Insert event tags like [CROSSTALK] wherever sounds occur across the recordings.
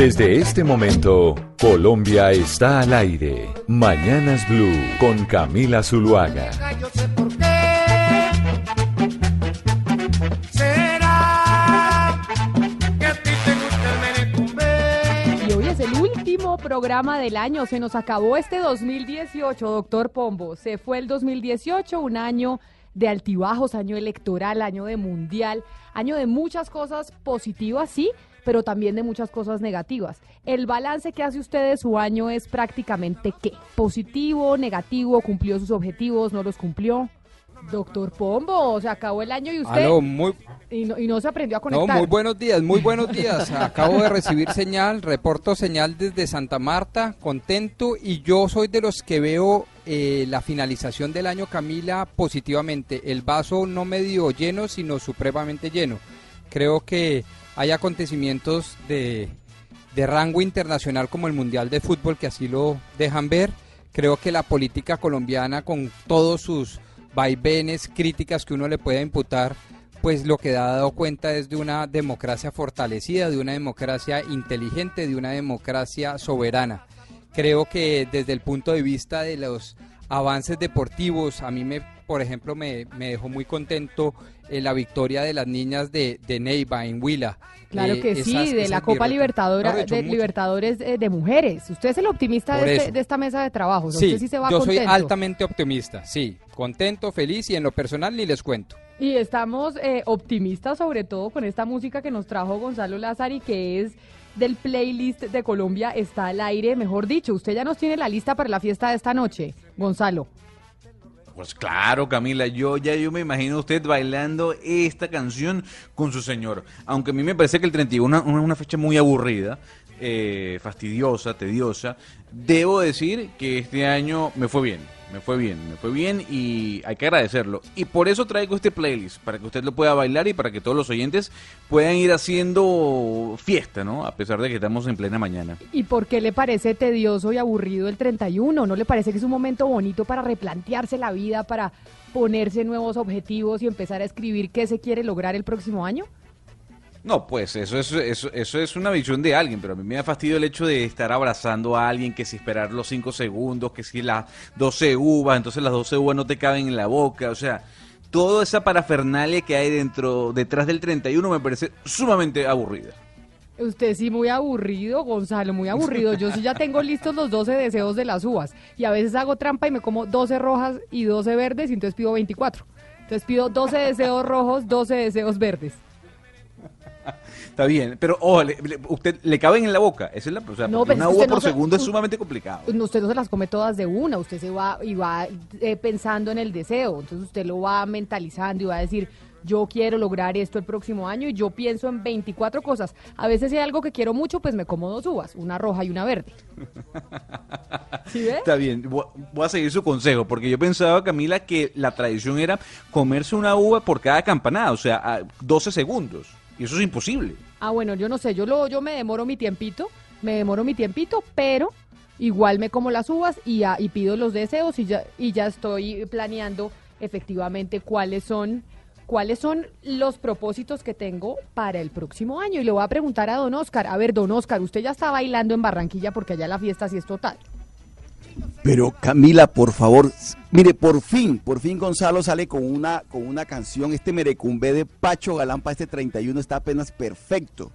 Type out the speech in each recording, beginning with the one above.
Desde este momento, Colombia está al aire. Mañanas Blue con Camila Zuluaga. Yo sé por qué. ¿Será que a ti te gusta el merecumbe? Y hoy es el último programa del año. Se nos acabó este 2018, doctor Pombo. Se fue el 2018, un año de altibajos, año electoral, año de mundial, año de muchas cosas positivas, sí, pero también de muchas cosas negativas. El balance que hace usted de su año es prácticamente qué? Positivo, negativo, cumplió sus objetivos, no los cumplió. Doctor Pombo, se acabó el año y usted Aló, muy, y, no, y no se aprendió a no, conectar. muy buenos días, muy buenos días. Acabo de recibir señal, reporto señal desde Santa Marta, contento y yo soy de los que veo eh, la finalización del año Camila positivamente. El vaso no medio lleno, sino supremamente lleno. Creo que hay acontecimientos de, de rango internacional como el Mundial de Fútbol que así lo dejan ver. Creo que la política colombiana con todos sus vaivenes, críticas que uno le pueda imputar, pues lo que ha dado cuenta es de una democracia fortalecida, de una democracia inteligente, de una democracia soberana. Creo que desde el punto de vista de los avances deportivos, a mí me, por ejemplo, me, me dejó muy contento eh, la victoria de las niñas de, de Neiva en Huila. Claro Eh, que esas- sí, de la Copa Libertadora, de Libertadores eh, de mujeres. Usted es el optimista de, este- de esta mesa de trabajo. o sea, Sí, usted sí se va yo soy altamente optimista, sí, contento, feliz y en lo personal ni les cuento. Y estamos eh, optimistas sobre todo con esta música que nos trajo Gonzalo Lázari, que es del playlist de Colombia, está al aire, mejor dicho. Usted ya nos tiene la lista para la fiesta de esta noche, Gonzalo. Pues claro, Camila, yo ya yo me imagino usted bailando esta canción con su señor. Aunque a mí me parece que el 31 es una, una fecha muy aburrida, eh, fastidiosa, tediosa. Debo decir que este año me fue bien, me fue bien, me fue bien y hay que agradecerlo. Y por eso traigo este playlist, para que usted lo pueda bailar y para que todos los oyentes puedan ir haciendo fiesta, ¿no? A pesar de que estamos en plena mañana. ¿Y por qué le parece tedioso y aburrido el 31? ¿No le parece que es un momento bonito para replantearse la vida, para ponerse nuevos objetivos y empezar a escribir qué se quiere lograr el próximo año? No, pues eso es, eso, es una visión de alguien, pero a mí me da fastidio el hecho de estar abrazando a alguien, que si esperar los 5 segundos, que si las 12 uvas, entonces las 12 uvas no te caben en la boca, o sea, toda esa parafernalia que hay dentro, detrás del 31 me parece sumamente aburrida. Usted sí muy aburrido, Gonzalo, muy aburrido. Yo sí ya tengo listos los 12 deseos de las uvas. Y a veces hago trampa y me como 12 rojas y 12 verdes y entonces pido 24. Entonces pido 12 deseos rojos, 12 deseos verdes. [LAUGHS] Está bien, pero ojo, le- le- usted le caben en la boca, esa es la, o sea, No, porque pero una uva no por se- segundo es sumamente complicado. Usted no se las come todas de una, usted se va y va eh, pensando en el deseo. Entonces usted lo va mentalizando y va a decir, yo quiero lograr esto el próximo año y yo pienso en 24 cosas. A veces si hay algo que quiero mucho, pues me como dos uvas, una roja y una verde. [LAUGHS] ¿Sí ve? Está bien, voy voy a seguir su consejo, porque yo pensaba, Camila, que la tradición era comerse una uva por cada campanada, o sea, a 12 segundos. Y eso es imposible. Ah, bueno, yo no sé, yo lo, yo me demoro mi tiempito, me demoro mi tiempito, pero igual me como las uvas y, ya- y pido los deseos y ya, y ya estoy planeando efectivamente cuáles son, cuáles son los propósitos que tengo para el próximo año. Y le voy a preguntar a don Oscar, a ver, don Oscar, usted ya está bailando en Barranquilla porque allá la fiesta sí es total. Pero Camila, por favor, mire, por fin, por fin Gonzalo sale con una, con una canción, este merecumbe de Pacho Galán para este 31 está apenas perfecto.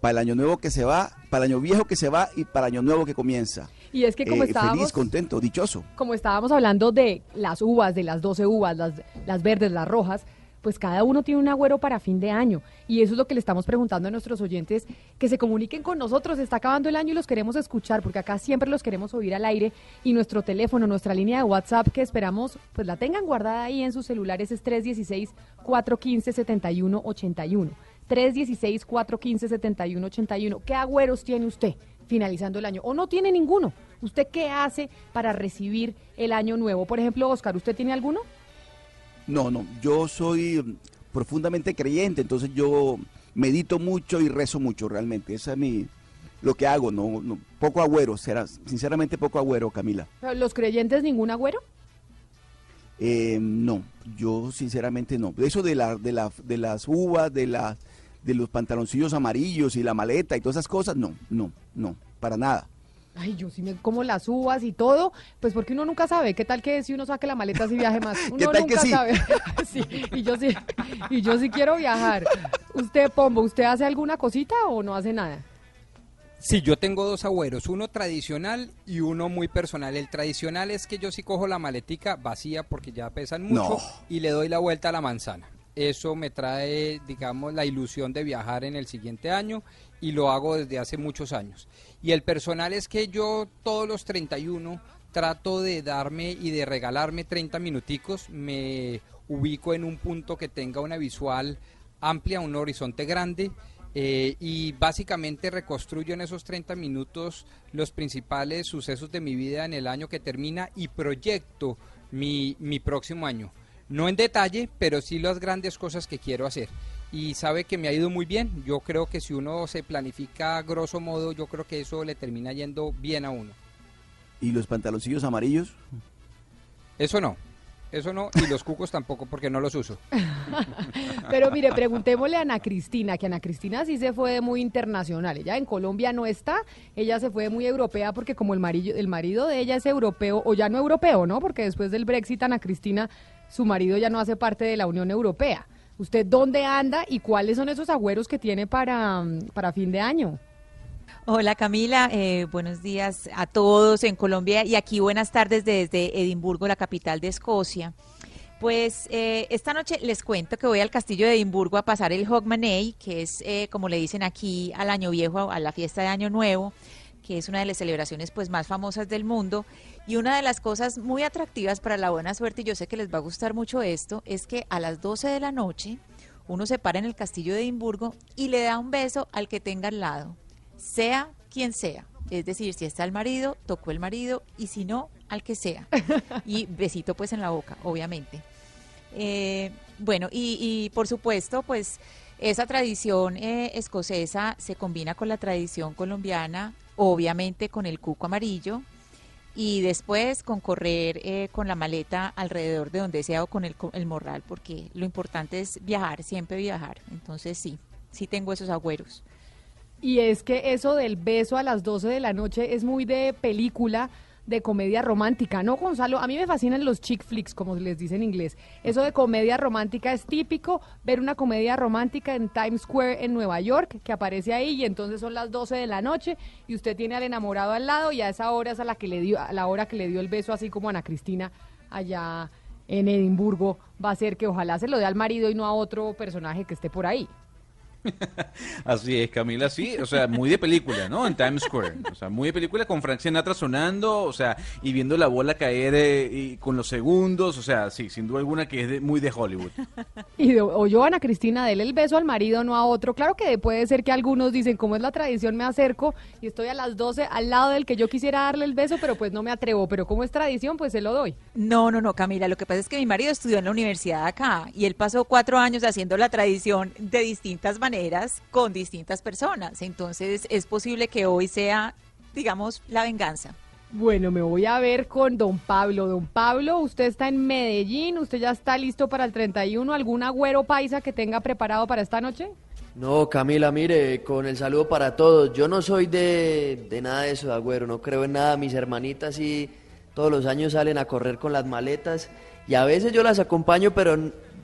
Para el año nuevo que se va, para el año viejo que se va y para el año nuevo que comienza. Y es que como Eh, estábamos... feliz, contento, dichoso. como estábamos hablando de las uvas, de las 12 uvas, las, las verdes, las rojas, pues cada uno tiene un agüero para fin de año. Y eso es lo que le estamos preguntando a nuestros oyentes, que se comuniquen con nosotros. Está acabando el año y los queremos escuchar, porque acá siempre los queremos oír al aire. Y nuestro teléfono, nuestra línea de WhatsApp, que esperamos, pues la tengan guardada ahí en sus celulares, es 316-415-7181. 316-415-7181. ¿Qué agüeros tiene usted finalizando el año? ¿O no tiene ninguno? ¿Usted qué hace para recibir el año nuevo? Por ejemplo, Oscar, ¿usted tiene alguno? No, no, yo soy profundamente creyente, entonces yo medito mucho y rezo mucho realmente. Esa es mi lo que hago, no, no poco agüero, será sinceramente poco agüero, Camila. ¿Los creyentes ningún agüero? Eh, no, yo sinceramente no. Eso de la, de la, de las uvas, de las de los pantaloncillos amarillos y la maleta y todas esas cosas, no, no, no, para nada. Ay, yo sí me como las uvas y todo, pues porque uno nunca sabe. ¿Qué tal que si uno saque la maleta si viaje más? [LAUGHS] Uno ¿Qué tal nunca que sí? sabe. [LAUGHS] Sí, y yo sí, y yo sí quiero viajar. Usted, Pombo, ¿usted hace alguna cosita o no hace nada? Sí, yo tengo dos agüeros, uno tradicional y uno muy personal. El tradicional es que yo sí cojo la maletica vacía porque ya pesan mucho No. y le doy la vuelta a la manzana. Eso me trae, digamos, la ilusión de viajar en el siguiente año y lo hago desde hace muchos años. Y el personal es que yo todos los 31 trato de darme y de regalarme 30 minuticos, me ubico en un punto que tenga una visual amplia, un horizonte grande eh, y básicamente reconstruyo en esos 30 minutos los principales sucesos de mi vida en el año que termina y proyecto mi, mi próximo año. No en detalle, pero sí las grandes cosas que quiero hacer. Y sabe que me ha ido muy bien. Yo creo que si uno se planifica a grosso modo, yo creo que eso le termina yendo bien a uno. ¿Y los pantaloncillos amarillos? Eso no. Eso no, y los cucos tampoco, porque no los uso. [LAUGHS] Pero mire, preguntémosle a Ana Cristina, que Ana Cristina sí se fue de muy internacional. Ella en Colombia no está, ella se fue de muy europea porque como el marido, el marido de ella es europeo, o ya no europeo, ¿no? Porque después del Brexit, Ana Cristina, su marido ya no hace parte de la Unión Europea. ¿Usted dónde anda y cuáles son esos agüeros que tiene para, mm, para fin de año? Hola Camila, eh, buenos días a todos en Colombia y aquí buenas tardes desde Edimburgo, la capital de Escocia. Pues eh, esta noche les cuento que voy al castillo de Edimburgo a pasar el Hogmanay, que es eh, como le dicen aquí al año viejo, a la fiesta de año nuevo, que es una de las celebraciones pues más famosas del mundo. Y una de las cosas muy atractivas para la buena suerte, y yo sé que les va a gustar mucho esto, es que a las 12 de la noche uno se para en el castillo de Edimburgo y le da un beso al que tenga al lado sea quien sea. Es decir, si está el marido, tocó el marido y si no, al que sea. [LAUGHS] Y besito pues en la boca, obviamente. Eh, bueno, y, y, por supuesto, pues esa tradición eh, escocesa se combina con la tradición colombiana, obviamente con el cuco amarillo y después con correr eh, con la maleta alrededor de donde sea o con el, el morral, porque lo importante es viajar, siempre viajar. Entonces sí, sí tengo esos agüeros. Y es que eso del beso a las 12 de la noche es muy de película de comedia romántica, ¿no, Gonzalo? A mí me fascinan los chick flicks, como les dice en inglés. Eso de comedia romántica es típico, ver una comedia romántica en Times Square en Nueva York, que aparece ahí y entonces son las 12 de la noche y usted tiene al enamorado al lado y a esa hora es a la que le dio a la hora que le dio el beso así como Ana Cristina allá en Edimburgo, va a ser que ojalá se lo dé al marido y no a otro personaje que esté por ahí. [LAUGHS] Así es, Camila, sí, o sea, muy de película, ¿no? En Times Square, o sea, muy de película con Frank Sinatra sonando, o sea, y viendo la bola caer eh, y con los segundos, o sea, sí, sin duda alguna que es de- muy de Hollywood. [LAUGHS] Y de- o yo, Ana Cristina, dele el beso al marido, no a otro. Claro que puede ser que algunos dicen, como es la tradición, me acerco y estoy a las 12 al lado del que yo quisiera darle el beso, pero pues no me atrevo. Pero como es tradición, pues se lo doy. No, no, no, Camila. Lo que pasa es que mi marido estudió en la universidad acá y él pasó cuatro años haciendo la tradición de distintas maneras con distintas personas. Entonces es posible que hoy sea, digamos, la venganza. Bueno, me voy a ver con don Pablo. Don Pablo, usted está en Medellín, usted ya está listo para el 31. ¿Algún agüero paisa que tenga preparado para esta noche? No, Camila, mire, con el saludo para todos. Yo no soy de, de nada de eso, de agüero, no creo en nada. Mis hermanitas sí todos los años salen a correr con las maletas y a veces yo las acompaño, pero,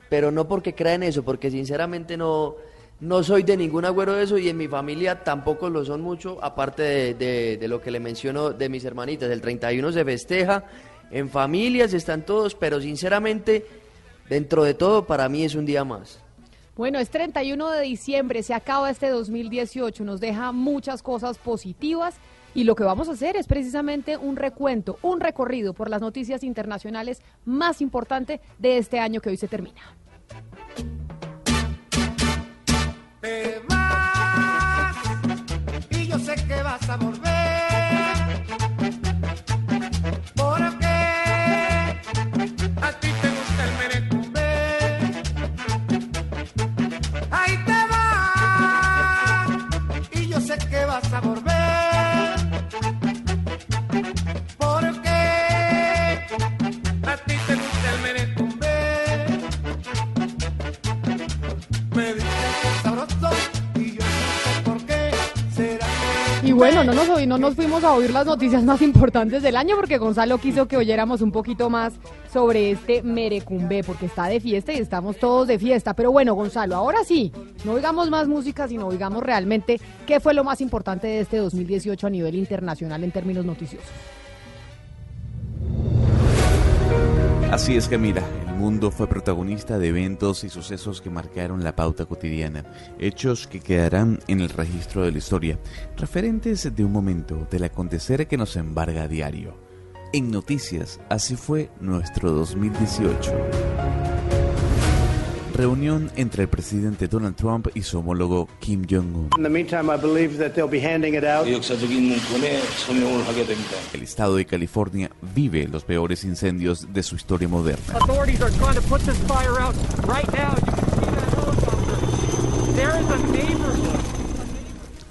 pero no porque crea en eso, porque sinceramente no, no soy de ningún agüero de eso y en mi familia tampoco lo son mucho, aparte de, de- lo que le menciono de mis hermanitas. El 31 se festeja, en familias están todos, pero sinceramente dentro de todo, para mí es un día más. Bueno, es 31 de diciembre, se acaba este 2018, nos deja muchas cosas positivas y lo que vamos a hacer es precisamente un recuento, un recorrido por las noticias internacionales más importantes de este año que hoy se termina. Te y yo sé que vas a volver. Porque bueno, no nos, oí- no nos fuimos a oír las noticias más importantes del año porque Gonzalo quiso que oyéramos un poquito más sobre este merecumbe porque está de fiesta y estamos todos de fiesta. Pero bueno, Gonzalo, ahora sí, no oigamos más música, sino oigamos realmente qué fue lo más importante de este 2018 a nivel internacional en términos noticiosos. Así es, Camila. El mundo fue protagonista de eventos y sucesos que marcaron la pauta cotidiana, hechos que quedarán en el registro de la historia, referentes de un momento del acontecer que nos embarga a diario. En noticias, así fue nuestro 2018. Reunión entre el presidente Donald Trump y su homólogo Kim Jong-un. In the meantime, I believe that they'll be handing it out. El estado de California vive los peores incendios de su historia moderna.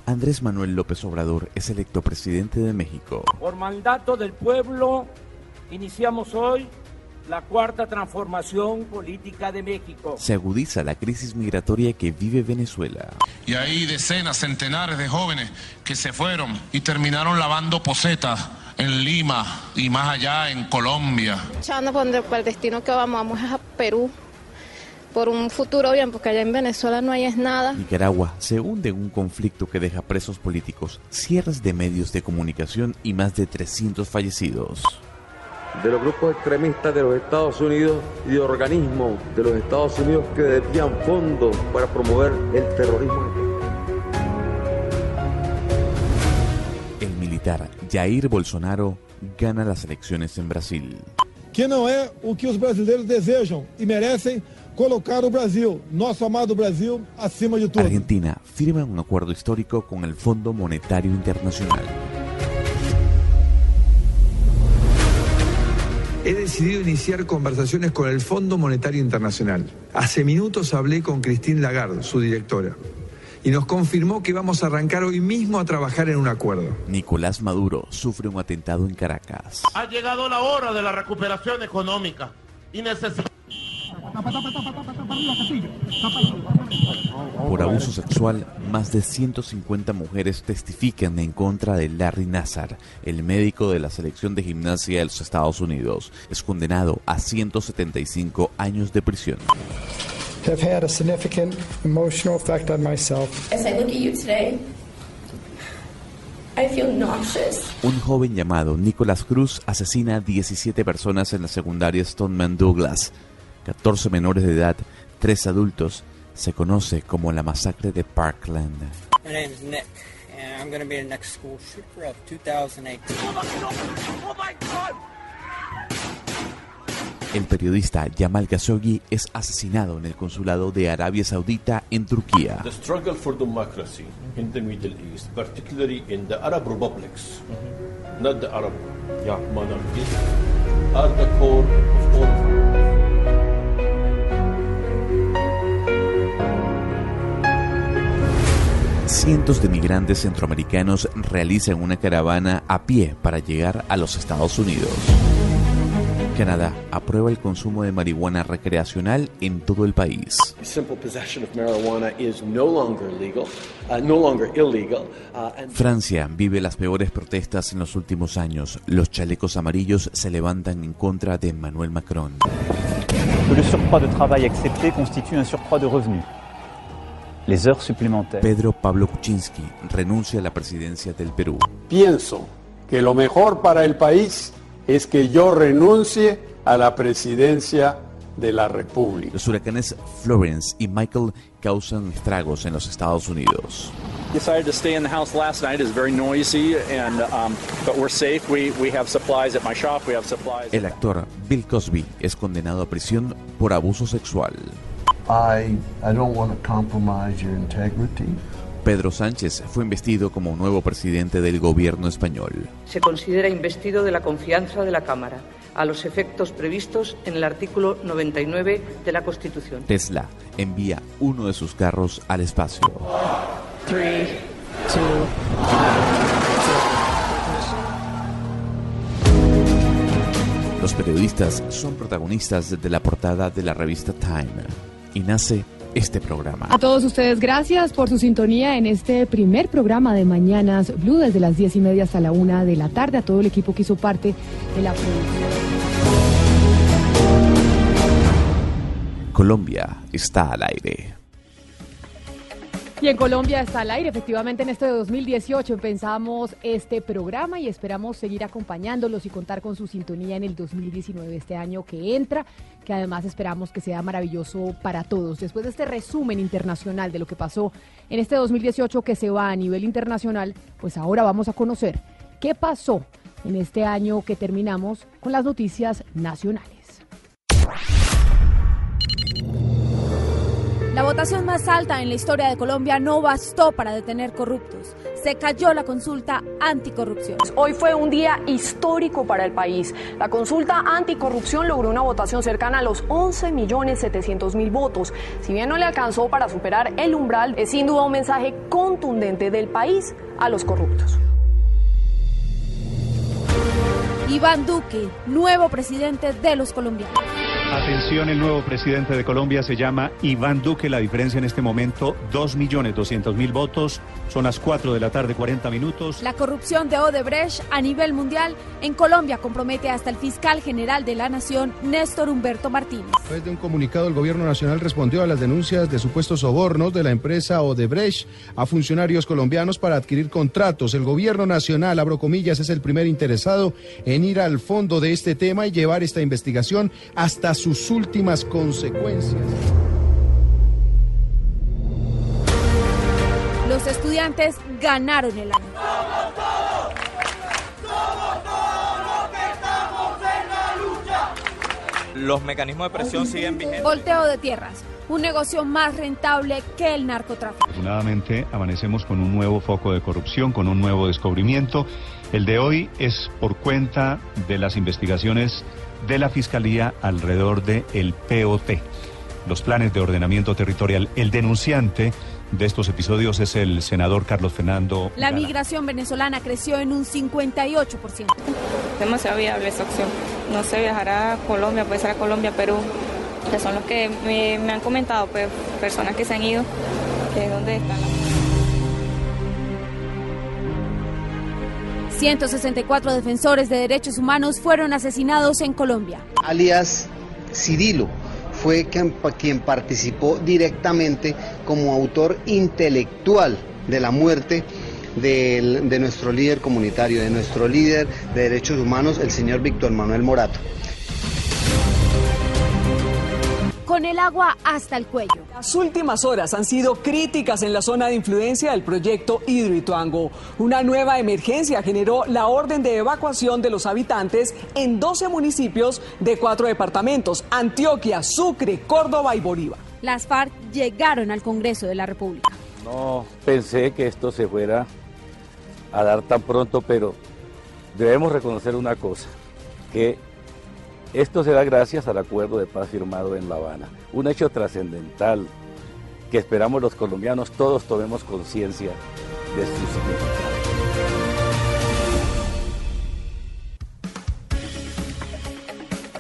Andrés Manuel López Obrador es electo presidente de México. Por mandato del pueblo, iniciamos hoy la cuarta transformación política de México. Se agudiza la crisis migratoria que vive Venezuela. Y hay decenas, centenares de jóvenes que se fueron y terminaron lavando posetas en Lima y más allá en Colombia. luchando por, el destino que vamos, vamos a Perú, por un futuro bien, porque allá en Venezuela no hay es nada. Nicaragua se hunde en un conflicto que deja presos políticos, cierres de medios de comunicación y más de 300 fallecidos. De los grupos extremistas de los Estados Unidos y de organismos de los Estados Unidos que desvían fondos para promover el terrorismo. El militar Jair Bolsonaro gana las elecciones en Brasil. que não é o que os brasileiros desejam e merecem colocar o Brasil, nosso amado Brasil, acima de tudo. Argentina firma un acuerdo histórico con el Fondo Monetario Internacional. He decidido iniciar conversaciones con el Fondo Monetario Internacional. Hace minutos hablé con Christine Lagarde, su directora, y nos confirmó que vamos a arrancar hoy mismo a trabajar en un acuerdo. Nicolás Maduro sufre un atentado en Caracas. Ha llegado la hora de la recuperación económica y necesitamos... Por abuso sexual, más de 150 mujeres testifican en contra de Larry Nassar, el médico de la selección de gimnasia de los Estados Unidos. Es condenado a 175 años de prisión. have had a significant emotional effect on myself. As I look at you today, I feel nauseous. Un joven llamado Nicholas Cruz asesina a 17 personas en la secundaria Stoneman Douglas. 14 menores de edad, 3 adultos. Se conoce como la masacre de Parkland. My name is Nick, and I'm going to be the next school shooter of 2018. El periodista Jamal Khashoggi es asesinado en el consulado de Arabia Saudita en Turquía. The struggle for democracy in the Middle East, particularly in the Arab republics, not the Arab monarchies, are the core of all Cientos de migrantes centroamericanos realizan una caravana a pie para llegar a los Estados Unidos. Canadá aprueba el consumo de marihuana recreacional en todo el país. Simple possession of marijuana is no longer legal, uh, no longer illegal. Uh, Francia vive las peores protestas en los últimos años. Los chalecos amarillos se levantan en contra de Emmanuel Macron. le surcroît de travail accepté constitue un surcroît de revenus. Les heures supplémentaires. Pedro Pablo Kuczynski renuncia a la presidencia del Perú. Pienso que lo mejor para el país es que yo renuncie a la presidencia de la República. Los huracanes Florence y Michael causan estragos en los Estados Unidos. Decided to stay in the house last night. It's very noisy, and um, but we're safe. We we have supplies at my shop. We have supplies. El actor Bill Cosby es condenado a prisión por abuso sexual. I, I don't want to compromise your integrity. Pedro Sánchez fue investido como nuevo presidente del gobierno español. Se considera investido de la confianza de la Cámara, a los efectos previstos en el artículo 99 de la Constitución. Tesla envía uno de sus carros al espacio. Three, two, Los periodistas son protagonistas desde la portada de la revista Time y nace este programa. A todos ustedes, gracias por su sintonía en este primer programa de Mañanas Blue desde las diez y media hasta la una de la tarde. A todo el equipo que hizo parte de la producción. Colombia está al aire. Y en Colombia está al aire. Efectivamente, en este 2018 empezamos este programa y esperamos seguir acompañándolos y contar con su sintonía en el 2019, este año que entra, que además esperamos que sea maravilloso para todos. Después de este resumen internacional de lo que pasó en este 2018 que se va a nivel internacional, pues ahora vamos a conocer qué pasó en este año que terminamos con las noticias nacionales. La votación más alta en la historia de Colombia no bastó para detener corruptos. Se cayó la consulta anticorrupción. Hoy fue un día histórico para el país. La consulta anticorrupción logró una votación cercana a los 11.700.000 votos. Si bien no le alcanzó para superar el umbral, es sin duda un mensaje contundente del país a los corruptos. Iván Duque, nuevo presidente de los colombianos. Atención, el nuevo presidente de Colombia se llama Iván Duque. La diferencia en este momento, 2.200.000 votos. Son las 4 de la tarde, 40 minutos. La corrupción de Odebrecht a nivel mundial en Colombia compromete hasta el fiscal general de la Nación, Néstor Humberto Martínez. Después de un comunicado, el gobierno nacional respondió a las denuncias de supuestos sobornos de la empresa Odebrecht a funcionarios colombianos para adquirir contratos. El gobierno nacional, abro comillas, es el primer interesado en ir al fondo de este tema y llevar esta investigación hasta sus últimas consecuencias. Los estudiantes ganaron el año. Los mecanismos de presión siguen vigentes. Volteo de tierras, un negocio más rentable que el narcotráfico. Afortunadamente, amanecemos con un nuevo foco de corrupción, con un nuevo descubrimiento. El de hoy es por cuenta de las investigaciones de la Fiscalía alrededor del el POT, los planes de ordenamiento territorial. El denunciante de estos episodios es el senador Carlos Fernando. La migración venezolana creció en un 58%. Demasiado viable esa opción. No se viajará a Colombia, puede ser a Colombia, Perú, que son los que me, me han comentado, pues, personas que se han ido, que es donde están 164 defensores de derechos humanos fueron asesinados en Colombia. Alias Cirilo fue quien, participó directamente como autor intelectual de la muerte de nuestro líder comunitario, de nuestro líder de derechos humanos, el señor Víctor Manuel Morato. Con el agua hasta el cuello. Las últimas horas han sido críticas en la zona de influencia del proyecto Hidroituango. Una nueva emergencia generó la orden de evacuación de los habitantes en 12 municipios de cuatro departamentos, Antioquia, Sucre, Córdoba y Bolívar. Las FARC llegaron al Congreso de la República. No pensé que esto se fuera a dar tan pronto, pero debemos reconocer una cosa, que esto se da gracias al acuerdo de paz firmado en La Habana, un hecho trascendental que esperamos los colombianos todos tomemos conciencia de su significado.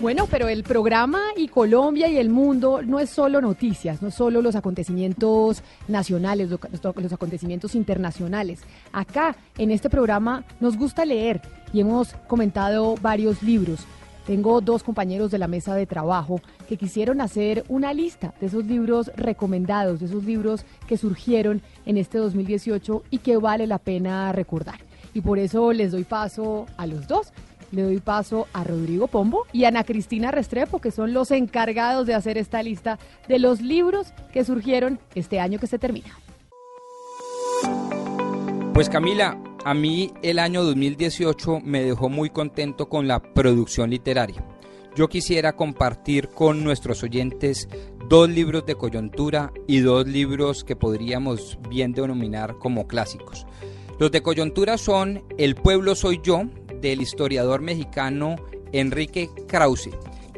Bueno, pero el programa y Colombia y el mundo no es solo noticias, no es solo los acontecimientos nacionales, lo- los, los acontecimientos internacionales. Acá, en este programa, nos gusta leer y hemos comentado varios libros. Tengo dos compañeros de la mesa de trabajo que quisieron hacer una lista de esos libros recomendados, de esos libros que surgieron en este 2018 y que vale la pena recordar. Y por eso les doy paso a los dos le doy paso a Rodrigo Pombo y Ana Cristina Restrepo, que son los encargados de hacer esta lista de los libros que surgieron este año que se termina. Pues Camila, a mí el año 2018 me dejó muy contento con la producción literaria. Yo quisiera compartir con nuestros oyentes dos libros de coyuntura y dos libros que podríamos bien denominar como clásicos. Los de coyuntura son El pueblo soy yo, del historiador mexicano Enrique Krause,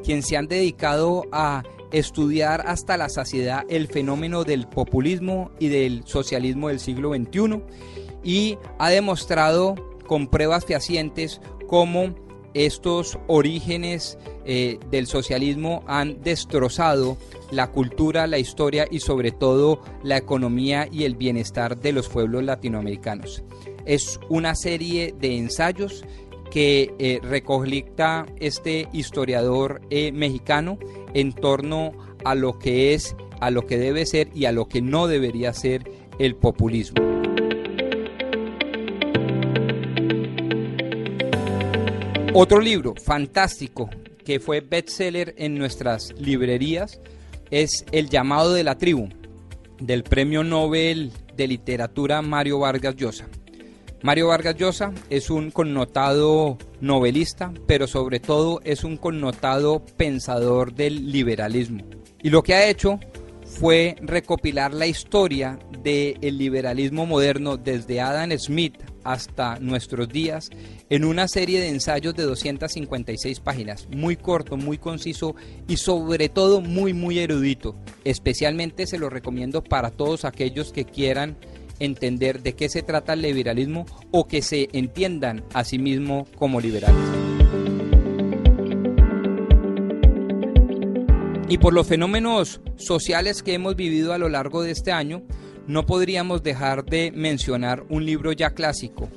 quien se han dedicado a estudiar hasta la saciedad el fenómeno del populismo y del socialismo del siglo XXI y ha demostrado con pruebas fehacientes cómo estos orígenes eh, del socialismo han destrozado la cultura, la historia y sobre todo la economía y el bienestar de los pueblos latinoamericanos. Es una serie de ensayos que eh, este historiador eh, mexicano en torno a lo que es, a lo que debe ser y a lo que no debería ser el populismo. Otro libro fantástico que fue bestseller en nuestras librerías es El llamado de la tribu del Premio Nobel de Literatura Mario Vargas Llosa. Mario Vargas Llosa es un connotado novelista, pero sobre todo es un connotado pensador del liberalismo. Y lo que ha hecho fue recopilar la historia del liberalismo moderno desde Adam Smith hasta nuestros días en una serie de ensayos de 256 páginas, muy corto, muy conciso y sobre todo muy muy erudito. Especialmente se lo recomiendo para todos aquellos que quieran entender de qué se trata el liberalismo o que se entiendan a sí mismos como liberales. Y por los fenómenos sociales que hemos vivido a lo largo de este año, no podríamos dejar de mencionar un libro ya clásico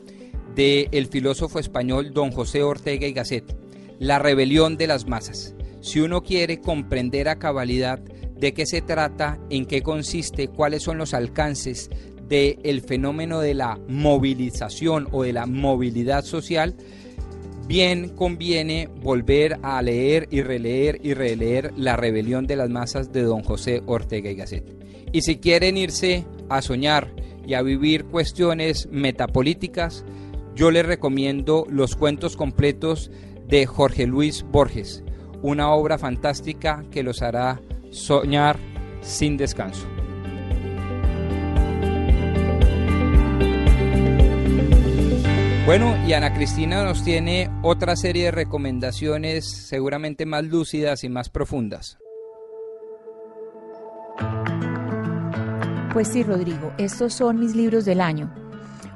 del el filósofo español don José Ortega y Gasset, La rebelión de las masas. Si uno quiere comprender a cabalidad de qué se trata, en qué consiste, cuáles son los alcances del fenómeno de la movilización o de la movilidad social, bien conviene volver a leer y releer y releer La rebelión de las masas de don José Ortega y Gasset. Y si quieren irse a soñar y a vivir cuestiones metapolíticas, yo les recomiendo los cuentos completos de Jorge Luis Borges, una obra fantástica que los hará soñar sin descanso. Bueno, y Ana Cristina nos tiene otra serie de recomendaciones seguramente más lúcidas y más profundas. Pues sí, Rodrigo, estos son mis libros del año.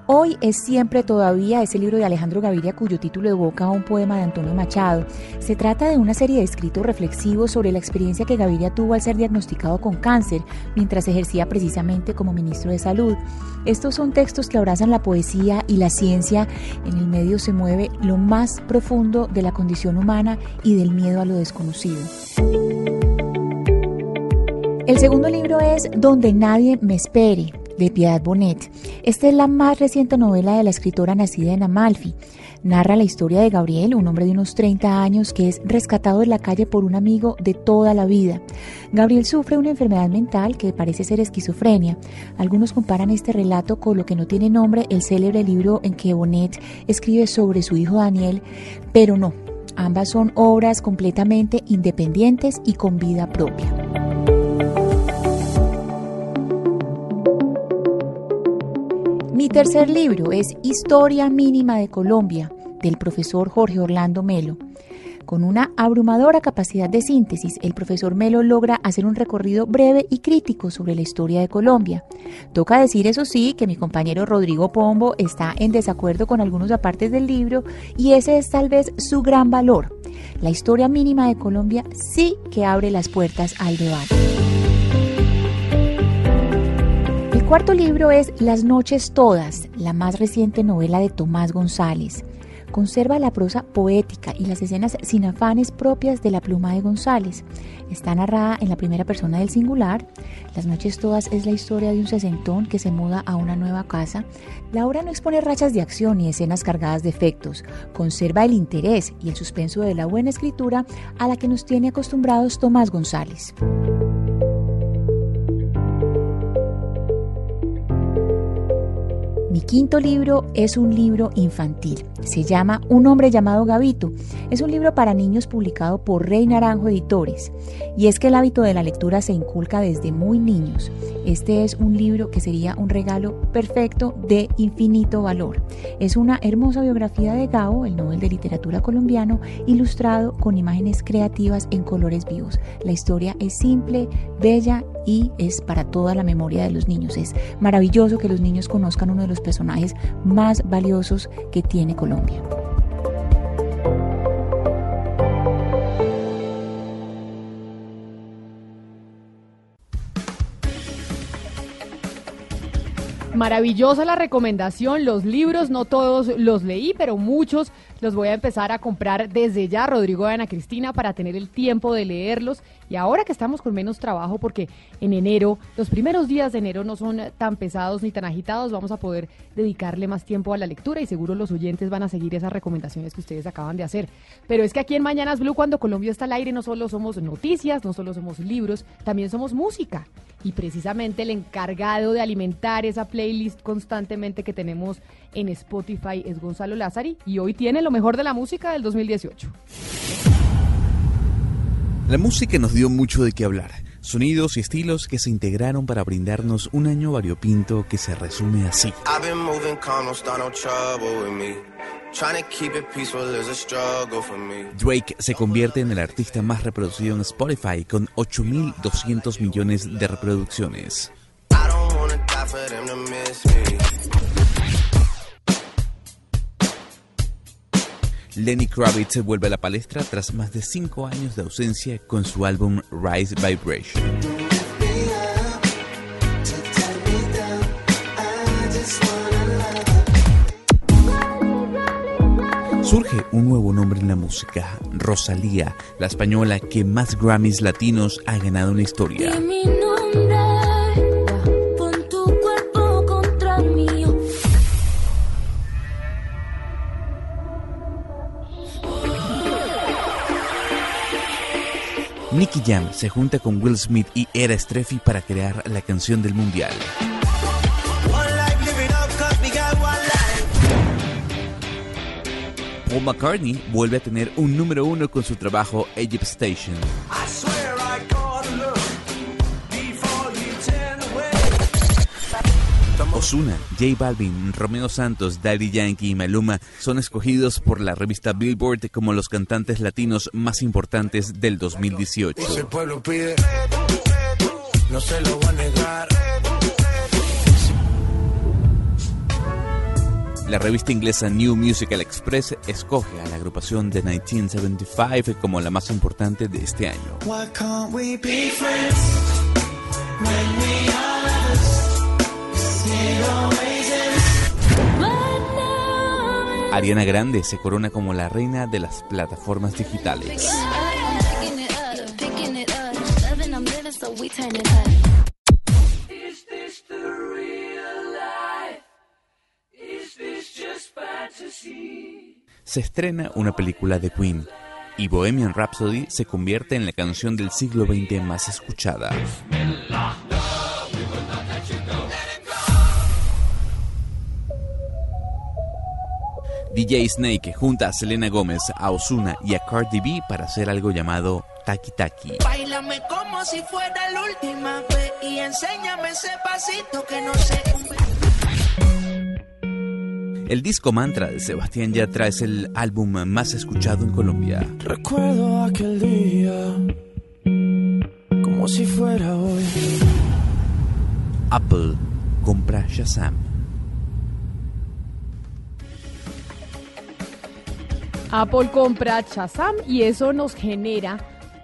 Hoy es siempre todavía ese libro de Alejandro Gaviria cuyo título evoca un poema de Antonio Machado. Se trata de una serie de escritos reflexivos sobre la experiencia que Gaviria tuvo al ser diagnosticado con cáncer mientras ejercía precisamente como ministro de Salud. Estos son textos que abrazan la poesía y la ciencia. En el medio se mueve lo más profundo de la condición humana y del miedo a lo desconocido. El segundo libro es Donde nadie me espere, de Piedad Bonet. Esta es la más reciente novela de la escritora nacida en Amalfi. Narra la historia de Gabriel, un hombre de unos 30 años que es rescatado de la calle por un amigo de toda la vida. Gabriel sufre una enfermedad mental que parece ser esquizofrenia. Algunos comparan este relato con lo que no tiene nombre, el célebre libro en que Bonet escribe sobre su hijo Daniel, pero no. Ambas son obras completamente independientes y con vida propia. Mi tercer libro es Historia Mínima de Colombia, del profesor Jorge Orlando Melo. Con una abrumadora capacidad de síntesis, el profesor Melo logra hacer un recorrido breve y crítico sobre la historia de Colombia. Toca decir, eso sí, que mi compañero Rodrigo Pombo está en desacuerdo con algunos apartes del libro y ese es tal vez su gran valor. La historia mínima de Colombia sí que abre las puertas al debate cuarto libro es Las noches todas, la más reciente novela de Tomás González. Conserva la prosa poética y las escenas sin afanes propias de la pluma de González. Está narrada en la primera persona del singular. Las noches todas es la historia de un sesentón que se muda a una nueva casa. La obra no expone rachas de acción ni escenas cargadas de efectos. Conserva el interés y el suspenso de la buena escritura a la que nos tiene acostumbrados Tomás González. Mi quinto libro es un libro infantil. Se llama Un hombre llamado Gavito. Es un libro para niños publicado por Rey Naranjo Editores. Y es que el hábito de la lectura se inculca desde muy niños. Este es un libro que sería un regalo perfecto de infinito valor. Es una hermosa biografía de Gao, el Nobel de Literatura colombiano, ilustrado con imágenes creativas en colores vivos. La historia es simple, bella y es para toda la memoria de los niños. Es maravilloso que los niños conozcan uno de los personajes más valiosos que tiene Colombia. Maravillosa la recomendación, los libros no todos los leí, pero muchos los voy a empezar a comprar desde ya, Rodrigo Ana Cristina, para tener el tiempo de leerlos. Y ahora que estamos con menos trabajo, porque en enero, los primeros días de enero no son tan pesados ni tan agitados, vamos a poder dedicarle más tiempo a la lectura y seguro los oyentes van a seguir esas recomendaciones que ustedes acaban de hacer. Pero es que aquí en Mañanas Blue, cuando Colombia está al aire, no solo somos noticias, no solo somos libros, también somos música y precisamente el encargado de alimentar esa playlist constantemente que tenemos en Spotify es Gonzalo Lázari y hoy tiene lo mejor de la música del 2018. La música nos dio mucho de qué hablar, sonidos y estilos que se integraron para brindarnos un año variopinto que se resume así. Drake se convierte en el artista más reproducido en Spotify con 8.200 millones de reproducciones. Lenny Kravitz vuelve a la palestra tras más de 5 años de ausencia con su álbum Rise Vibration. Surge un nuevo nombre en la música, Rosalía, la española que más Grammys latinos ha ganado en la historia. Nicky Jam se junta con Will Smith y Era Streffy para crear la canción del mundial. Paul McCartney vuelve a tener un número uno con su trabajo Egypt Station. Osuna, J Balvin, Romeo Santos, Daddy Yankee y Maluma son escogidos por la revista Billboard como los cantantes latinos más importantes del 2018. no se lo a negar. La revista inglesa New Musical Express escoge a la agrupación de 1975 como la más importante de este año. Ariana Grande se corona como la reina de las plataformas digitales. Se estrena una película de Queen y Bohemian Rhapsody se convierte en la canción del siglo XX más escuchada. DJ Snake junta a Selena Gómez, a Osuna y a Cardi B para hacer algo llamado Taki Taki. Bailame como si fuera la última vez y enséñame ese pasito que no sé. El disco Mantra de Sebastián Yatra es el álbum más escuchado en Colombia. Recuerdo aquel día como si fuera hoy. Apple compra Shazam. Apple compra Shazam y eso nos genera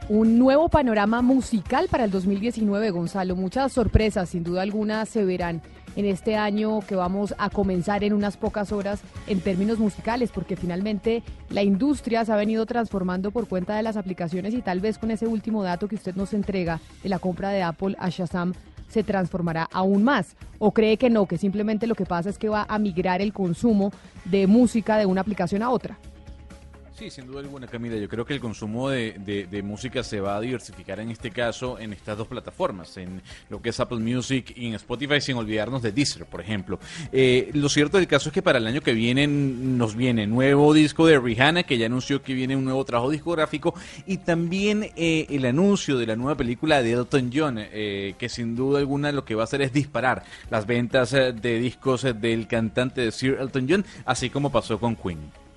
un nuevo panorama musical para el 2019, Gonzalo. Muchas sorpresas, sin duda alguna, se verán en este año que vamos a comenzar en unas pocas horas en términos musicales, porque finalmente la industria se ha venido transformando por cuenta de las aplicaciones y tal vez con ese último dato que usted nos entrega de la compra de Apple a Shazam se transformará aún más? ¿O cree que no, que simplemente lo que pasa es que va a migrar el consumo de música de una aplicación a otra? Sí, sin duda alguna, Camila. Yo creo que el consumo de, música se va a diversificar en este caso en estas dos plataformas, en lo que es Apple Music y en Spotify, sin olvidarnos de Deezer, por ejemplo. Eh, lo cierto del caso es que para el año que viene nos viene nuevo disco de Rihanna, que ya anunció que viene un nuevo trabajo discográfico, y también eh, el anuncio de la nueva película de Elton John, eh, que sin duda alguna lo que va a hacer es disparar las ventas de discos del cantante de Sir Elton John, así como pasó con Queen.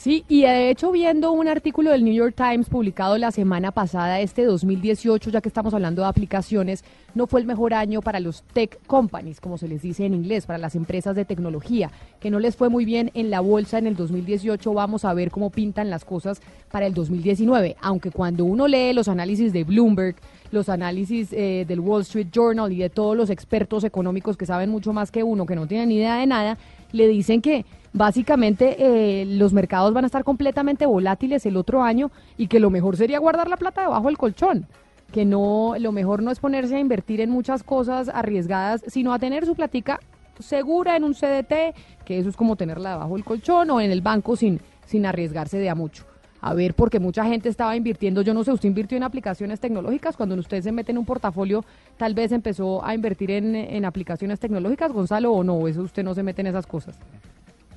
Sí, y de hecho viendo un artículo del New York Times publicado la semana pasada, este 2018, ya que estamos hablando de aplicaciones, no fue el mejor año para los tech companies, como se les dice en inglés, para las empresas de tecnología, que no les fue muy bien en la bolsa en el 2018. Vamos a ver cómo pintan las cosas para el 2019, aunque cuando uno lee los análisis de Bloomberg, los análisis eh, del Wall Street Journal y de todos los expertos económicos que saben mucho más que uno, que no tienen ni idea de nada, le dicen que básicamente eh, los mercados van a estar completamente volátiles el otro año y que lo mejor sería guardar la plata debajo del colchón que no lo mejor no es ponerse a invertir en muchas cosas arriesgadas, sino a tener su platica segura en un CDT, que eso es como tenerla debajo del colchón o en el banco sin sin arriesgarse de a mucho. A ver, porque mucha gente estaba invirtiendo, yo no sé, usted invirtió en aplicaciones tecnológicas, cuando usted se mete en un portafolio, tal vez empezó a invertir en, en aplicaciones tecnológicas, Gonzalo, o no, eso usted no se mete en esas cosas.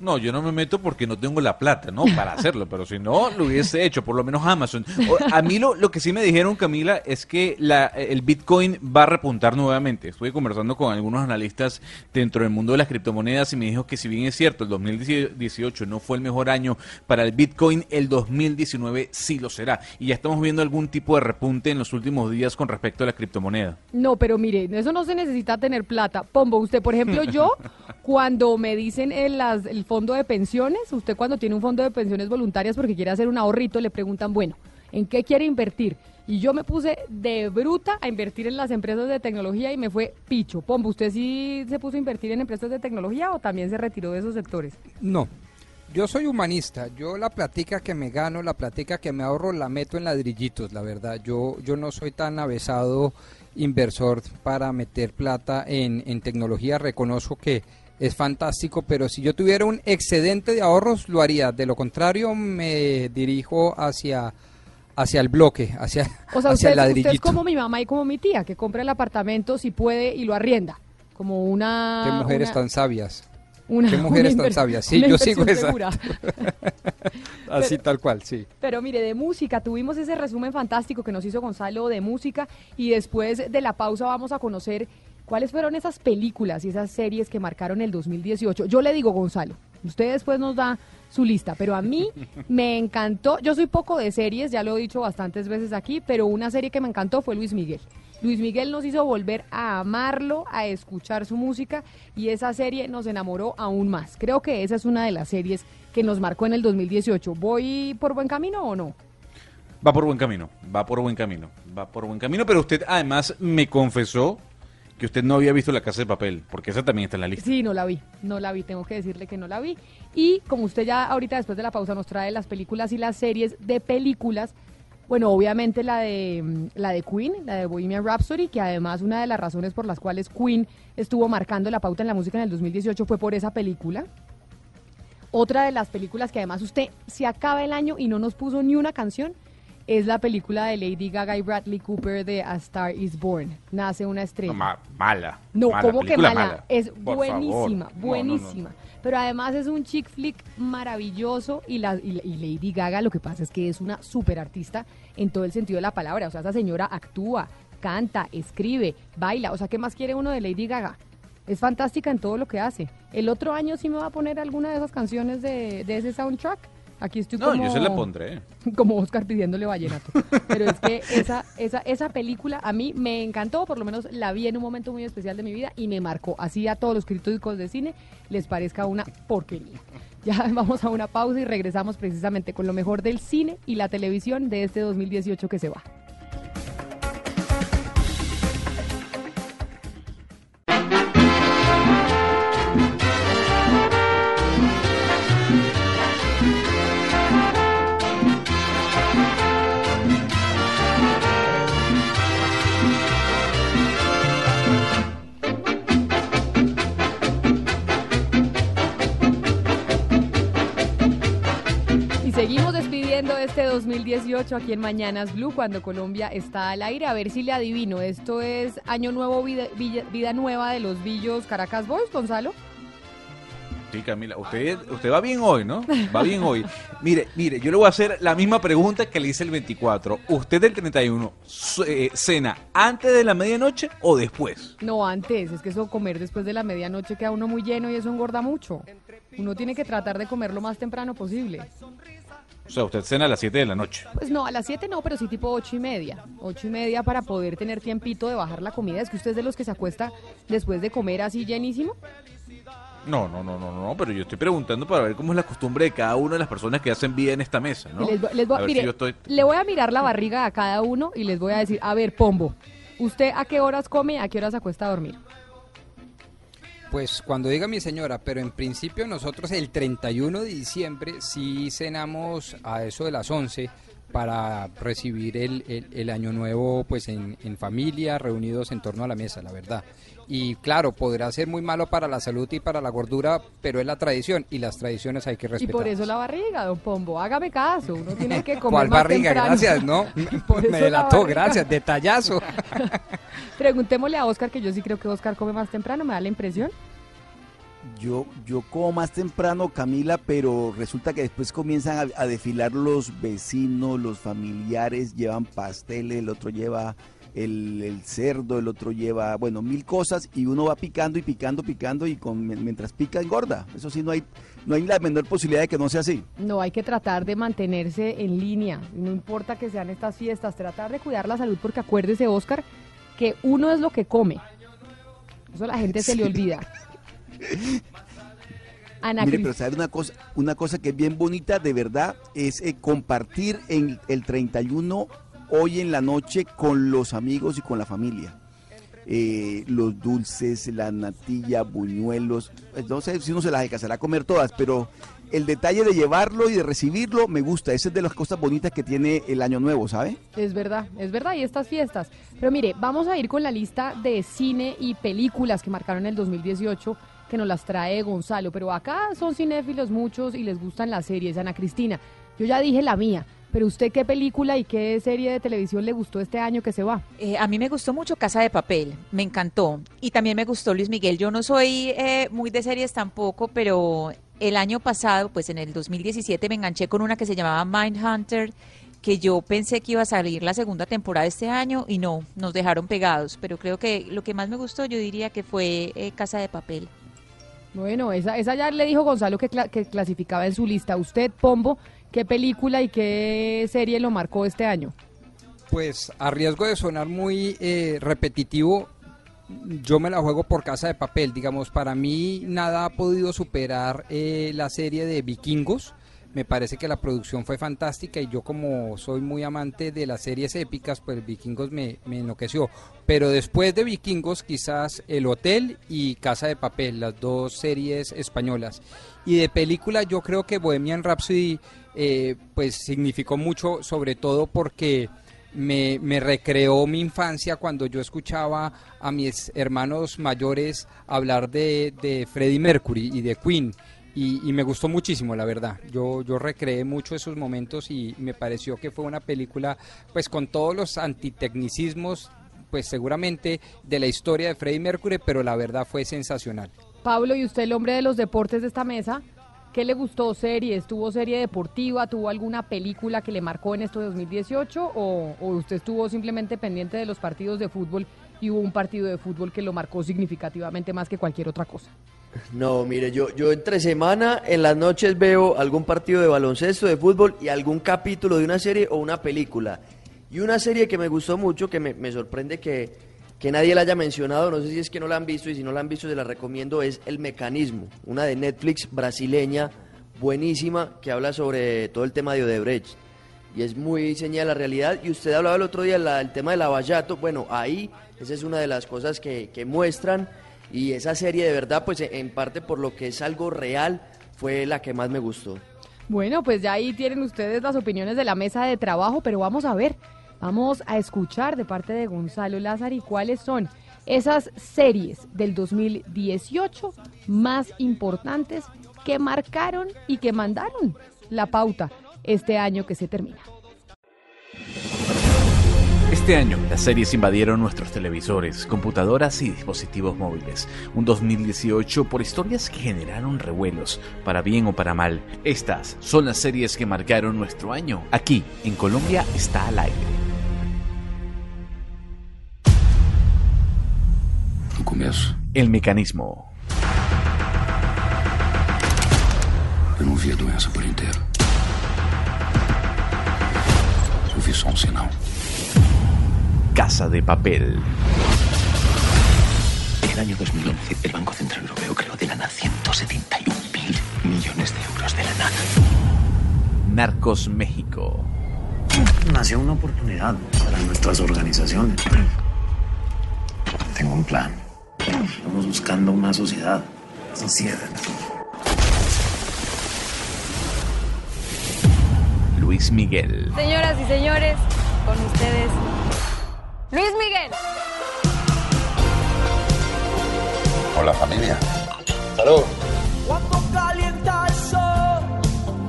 No, yo no me meto porque no tengo la plata, ¿no? Para [LAUGHS] hacerlo, pero si no, lo hubiese hecho, por lo menos Amazon. A mí lo, lo que sí me dijeron, Camila, es que la, el Bitcoin va a repuntar nuevamente. Estuve conversando con algunos analistas dentro del mundo de las criptomonedas y me dijo que si bien es cierto, el 2018 no fue el mejor año para el Bitcoin, el 2019 sí lo será. Y ya estamos viendo algún tipo de repunte en los últimos días con respecto a la criptomoneda. No, pero mire, eso no se necesita tener plata. Pombo, usted, por ejemplo, yo, [LAUGHS] cuando me dicen en las... El fondo de pensiones, usted cuando tiene un fondo de pensiones voluntarias porque quiere hacer un ahorrito, le preguntan, bueno, ¿en qué quiere invertir? Y yo me puse de bruta a invertir en las empresas de tecnología y me fue picho. Pombo, ¿usted sí se puso a invertir en empresas de tecnología o también se retiró de esos sectores? No, yo soy humanista. Yo la platica que me gano, la platica que me ahorro, la meto en ladrillitos, la verdad. Yo, yo no soy tan avesado inversor para meter plata en, en tecnología. Reconozco que es fantástico, pero si yo tuviera un excedente de ahorros, lo haría. De lo contrario, me dirijo hacia hacia el bloque, hacia, o sea, hacia usted, el ladrillito. Usted es como mi mamá y como mi tía, que compra el apartamento si puede y lo arrienda. Como una... Qué mujeres tan sabias. Una, Qué [LAUGHS] mujeres tan sabias. Sí, yo sigo esa. [LAUGHS] [LAUGHS] Así tal cual, sí. Pero mire, de música, tuvimos ese resumen fantástico que nos hizo Gonzalo de música y después de la pausa vamos a conocer ¿Cuáles fueron esas películas y esas series que marcaron el 2018? Yo le digo, Gonzalo, usted después nos da su lista, pero a mí [LAUGHS] me encantó, yo soy poco de series, ya lo he dicho bastantes veces aquí, pero una serie que me encantó fue Luis Miguel. Luis Miguel nos hizo volver a amarlo, a escuchar su música y esa serie nos enamoró aún más. Creo que esa es una de las series que nos marcó en el 2018. ¿Voy por buen camino o no? Va por buen camino, va por buen camino, va por buen camino, pero usted además me confesó que usted no había visto La Casa de Papel, porque esa también está en la lista. Sí, no la vi, no la vi, tengo que decirle que no la vi. Y como usted ya ahorita después de la pausa nos trae las películas y las series de películas, bueno, obviamente la de mm, la de Queen, la de Bohemian Rhapsody, que además una de las razones por las cuales Queen estuvo marcando la pauta en la música en el 2018 fue por esa película. Otra de las películas que además usted se acaba el año y no nos puso ni una canción es la película de Lady Gaga y Bradley Cooper de A Star Is Born. Nace una estrella. mala. No, ¿cómo que mala? Es buenísima, buenísima. Pero además es un chick flick maravilloso y, la, y, Lady Gaga lo que pasa es que es una super artista en todo el sentido de la palabra. O sea, esa señora actúa, canta, escribe, baila. O sea, ¿qué más quiere uno de Lady Gaga? Es fantástica en todo lo que hace. El otro año sí me va a poner alguna de esas canciones de, de ese soundtrack Aquí estoy no, yo se la pondré. [LAUGHS] Como Oscar pidiéndole vallenato. Pero es que esa, esa, esa película a mí me encantó, por lo menos la vi en un momento muy especial de mi vida y me marcó. Así a todos los críticos de cine les parezca una porquería. [LAUGHS] Ya vamos a una pausa y regresamos precisamente con lo mejor del cine y la televisión de este 2018 que se va. 2018 aquí en Mañanas Blue cuando Colombia está al aire. A ver si le adivino. Esto es Año Nuevo, Vida, vida Nueva de los Villos Caracas Boys, Gonzalo. Sí, Camila, usted, usted va bien hoy, ¿no? Va bien hoy. Mire, mire, yo le voy a hacer la misma pregunta que le hice el 24. ¿Usted del 31 su- eh, cena antes de la medianoche o después? No, antes. Es que eso comer después de la medianoche queda uno muy lleno y eso engorda mucho. Uno tiene que tratar de comer lo más temprano posible. O sea, usted cena a las 7 de la noche. Pues no, a las 7 no, pero sí tipo ocho y media. Ocho y media para poder tener tiempito de bajar la comida. Es que usted es de los que se acuesta después de comer así llenísimo. No, no, no, no, no, pero yo estoy preguntando para ver cómo es la costumbre de cada una de las personas que hacen vida en esta mesa, ¿no? Y les voy- les voy- a ver mire, si yo estoy... Le voy a mirar la barriga a cada uno y les voy a decir, a ver, Pombo, ¿usted a qué horas come, a qué horas se acuesta a dormir? Pues cuando diga mi señora, pero en principio nosotros el 31 de diciembre sí cenamos a eso de las 11 para recibir el, el- el año nuevo pues en, en familia, reunidos en torno a la mesa, la verdad. Y claro, podrá ser muy malo para la salud y para la gordura, pero es la tradición y las tradiciones hay que Y respetar. por eso la barriga, don Pombo, hágame caso, uno [LAUGHS] tiene que comer ¿Cuál más barriga? temprano. Gracias, ¿no? [LAUGHS] Por Me la delató, barriga. gracias, detallazo. [LAUGHS] Preguntémosle a Oscar, que yo sí creo que Oscar come más temprano, me da la impresión. Yo, yo como más temprano, Camila, pero resulta que después comienzan a, a desfilar los vecinos, los familiares, llevan pasteles, el otro lleva el, el cerdo, el otro lleva, bueno, mil cosas y uno va picando y picando, picando y con, mientras pica engorda. Eso sí, no hay, no hay la menor posibilidad de que no sea así. No, hay que tratar de mantenerse en línea, no importa que sean estas fiestas, tratar de cuidar la salud, porque acuérdese, Oscar, que uno es lo que come. Eso a la gente se le olvida. [LAUGHS] Ana Mire, pero ¿sabe una cosa? Una cosa que es bien bonita, de verdad, es eh, compartir en el 31 hoy en la noche con los amigos y con la familia. Eh, los dulces, la natilla, buñuelos, pues, no sé si uno se las alcanzará a comer todas, pero el detalle de llevarlo y de recibirlo me gusta. Esa es de las cosas bonitas que tiene el año nuevo, ¿sabe? Es verdad, es verdad, y estas fiestas. Pero mire, vamos a ir con la lista de cine y películas que marcaron el 2018, que nos las trae Gonzalo. Pero acá son cinéfilos muchos y les gustan las series. Ana Cristina, yo ya dije la mía, pero usted qué película y qué serie de televisión le gustó este año que se va? Eh, a mí me gustó mucho Casa de Papel, me encantó. Y también me gustó Luis Miguel. Yo no soy eh, muy de series tampoco, pero el año pasado, pues en el 2017, me enganché con una que se llamaba Mindhunter, que yo pensé que iba a salir la segunda temporada este año y no, nos dejaron pegados. Pero creo que lo que más me gustó, yo diría que fue eh, Casa de Papel. Bueno, esa, esa ya le dijo Gonzalo que, cla- que clasificaba en su lista. Usted, Pombo, ¿qué película y qué serie lo marcó este año? Pues a riesgo de sonar muy eh, repetitivo, yo me la juego por casa de papel. Digamos, para mí nada ha podido superar eh, la serie de vikingos. Me parece que la producción fue fantástica y yo como soy muy amante de las series épicas, pues Vikingos me, me enloqueció. Pero después de Vikingos quizás El Hotel y Casa de Papel, las dos series españolas. Y de película yo creo que Bohemian Rhapsody eh, pues significó mucho, sobre todo porque me, recreó mi infancia cuando yo escuchaba a mis hermanos mayores hablar de, de Freddie Mercury y de Queen. Y, y me gustó muchísimo, la verdad. Yo, yo recreé mucho esos momentos y me pareció que fue una película, pues con todos los antitecnicismos, pues seguramente de la historia de Freddie Mercury, pero la verdad fue sensacional. Pablo, ¿y usted el hombre de los deportes de esta mesa? ¿Qué le gustó series? ¿Tuvo serie deportiva? ¿Tuvo alguna película que le marcó en esto de 2018? ¿O, o usted estuvo simplemente pendiente de los partidos de fútbol y hubo un partido de fútbol que lo marcó significativamente más que cualquier otra cosa? No, mire, yo, entre semana en las noches veo algún partido de baloncesto, de fútbol y algún capítulo de una serie o una película. Y una serie que me gustó mucho, que me sorprende que, que nadie la haya mencionado, no sé si es que no la han visto y si no la han visto se la recomiendo, es El Mecanismo, una de Netflix brasileña, buenísima, que habla sobre todo el tema de Odebrecht. Y es muy señal la realidad. Y usted hablaba el otro día la- el tema del abayato, bueno, ahí esa es una de las cosas que, que muestran y esa serie de verdad, pues en parte por lo que es algo real, fue la que más me gustó. Bueno, pues ya ahí tienen ustedes las opiniones de la mesa de trabajo, pero vamos a ver, vamos a escuchar de parte de Gonzalo Lázaro y cuáles son esas series del 2018 más importantes que marcaron y que mandaron la pauta este año que se termina. Este año, las series invadieron nuestros televisores, computadoras y dispositivos móviles. Un 2018 por historias que generaron revuelos, para bien o para mal. Estas son las series que marcaron nuestro año. Aquí, en Colombia, está al aire. El mecanismo. eu não vi a doença por inteiro. Eu vi só um sinal. Casa de Papel. En el año 2011, el Banco Central Europeo creó de la nada 171 mil millones de euros de la nada. Narcos México. Nació una oportunidad para nuestras organizaciones. Tengo un plan. Estamos buscando una sociedad sincera. Luis Miguel. Señoras y señores, con ustedes, Luis Miguel. Hola familia. Salud. Cuando calienta el sol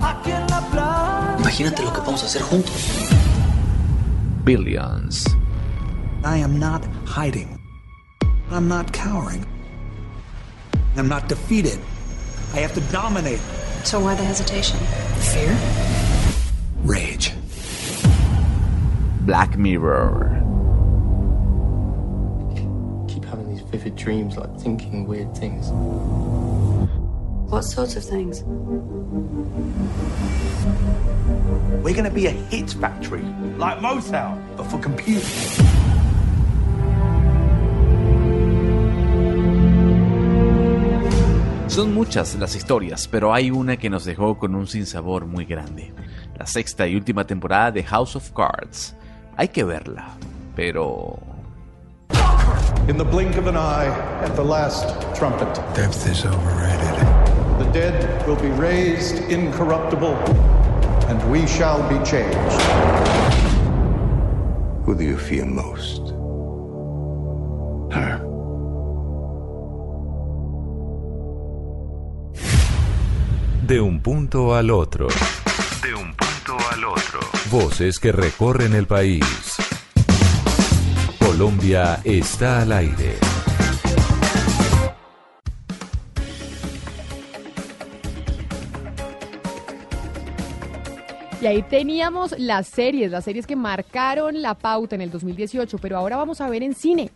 aquí en la playa. Imagínate lo que podemos hacer juntos. Billions. I am not hiding. I'm not cowering. I'm not defeated. I have to dominate. So why the hesitation? Fear? Rage. Black Mirror. Vivid dreams, like thinking weird things. What sorts of things? We're gonna be a hit factory, like Motown, but for computers. Son muchas las historias, pero hay una que nos dejó con un sinsabor muy grande. La sexta y última temporada de House of Cards. Hay que verla, pero... In the blink of an eye, at the last trumpet, Depth is overrated. the dead will be raised incorruptible, and we shall be changed. Who do you fear most? Her. De un punto al otro. De un punto al otro. Voces que recorren el país. Colombia está al aire. Y ahí teníamos las series, las series que marcaron la pauta en el 2018, pero ahora vamos a ver en cine.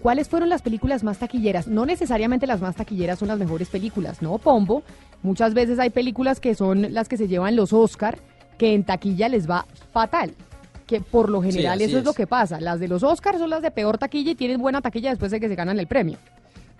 ¿Cuáles fueron las películas más taquilleras? No necesariamente las más taquilleras son las mejores películas, ¿no, Pombo? Muchas veces hay películas que son las que se llevan los Oscar, que en taquilla les va fatal. Que por lo general eso es. lo que pasa. Las de los Oscars son las de peor taquilla y tienen buena taquilla después de que se ganan el premio.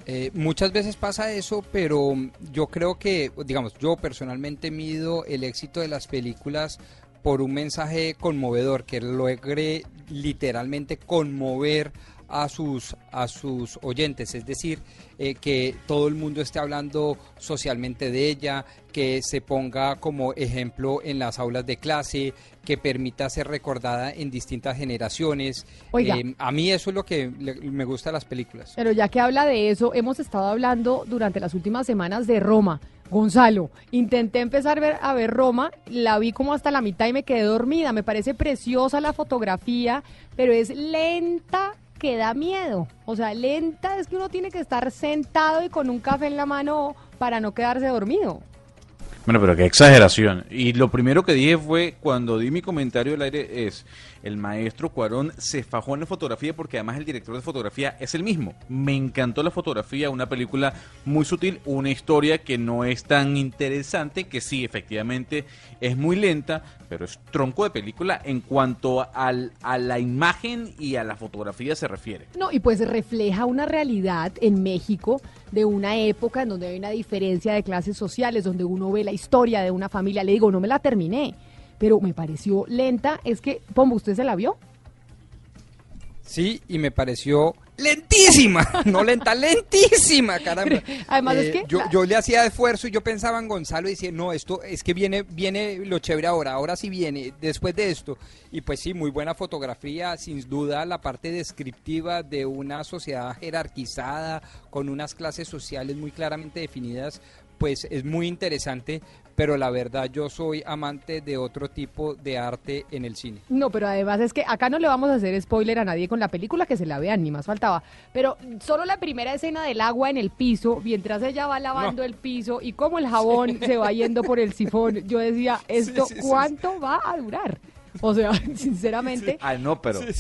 Eh, muchas veces pasa eso, pero yo creo que, digamos, yo personalmente mido el éxito de las películas por un mensaje conmovedor, que logre literalmente conmover a sus, a sus oyentes, es decir, eh, que todo el mundo esté hablando socialmente de ella, que se ponga como ejemplo en las aulas de clase, que permita ser recordada en distintas generaciones. Oiga. Eh, a mí eso es lo que le- me gusta de las películas. Pero ya que habla de eso, hemos estado hablando durante las últimas semanas de Roma. Gonzalo, intenté empezar a ver, a ver Roma, la vi como hasta la mitad y me quedé dormida. Me parece preciosa la fotografía, pero es lenta que da miedo. O sea, lenta es que uno tiene que estar sentado y con un café en la mano para no quedarse dormido. Bueno, pero qué exageración. Y lo primero que dije fue, cuando di mi comentario al aire, es, el maestro Cuarón se fajó en la fotografía porque además el director de fotografía es el mismo. Me encantó la fotografía, una película muy sutil, una historia que no es tan interesante, que sí, efectivamente es muy lenta, pero es tronco de película en cuanto al, a la imagen y a la fotografía se refiere. No, y pues refleja una realidad en México de una época en donde hay una diferencia de clases sociales, donde uno ve la historia de una familia. Le digo, no me la terminé, pero me pareció lenta. Es que, Pombo, ¿usted se la vio? Sí, y me pareció lentísima, [LAUGHS] no lenta, lentísima, caramba. [LAUGHS] Además, es Eh, que yo, yo le hacía esfuerzo y yo pensaba en Gonzalo y decía, no, esto es que viene, viene lo chévere ahora, ahora sí viene, después de esto. Y pues sí, muy buena fotografía, sin duda la parte descriptiva de una sociedad jerarquizada, con unas clases sociales muy claramente definidas, pues es muy interesante, pero la verdad yo soy amante de otro tipo de arte en el cine. No, pero además es que acá no le vamos a hacer spoiler a nadie con la película que se la vean, ni más faltaba. Pero solo la primera escena del agua en el piso, mientras ella va lavando el piso y como el jabón se va yendo por el sifón, yo decía, ¿esto sí, sí, sí. cuánto va a durar? O sea, [LAUGHS] sinceramente. Ah, no, pero. [LAUGHS]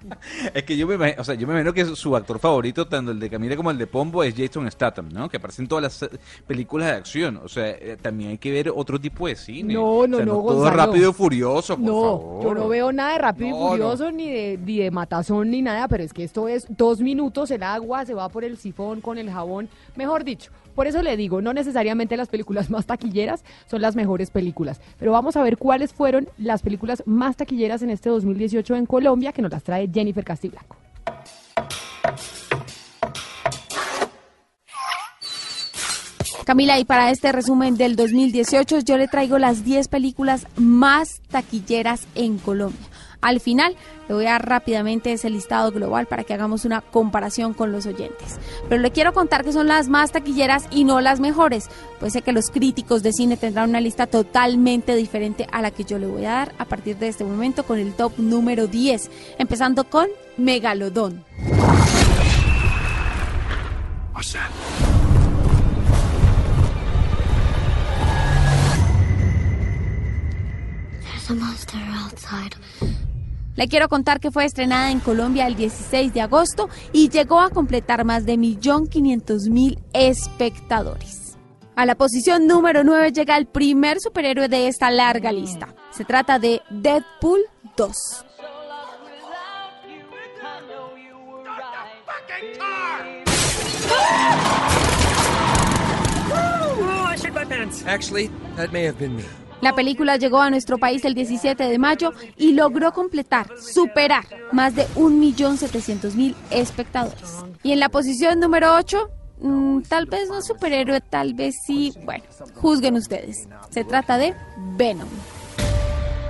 [LAUGHS] es que yo me, imagino, o sea, yo me imagino que su actor favorito, tanto el de Camila como el de Pombo, es Jason Statham, ¿no? Que aparece en todas las eh, películas de acción. O sea, eh, también hay que ver otro tipo de cine. No, no, O sea, no, Todo Gonzalo. rápido y furioso, por no, favor. yo no veo nada de rápido y No, no. furioso ni de ni de matazón ni nada, pero es que esto es dos minutos, el agua se va por el sifón con el jabón, mejor dicho. Por eso le digo, no necesariamente las películas más taquilleras son las mejores películas, pero vamos a ver cuáles fueron las películas más taquilleras en este 2018 en Colombia, que nos las trae Jennifer Castiblanco. Camila, y para este resumen del 2018 yo le traigo las 10 películas más taquilleras en Colombia. Al final le voy a dar rápidamente ese listado global para que hagamos una comparación con los oyentes. Pero le quiero contar que son las más taquilleras y no las mejores. Pues sé que los críticos de cine tendrán una lista totalmente diferente a la que yo le voy a dar a partir de este momento con el top número 10, empezando con Megalodón. What's that? There's a monster outside. Le quiero contar que fue estrenada en Colombia el 16 de agosto y llegó a completar más de 1.500.000 espectadores. A la posición número 9 llega el primer superhéroe de esta larga lista. Se trata de Deadpool 2. Oh, I shit my pants. Actually, that may have been me. La película llegó a nuestro país el 17 de mayo y logró completar, superar más de 1.700.000 espectadores. Y en la posición número 8, mm, tal vez no superhéroe, tal vez sí, bueno, juzguen ustedes. Se trata de Venom.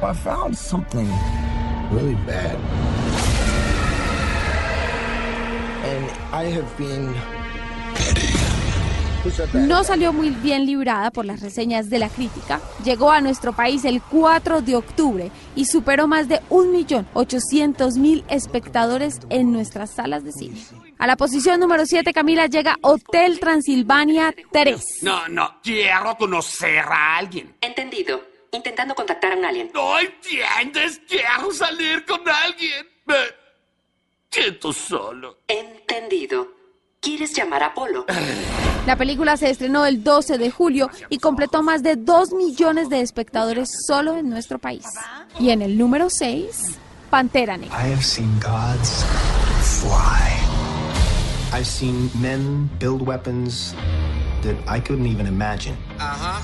I found something really bad. And I have been. No salió muy bien librada por las reseñas de la crítica. Llegó a nuestro país el 4 de octubre y superó más de 1.800.000 espectadores en nuestras salas de cine. A la posición número 7, Camila, llega Hotel Transilvania 3. No, no, quiero conocer a alguien. Entendido. Intentando contactar a un alien. No entiendes, quiero salir con alguien. Me siento solo. Entendido. ¿Quieres llamar a Apolo? La película se estrenó el 12 de julio y completó más de 2 millones de espectadores solo en nuestro país. Y en el número 6, Pantera Negra. I have seen gods fly. I've seen men build weapons that I couldn't even imagine. Ajá.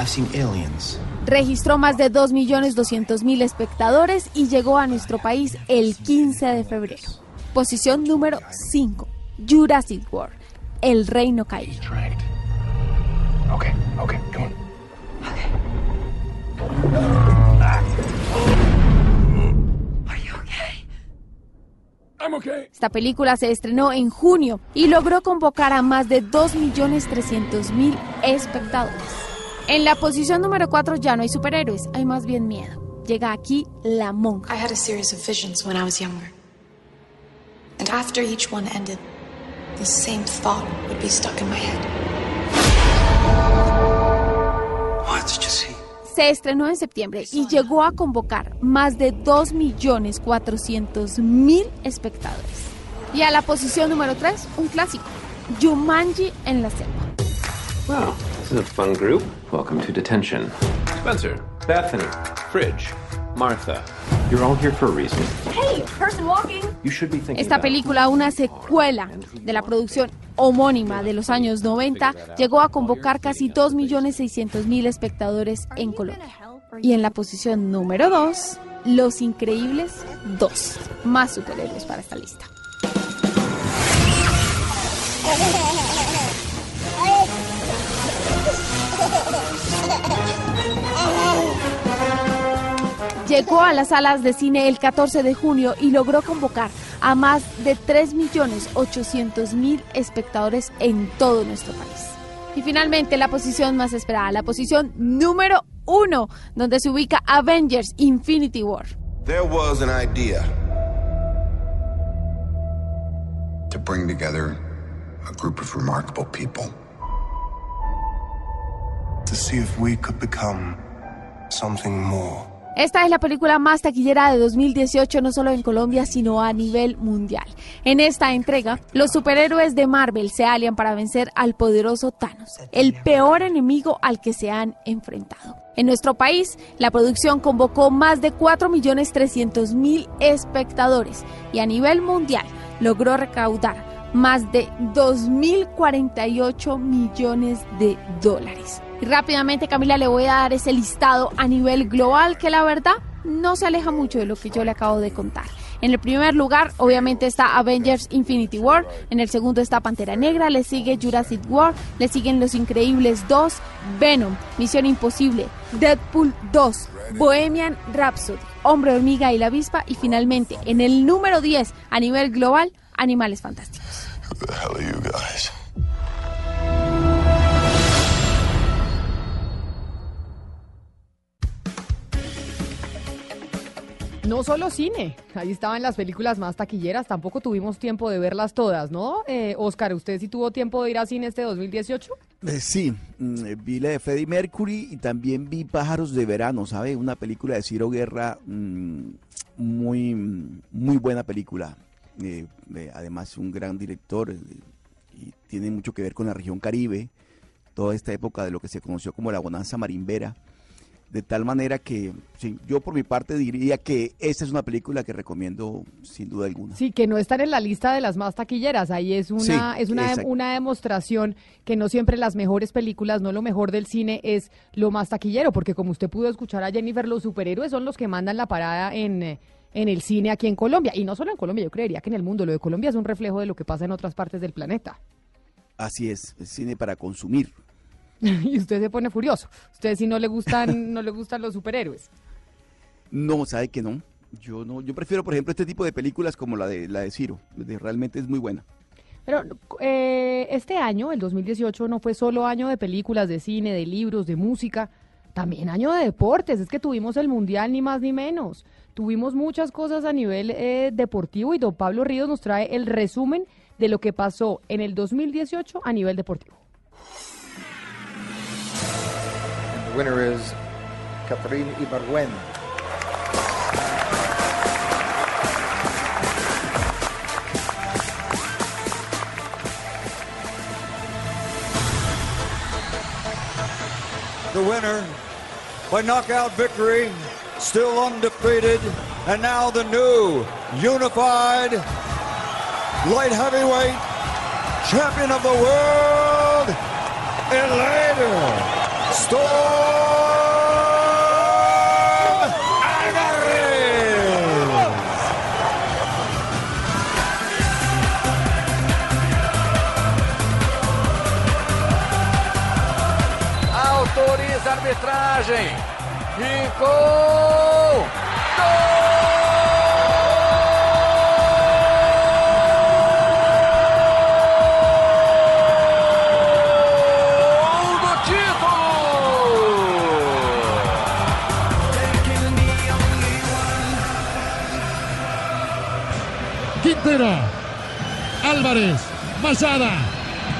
I've seen aliens. Registró más de 2.200.000 espectadores y llegó a nuestro país el 15 de febrero. Posición número 5, Jurassic World, El Reino Caído. Okay, okay, come on. I'm okay. Esta película se estrenó en junio y logró convocar a más de 2.300.000 espectadores. En la posición número 4 ya no hay superhéroes, hay más bien miedo. Llega aquí La Monja. I had a series of visions when I was younger. And after each one ended, the same thought would be stuck in my head. What did you see? Se estrenó en septiembre y llegó a convocar más de 2.400.000 espectadores. Y a la posición número 3, un clásico, Jumanji en la selva. Wow, this is a fun group. Welcome to detention. Spencer, Bethany, Fridge, Martha. You're all here for a reason. Hey, person walking. You should be thinking Esta película, una secuela de la producción homónima de los años 90, llegó a convocar casi 2.600.000 espectadores en Colombia. Y en la posición número 2, Los Increíbles 2. Más superhéroes para esta lista. [LAUGHS] Llegó a las salas de cine el 14 de junio y logró convocar a más de 3.800.000 espectadores en todo nuestro país. Y finalmente la posición más esperada, la posición número uno, donde se ubica Avengers Infinity War. There was an idea to bring together a group of remarkable people to see if we could become something more. Esta es la película más taquillera de 2018, no solo en Colombia, sino a nivel mundial. En esta entrega, los superhéroes de Marvel se alian para vencer al poderoso Thanos, el peor enemigo al que se han enfrentado. En nuestro país, la producción convocó más de 4.300.000 espectadores y a nivel mundial logró recaudar más de 2.048 millones de dólares. Y rápidamente, Camila, le voy a dar ese listado a nivel global que la verdad no se aleja mucho de lo que yo le acabo de contar. En el primer lugar, obviamente, está Avengers Infinity War. En el segundo está Pantera Negra. Le sigue Jurassic World. Le siguen Los Increíbles 2, Venom, Misión Imposible, Deadpool 2, Bohemian Rhapsody, Hombre Hormiga y la Avispa. Y finalmente, en el número 10 a nivel global, Animales Fantásticos. Who the hell are you guys? No solo cine, ahí estaban las películas más taquilleras, tampoco tuvimos tiempo de verlas todas, ¿no? Eh, Oscar, ¿usted sí tuvo tiempo de ir a cine este 2018? Eh, sí, mm, eh, vi la de Freddie Mercury y también vi Pájaros de Verano, ¿sabe? Una película de Ciro Guerra, mm, muy, muy buena película. Eh, eh, además, un gran director eh, y tiene mucho que ver con la región Caribe, toda esta época de lo que se conoció como la bonanza marimbera. De tal manera que sí, yo por mi parte diría que esta es una película que recomiendo sin duda alguna. Sí, que no están en la lista de las más taquilleras. Ahí es una, Sí, es una, una demostración que no siempre las mejores películas, no lo mejor del cine es lo más taquillero, porque como usted pudo escuchar a Jennifer, los superhéroes son los que mandan la parada en, eh, en el cine aquí en Colombia. Y no solo en Colombia, yo creería que en el mundo. Lo de Colombia es un reflejo de lo que pasa en otras partes del planeta. Así es, es cine para consumir. [LAUGHS] y usted se pone furioso. Usted si no le gustan, [LAUGHS] no le gustan los superhéroes. No, sabe que no. Yo no, yo prefiero, por ejemplo, este tipo de películas como la de la de Ciro. de- realmente es muy buena. Pero eh, este año, el 2018, no fue solo año de películas, de cine, de libros, de música, también año de deportes. Es que tuvimos el Mundial, ni más ni menos. Tuvimos muchas cosas a nivel eh, deportivo y don Pablo Ríos nos trae el resumen de lo que pasó en el 2018 a nivel deportivo. Catherine the winner by knockout victory, still undefeated, and now the new unified light heavyweight champion of the world, Elader Storm Alvarez. Autoriza a arbitragem. Gol Quintero. Álvarez. Masada.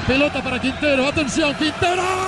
Pelota para Quintero. Atención, Quintero.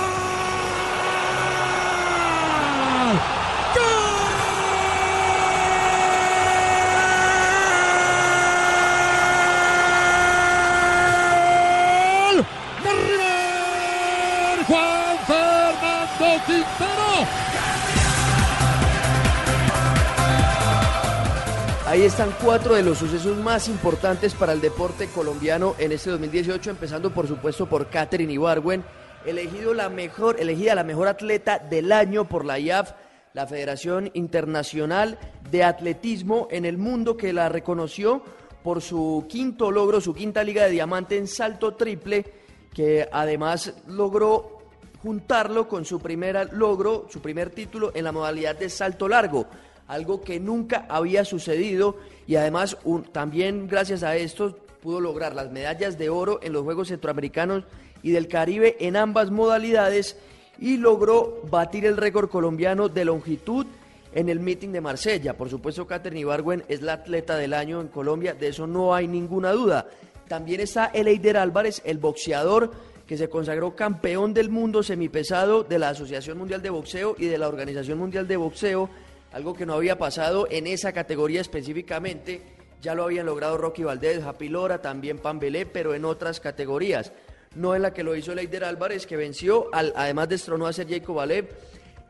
Ahí están cuatro de los sucesos más importantes para el deporte colombiano en este 2018, empezando por supuesto por Catherine Ibargüen, elegido la mejor, elegida la mejor atleta del año por la IAF, la Federación Internacional de Atletismo en el mundo que la reconoció por su quinto logro, su quinta liga de diamante en salto triple, que además logró juntarlo con su primer logro, su primer título en la modalidad de salto largo. Algo que nunca había sucedido y además también gracias a esto pudo lograr las medallas de oro en los Juegos Centroamericanos y del Caribe en ambas modalidades y logró batir el récord colombiano de longitud en el meeting de Marsella. Por supuesto, Catherine Ibargüen es la atleta del año en Colombia, de eso no hay ninguna duda. También está Eleider Álvarez, el boxeador que se consagró campeón del mundo semipesado de la Asociación Mundial de Boxeo y de la Organización Mundial de Boxeo, algo que no había pasado en esa categoría específicamente. Ya lo habían logrado Rocky Valdés, Happy Lora, también Pambelé, pero en otras categorías. No en la que lo hizo Leider Álvarez, que venció, al, además destronó a Sergey Kovalev.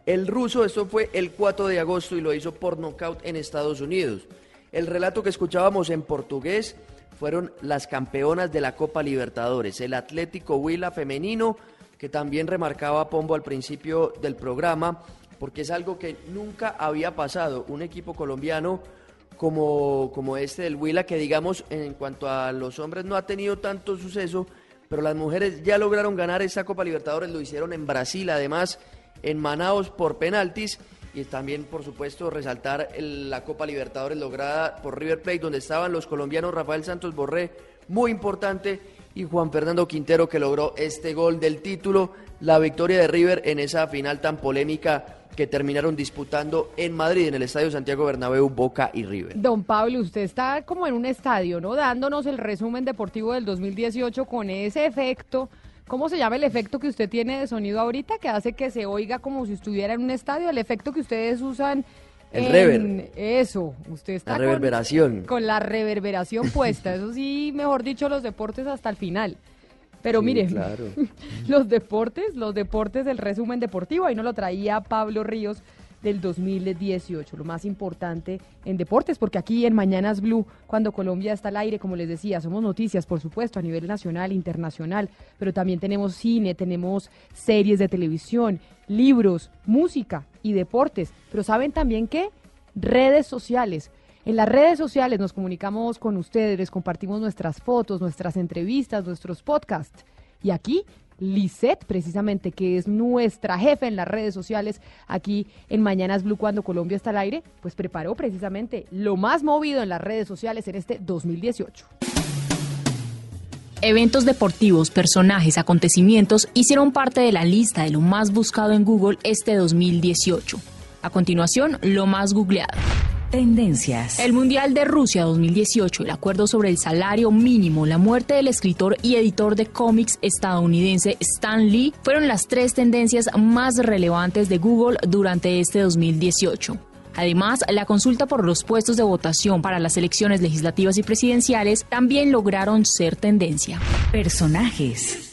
El ruso, esto fue el 4 de agosto y lo hizo por nocaut en Estados Unidos. El relato que escuchábamos en portugués fueron las campeonas de la Copa Libertadores, el Atlético Huila femenino, que también remarcaba Pombo al principio del programa, porque es algo que nunca había pasado. Un equipo colombiano como, como este del Huila, que digamos en cuanto a los hombres no ha tenido tanto suceso, pero las mujeres ya lograron ganar esta Copa Libertadores, lo hicieron en Brasil, además en Manaos por penaltis. Y también, por supuesto, resaltar la Copa Libertadores lograda por River Plate, donde estaban los colombianos Rafael Santos Borré, muy importante, y Juan Fernando Quintero, que logró este gol del título, la victoria de River en esa final tan polémica que terminaron disputando en Madrid, en el Estadio Santiago Bernabéu, Boca y River. Don Pablo, usted está como en un estadio, ¿no? Dándonos el resumen deportivo del 2018 con ese efecto. ¿Cómo se llama el efecto que usted tiene de sonido ahorita que hace que se oiga como si estuviera en un estadio? El efecto que ustedes usan. El en- rever. Eso, usted está La con- reverberación. Con, la reverberación puesta. Eso sí, mejor dicho, los deportes hasta el final. Pero Sí, mire, claro. [LAUGHS] los deportes, los deportes del resumen deportivo, ahí nos lo traía Pablo Ríos del 2018, lo más importante en deportes, porque aquí en Mañanas Blue, cuando Colombia está al aire, como les decía, somos noticias, por supuesto, a nivel nacional, internacional, pero también tenemos cine, tenemos series de televisión, libros, música y deportes, pero ¿saben también qué? Redes sociales. En las redes sociales nos comunicamos con ustedes, les compartimos nuestras fotos, nuestras entrevistas, nuestros podcasts. Y aquí, Lisette, precisamente, que es nuestra jefe en las redes sociales, aquí en Mañanas Blue, cuando Colombia está al aire, pues preparó precisamente lo más movido en las redes sociales en este 2018. Eventos deportivos, personajes, acontecimientos hicieron parte de la lista de lo más buscado en Google este 2018. A continuación, lo más googleado. Tendencias. El Mundial de Rusia 2018, el acuerdo sobre el salario mínimo, la muerte del escritor y editor de cómics estadounidense Stan Lee fueron las tres tendencias más relevantes de Google durante este 2018. Además, la consulta por los puestos de votación para las elecciones legislativas y presidenciales también lograron ser tendencia. Personajes.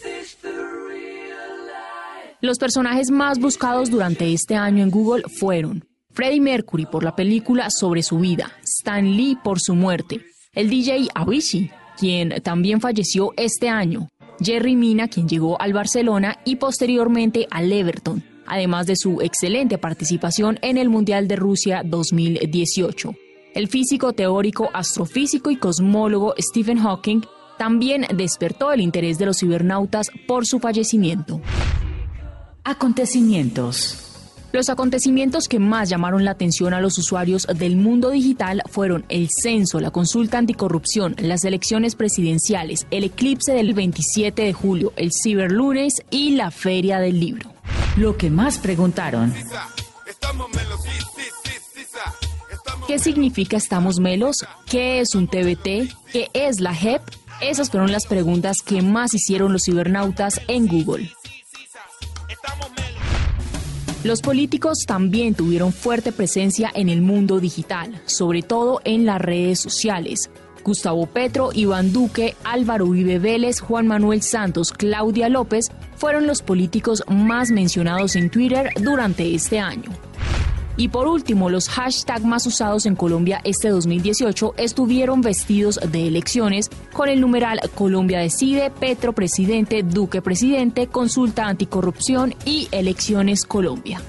Los personajes más buscados durante este año en Google fueron Freddie Mercury por la película sobre su vida, Stan Lee por su muerte, el DJ Avicii, quien también falleció este año, Jerry Mina, quien llegó al Barcelona y posteriormente al Everton, además de su excelente participación en el Mundial de Rusia 2018. El físico teórico, astrofísico y cosmólogo Stephen Hawking también despertó el interés de los cibernautas por su fallecimiento. Acontecimientos. Los acontecimientos que más llamaron la atención a los usuarios del mundo digital fueron el censo, la consulta anticorrupción, las elecciones presidenciales, el eclipse del 27 de julio, el ciberlunes y la feria del libro. Lo que más preguntaron. ¿Qué significa estamos melos? ¿Qué es un TBT? ¿Qué es la JEP? Esas fueron las preguntas que más hicieron los cibernautas en Google. Los políticos también tuvieron fuerte presencia en el mundo digital, sobre todo en las redes sociales. Gustavo Petro, Iván Duque, Álvaro Uribe Vélez, Juan Manuel Santos, Claudia López fueron los políticos más mencionados en Twitter durante este año. Y por último, los hashtags más usados en Colombia este 2018 estuvieron vestidos de elecciones con el numeral Colombia decide, Petro presidente, Duque presidente, consulta anticorrupción y elecciones Colombia.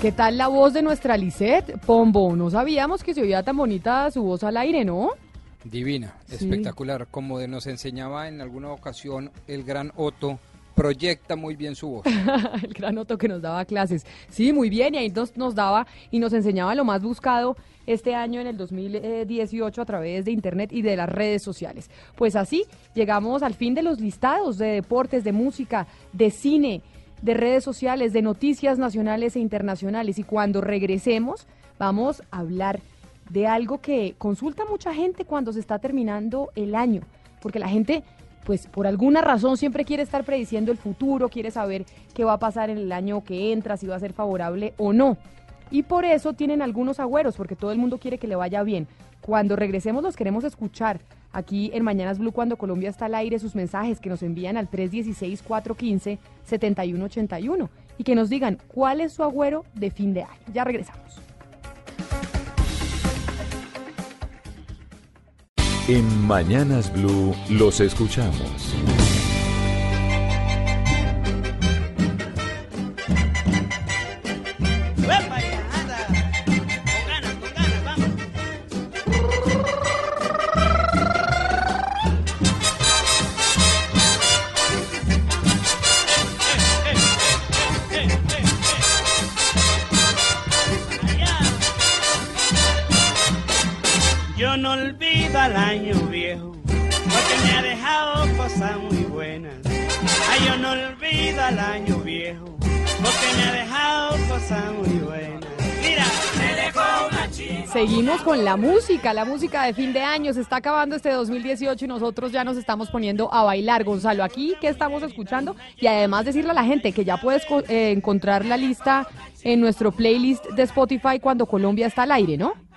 ¿Qué tal la voz de nuestra Lisette? Pombo, no sabíamos que se oía tan bonita su voz al aire, ¿no? Divina, Sí. espectacular, como de- nos enseñaba en alguna ocasión el gran Otto proyecta muy bien su voz. [LAUGHS] el gran Otto que nos daba clases. Sí, muy bien, y ahí nos, nos daba y nos enseñaba lo más buscado este año en el 2018 a través de internet y de las redes sociales. Pues así llegamos al fin de los listados de deportes, de música, de cine, de redes sociales, de noticias nacionales e internacionales. Y cuando regresemos, vamos a hablar de algo que consulta mucha gente cuando se está terminando el año, porque la gente pues por alguna razón siempre quiere estar prediciendo el futuro, quiere saber qué va a pasar en el año que entra, si va a ser favorable o no. Y por eso tienen algunos agüeros, porque todo el mundo quiere que le vaya bien. Cuando regresemos los queremos escuchar aquí en Mañanas Blue cuando Colombia está al aire sus mensajes que nos envían al 316-415-7181 y que nos digan cuál es su agüero de fin de año. Ya regresamos. En Mañanas Blue los escuchamos. Olvido al año viejo, porque me ha dejado cosas muy buenas. Ay, yo no olvido al año viejo, porque me ha dejado cosas muy buenas. Mira, me dejó una chica. Seguimos con la música, la música de fin de año. Se está acabando este 2018 y nosotros ya nos estamos poniendo a bailar. Gonzalo, aquí que estamos escuchando y además decirle a la gente que ya puedes eh, encontrar la lista en nuestro playlist de Spotify cuando Colombia está al aire, ¿no?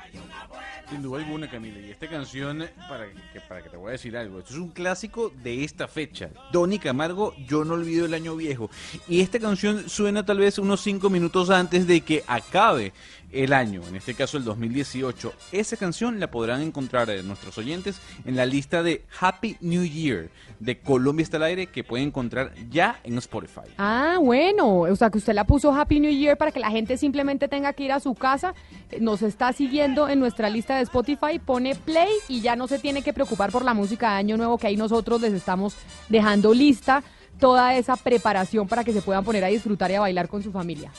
Sin duda alguna, Camila. Y esta canción, para que, para que te voy a decir algo, esto es un clásico de esta fecha. Donny Camargo, Yo no olvido el año viejo. Y esta canción suena tal vez unos cinco minutos antes de que acabe el año, en este caso el 2018. Esa canción la podrán encontrar eh, nuestros oyentes en la lista de Happy New Year de Colombia está al aire que pueden encontrar ya en Spotify. Ah, bueno, o sea que usted la puso Happy New Year para que la gente simplemente tenga que ir a su casa, nos está siguiendo en nuestra lista de Spotify, pone play y ya no se tiene que preocupar por la música de Año Nuevo que ahí nosotros les estamos dejando lista toda esa preparación para que se puedan poner a disfrutar y a bailar con su familia.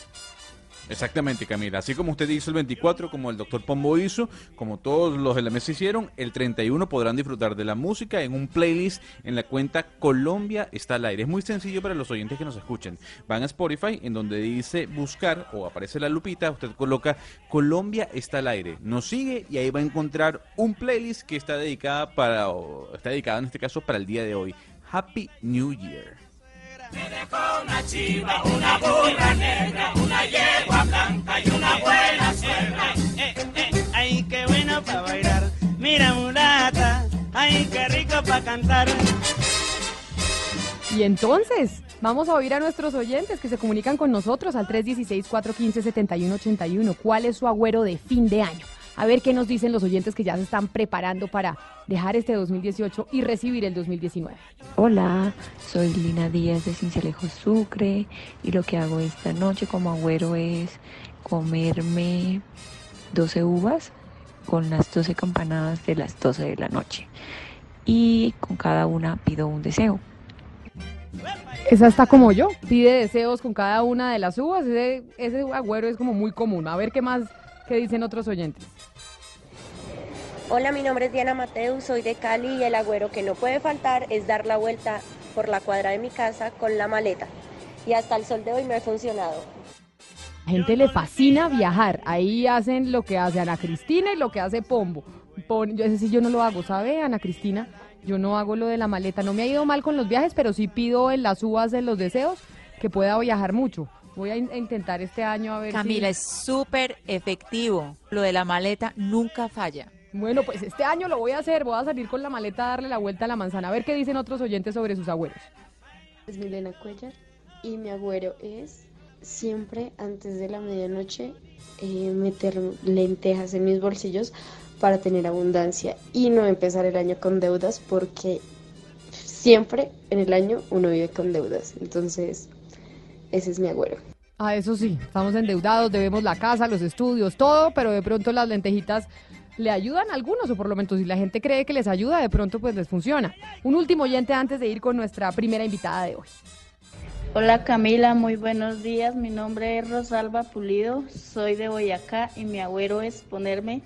Exactamente, Camila. Así como usted hizo el 24, como el doctor Pombo hizo, como todos los de la mesa hicieron, el 31 podrán disfrutar de la música en un playlist en la cuenta Colombia está al aire. Es muy sencillo para los oyentes que nos escuchen. Van a Spotify, en donde dice buscar o aparece la lupita, usted coloca Colombia está al aire. Nos sigue y ahí va a encontrar un playlist que está dedicada para, o está dedicada en este caso para el día de hoy. Happy New Year. Una chiva, una burra negra, una yegua blanca y una buena suegra. Eh, eh, ay, qué bueno para bailar. Mira, mulata, ay, qué rico para cantar. Y entonces, vamos a oír a nuestros oyentes que se comunican con nosotros al 316-415-7181. ¿Cuál es su agüero de fin de año? A ver qué nos dicen los oyentes que ya se están preparando para dejar este 2018 y recibir el 2019. Hola, soy Lina Díaz de Cincelejo Sucre y lo que hago esta noche como agüero es comerme 12 uvas con las 12 campanadas de las 12 de la noche y con cada una pido un deseo. Esa está como yo, pide deseos con cada una de las uvas. Ese, ese agüero es como muy común. A ver qué más dicen otros oyentes. Hola, mi nombre es Diana Mateu, soy de Cali y el agüero que no puede faltar es dar la vuelta por la cuadra de mi casa con la maleta. Y hasta el sol de hoy me ha funcionado. A gente le fascina viajar. Ahí hacen lo que hace Ana Cristina y lo que hace Pombo. Pon- yo, ese sí yo no lo hago, ¿sabe, Ana Cristina? Yo no hago lo de la maleta. No me ha ido mal con los viajes, pero sí pido en las uvas de los deseos que pueda viajar mucho. Voy a in- a intentar este año a ver Camila, si... es súper efectivo. Lo de la maleta nunca falla. Bueno, pues este año lo voy a hacer. Voy a salir con la maleta a darle la vuelta a la manzana. A ver qué dicen otros oyentes sobre sus agüeros. Es Milena Cuellar y mi agüero es siempre antes de la medianoche eh, meter lentejas en mis bolsillos para tener abundancia y no empezar el año con deudas porque siempre en el año uno vive con deudas. Entonces, ese es mi agüero. Ah, eso sí, estamos endeudados, debemos la casa, los estudios, todo, pero de pronto las lentejitas le ayudan a algunos, o por lo menos si la gente cree que les ayuda, de pronto pues les funciona. Un último oyente antes de ir con nuestra primera invitada de hoy. Hola Camila, muy buenos días. Mi nombre es Rosalba Pulido, soy de Boyacá y mi agüero es ponerme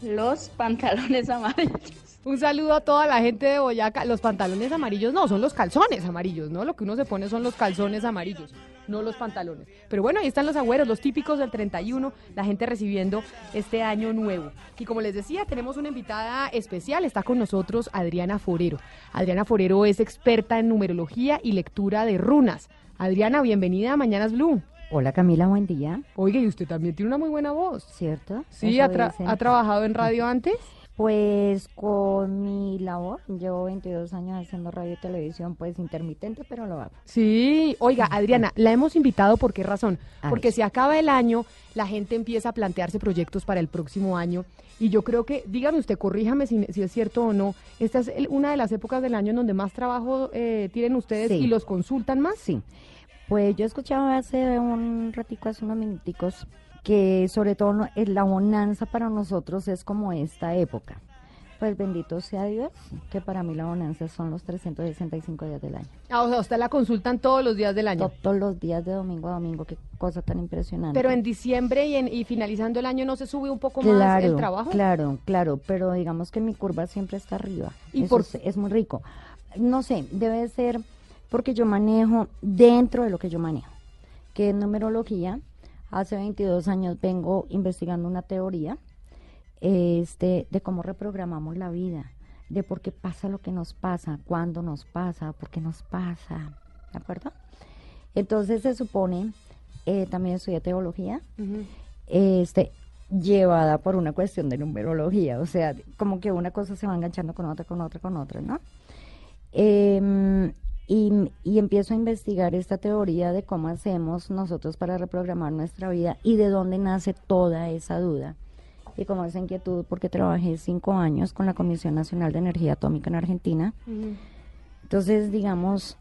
los pantalones amarillos. Un saludo a toda la gente de Boyacá. Los pantalones amarillos no, son los calzones amarillos, ¿no? Lo que uno se pone son los calzones amarillos, no los pantalones. Pero bueno, ahí están los agüeros, los típicos del 31, la gente recibiendo este año nuevo. Y como les decía, tenemos una invitada especial, está con nosotros Adriana Forero. Adriana Forero es experta en numerología y lectura de runas. Adriana, bienvenida a Mañanas Blue. Hola Camila, buen día. Oiga, y usted también tiene una muy buena voz. ¿Cierto? Sí, ha, tra- dicen. ha trabajado en radio antes. Pues con mi labor, llevo 22 años haciendo radio y televisión, pues intermitente, pero lo hago. Sí, oiga, Adriana, la hemos invitado por qué razón? A Porque ver. si acaba el año, la gente empieza a plantearse proyectos para el próximo año. Y yo creo que, dígame usted, corríjame si, si es cierto o no, esta es el- una de las épocas del año en donde más trabajo eh, tienen ustedes Sí. y los consultan más. Sí. Pues yo escuchaba hace un ratico, hace unos minuticos, que sobre todo eh, la bonanza para nosotros es como esta época. Pues bendito sea Dios, que para mí la bonanza son los 365 días del año. Ah, o sea, usted la consultan todos los días del año. To- Todos los días de domingo a domingo, qué cosa tan impresionante. Pero en diciembre y, en- y finalizando el año no se sube un poco más el trabajo. Claro, claro, pero digamos que mi curva siempre está arriba. ¿Y Eso por- es, es muy rico. No sé, debe ser porque yo manejo dentro de lo que yo manejo, que es numerología. Hace 22 años vengo investigando una teoría este, de cómo reprogramamos la vida, de por qué pasa lo que nos pasa, cuándo nos pasa, por qué nos pasa, ¿de acuerdo? Entonces se supone, eh, también estudié teología, este, llevada por una cuestión de numerología, o sea, como que una cosa se va enganchando con otra, con otra, con otra, ¿no? Em, y, y empiezo a investigar esta teoría de cómo hacemos nosotros para reprogramar nuestra vida y de dónde nace toda esa duda y como esa inquietud, porque trabajé cinco años con la Comisión Nacional de Energía Atómica en Argentina. Entonces, digamos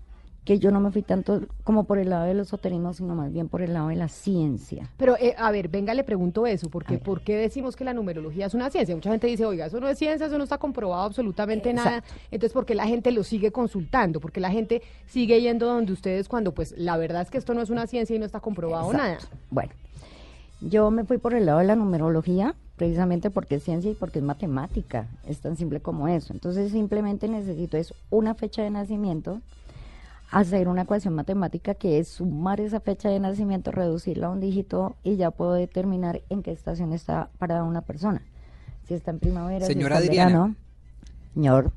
que yo no me fui tanto como por el lado del esoterismo, sino más bien por el lado de la ciencia. Pero, eh, a ver, venga, le pregunto eso, porque ¿por qué decimos que la numerología es una ciencia? Mucha gente dice, oiga, eso no es ciencia, eso no está comprobado absolutamente nada. Entonces, ¿por qué la gente lo sigue consultando? Porque la gente sigue yendo donde ustedes cuando, pues, la verdad es que esto no es una ciencia y no está comprobado nada. Bueno, yo me fui por el lado de la numerología, precisamente porque es ciencia y porque es matemática, es tan simple como eso. Entonces simplemente necesito es una fecha de nacimiento, hacer una ecuación matemática que es sumar esa fecha de nacimiento, reducirla a un dígito y ya puedo determinar en qué estación está parada una persona. Si está en primavera, si Señora en Adriana. verano. Señor.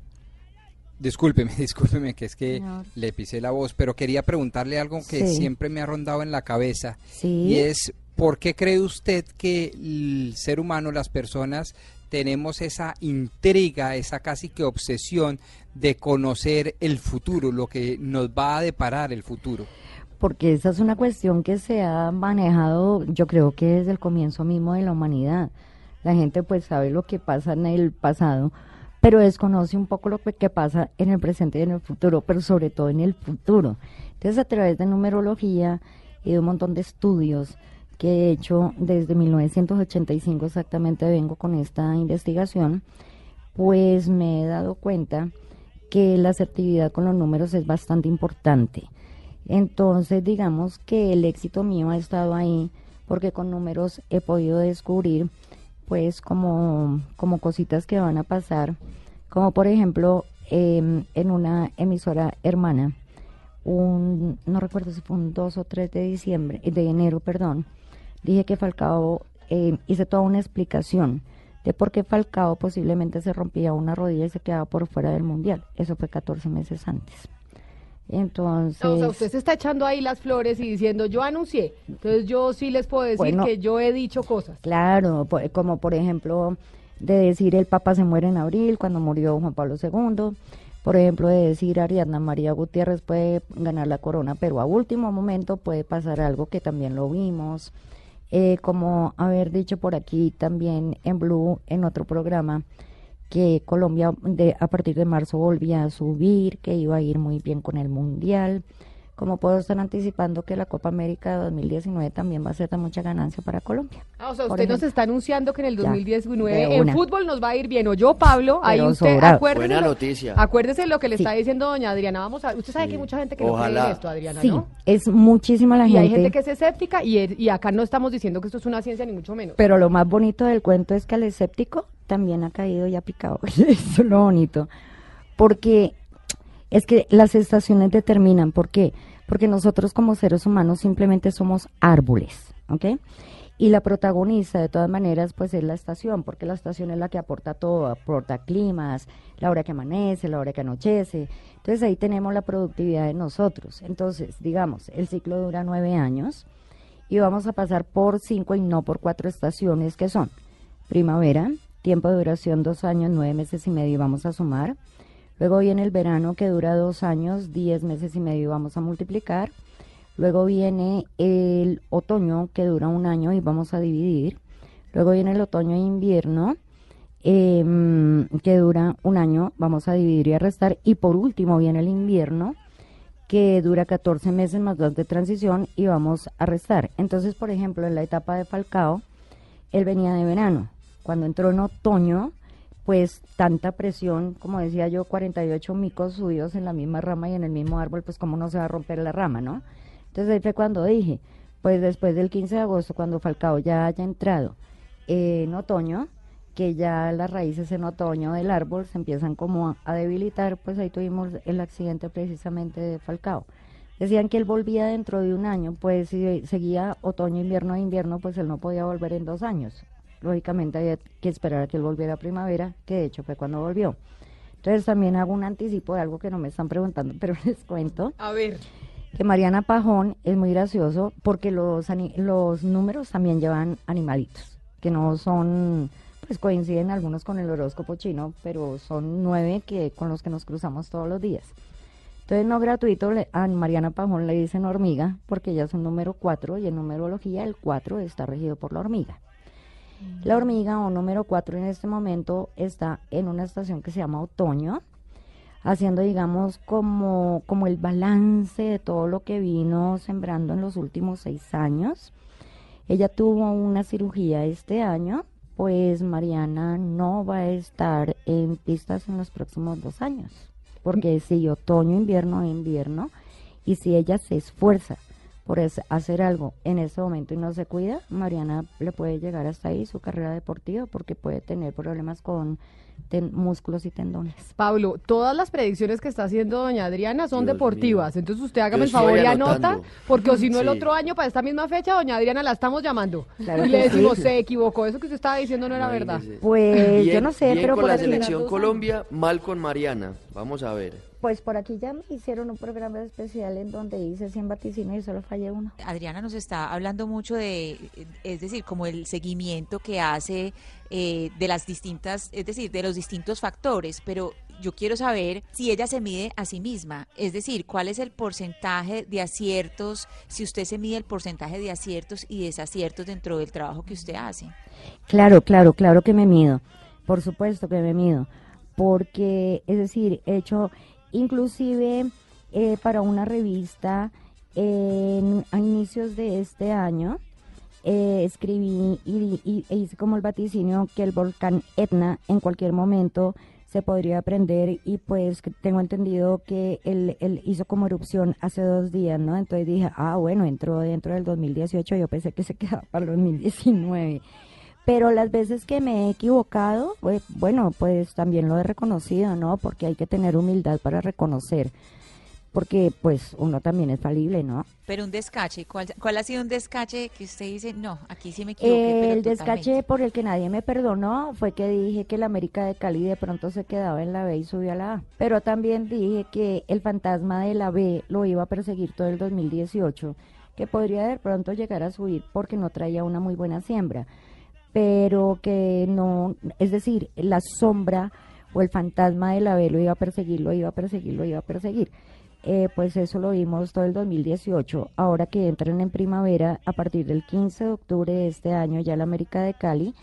Discúlpeme, discúlpeme que es que Señor. le pisé la voz, pero quería preguntarle algo que Sí. siempre me ha rondado en la cabeza. Sí. Y es, ¿por qué cree usted que el ser humano, las personas, tenemos esa intriga, esa casi que obsesión de conocer el futuro, lo que nos va a deparar el futuro? porque esa es una cuestión que se ha manejado, yo creo que desde el comienzo mismo de la humanidad. La gente pues sabe lo que pasa en el pasado, pero desconoce un poco lo que pasa en el presente y en el futuro, pero sobre todo en el futuro. Entonces a través de numerología y de un montón de estudios que he hecho desde 1985 exactamente vengo con esta investigación, pues me he dado cuenta que la asertividad con los números es bastante importante. Entonces, digamos que el éxito mío ha estado ahí porque con números he podido descubrir pues como, como cositas que van a pasar, como por ejemplo em, en una emisora hermana, un, no recuerdo si fue un 2 o 3 de diciembre, de enero, perdón, dije que Falcao, eh, hice toda una explicación de por qué Falcao posiblemente se rompía una rodilla y se quedaba por fuera del mundial. Eso fue 14 meses antes. Entonces, O sea, usted se está echando ahí las flores y diciendo, yo anuncié. Entonces, yo sí les puedo decir Bueno. que yo he dicho cosas. claro, como por ejemplo de decir el Papa se muere en abril cuando murió Juan Pablo II, por ejemplo de decir Ariadna María Gutiérrez puede ganar la corona, pero a último momento puede pasar algo que también lo vimos, eh, como haber dicho por aquí también en Blue en otro programa que Colombia de, a partir de marzo volvía a subir, que iba a ir muy bien con el mundial, como puedo estar anticipando que la Copa América de 2019 también va a ser de mucha ganancia para Colombia. Ah, o sea, usted nos está anunciando que en el Ya, 2019 de en fútbol nos va a ir bien. O yo, Pablo, ahí Pero usted, acuérdese. Buena lo- noticia. Acuérdese lo que le Sí. está diciendo doña Adriana. Vamos a, usted sabe que hay mucha gente que no Ojalá. cree en esto, Adriana, Sí, ¿no? es muchísima la y hay gente, gente que es escéptica y, es- y acá no estamos diciendo que esto es una ciencia ni mucho menos. pero lo más bonito del cuento es que al escéptico también ha caído y ha picado. [LAUGHS] Eso es lo bonito. Porque es que las estaciones determinan, ¿por qué? Porque nosotros como seres humanos simplemente somos árboles, ¿ok? Y la protagonista, de todas maneras, pues es la estación, porque la estación es la que aporta todo, aporta climas, la hora que amanece, la hora que anochece. Entonces ahí tenemos la productividad de nosotros. Entonces, digamos, el ciclo dura nueve años y vamos a pasar por cinco y no por cuatro estaciones que son primavera, tiempo de duración dos años, nueve meses y medio y vamos a sumar. Luego viene el verano que dura dos años, diez meses y medio vamos a multiplicar. Luego viene el otoño que dura un año y vamos a dividir. Luego viene el otoño e invierno em, que dura un año, vamos a dividir y a restar. Y por último viene el invierno que dura 14 meses más dos de transición y vamos a restar. Entonces, por ejemplo, en la etapa de Falcao, él venía de verano. Cuando entró en otoño, pues tanta presión, como decía yo, 48 micos subidos en la misma rama y en el mismo árbol, pues cómo no se va a romper la rama, ¿no? Entonces ahí fue cuando dije, pues después del 15 de agosto, cuando Falcao ya haya entrado eh, en otoño, que ya las raíces en otoño del árbol se empiezan como a, debilitar, pues ahí tuvimos el accidente precisamente de Falcao. Decían que él volvía dentro de un año, pues si seguía otoño, invierno, invierno, pues él no podía volver en dos años. Lógicamente había que esperar a que él volviera a primavera, que de hecho fue cuando volvió. Entonces también hago un anticipo de algo que no me están preguntando, [LAUGHS] pero les cuento A ver. que Mariana Pajón es muy gracioso porque los, los números también llevan animalitos, que no son, pues coinciden algunos con el horóscopo chino, pero son nueve que con los que nos cruzamos todos los días. Entonces, no gratuito, le- a Mariana Pajón le dicen hormiga porque ella es un número cuatro y en numerología el cuatro está regido por la hormiga. La hormiga o número 4 en este momento está en una estación que se llama otoño, haciendo, digamos, como, como el balance de todo lo que vino sembrando en los últimos seis años. Ella tuvo una cirugía este año, pues Mariana no va a estar en pistas en los próximos dos años, porque si otoño, invierno, invierno, y si ella se esfuerza por es- hacer algo en ese momento y no se cuida, Mariana le puede llegar hasta ahí su carrera deportiva porque puede tener problemas con ten- músculos y tendones. Pablo, todas las predicciones que está haciendo doña Adriana son Dios deportivas. Entonces usted hágame Yo el favor y anota, porque o si no el otro año para esta misma fecha, doña Adriana la estamos llamando. Claro y le decimos, sí. se equivocó, eso que usted estaba diciendo no era verdad. Pues Bien- yo no sé, bien pero con por la selección Colombia, mal con Mariana. Vamos a ver. Pues por aquí ya me hicieron un programa especial en donde hice 100 vaticinios y solo fallé uno. Adriana nos está hablando mucho de, es decir, como el seguimiento que hace eh, de las distintas, es decir, de los distintos factores, pero yo quiero saber si ella se mide a sí misma, es decir, cuál es el porcentaje de aciertos, si usted se mide el porcentaje de aciertos y desaciertos dentro del trabajo que usted hace. Claro, claro, claro que me mido. Por supuesto que me mido. Porque, es decir, he hecho inclusive eh, para una revista a inicios de este año, eh, escribí y, y- e hice como el vaticinio que el volcán Etna en cualquier momento se podría prender y pues tengo entendido que él, él hizo como erupción hace dos días, ¿no? Entonces dije, ah, bueno, entró dentro del 2018, yo pensé que se [LAUGHS] quedaba para el 2019. Pero las veces que me he equivocado, pues, bueno, pues también lo he reconocido, ¿no? Porque hay que tener humildad para reconocer, porque pues uno también es falible, ¿no? Pero un descache, ¿cuál, cuál ha sido un descache que usted dice, no, aquí sí me equivoqué? pero el descache totalmente"? por el que nadie me perdonó fue que dije que la América de Cali de pronto se quedaba en la B y subió a la A. Pero también dije que el fantasma de la B lo iba a perseguir todo el 2018, que podría de pronto llegar a subir porque no traía una muy buena siembra. Pero que no, es decir, la sombra o el fantasma de la B lo iba a perseguir, lo iba a perseguir, lo iba a perseguir. Eh, pues eso lo vimos todo el 2018. Ahora que entran en primavera, a partir del 15 de octubre de este año, ya el América de Cali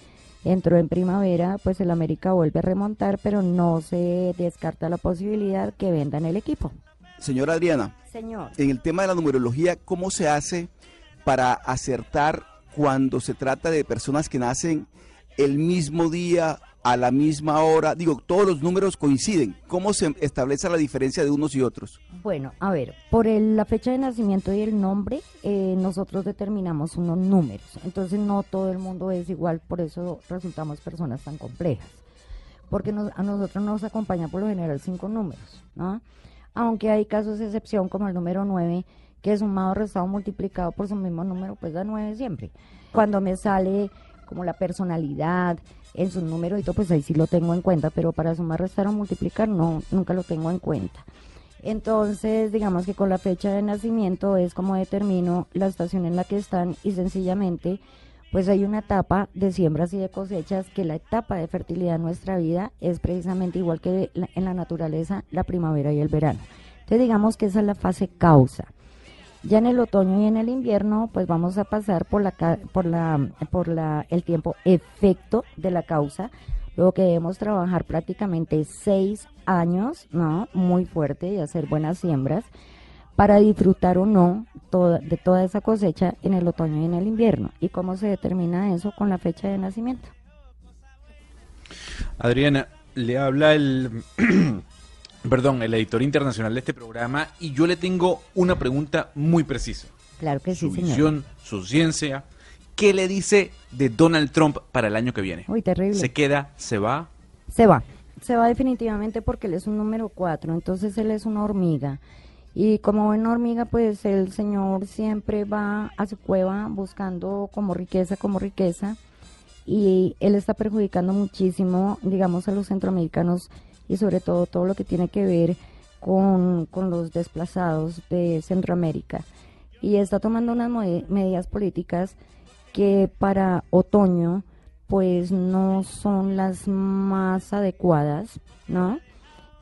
entró en primavera, pues el América vuelve a remontar, pero no se descarta la posibilidad que vendan el equipo. Señora Adriana, Señor. en el tema de la numerología, ¿cómo se hace para acertar cuando se trata de personas que nacen el mismo día, a la misma hora? Digo, todos los números coinciden. ¿Cómo se establece la diferencia de unos y otros? Bueno, a ver, por el- la fecha de nacimiento y el nombre, eh, nosotros determinamos unos números. Entonces no todo el mundo es igual, por eso resultamos personas tan complejas. Porque nos- a nosotros nos acompaña por lo general cinco números, ¿no? Aunque hay casos de excepción como el número 9, que sumado, restado, multiplicado por su mismo número, pues da 9 siempre. Cuando me sale como la personalidad en su número y todo, pues ahí sí lo tengo en cuenta, pero para sumar, restar o multiplicar no, nunca lo tengo en cuenta. Entonces, digamos que con la fecha de nacimiento es como determino la estación en la que están y sencillamente, pues hay una etapa de siembras y de cosechas que la etapa de fertilidad en nuestra vida es precisamente igual que en la naturaleza la primavera y el verano. Entonces, digamos que esa es la fase causa. Ya en el otoño y en el invierno, pues vamos a pasar por la por la por la el tiempo efecto de la causa, luego que debemos trabajar prácticamente seis años, ¿no? Muy fuerte y hacer buenas siembras para disfrutar o no toda- de toda esa cosecha en el otoño y en el invierno. ¿Y cómo se determina eso? Con la fecha de nacimiento. Adriana, le habla el, [CLEARS THROAT] perdón, el editor internacional de este programa y yo le tengo una pregunta muy precisa. Claro que sí, Su visión, su ciencia, ¿qué le dice de Donald Trump para el año que viene? Uy, terrible. ¿Se queda, se va? Se va. Se va definitivamente porque él es un número cuatro, entonces él es una hormiga. Y como buena hormiga, pues el señor siempre va a su cueva buscando como riqueza, como riqueza. Y él está perjudicando muchísimo, digamos, a los centroamericanos y sobre todo todo lo que tiene que ver con, con los desplazados de Centroamérica. Y está tomando unas medidas políticas que para otoño pues no son las más adecuadas, ¿no?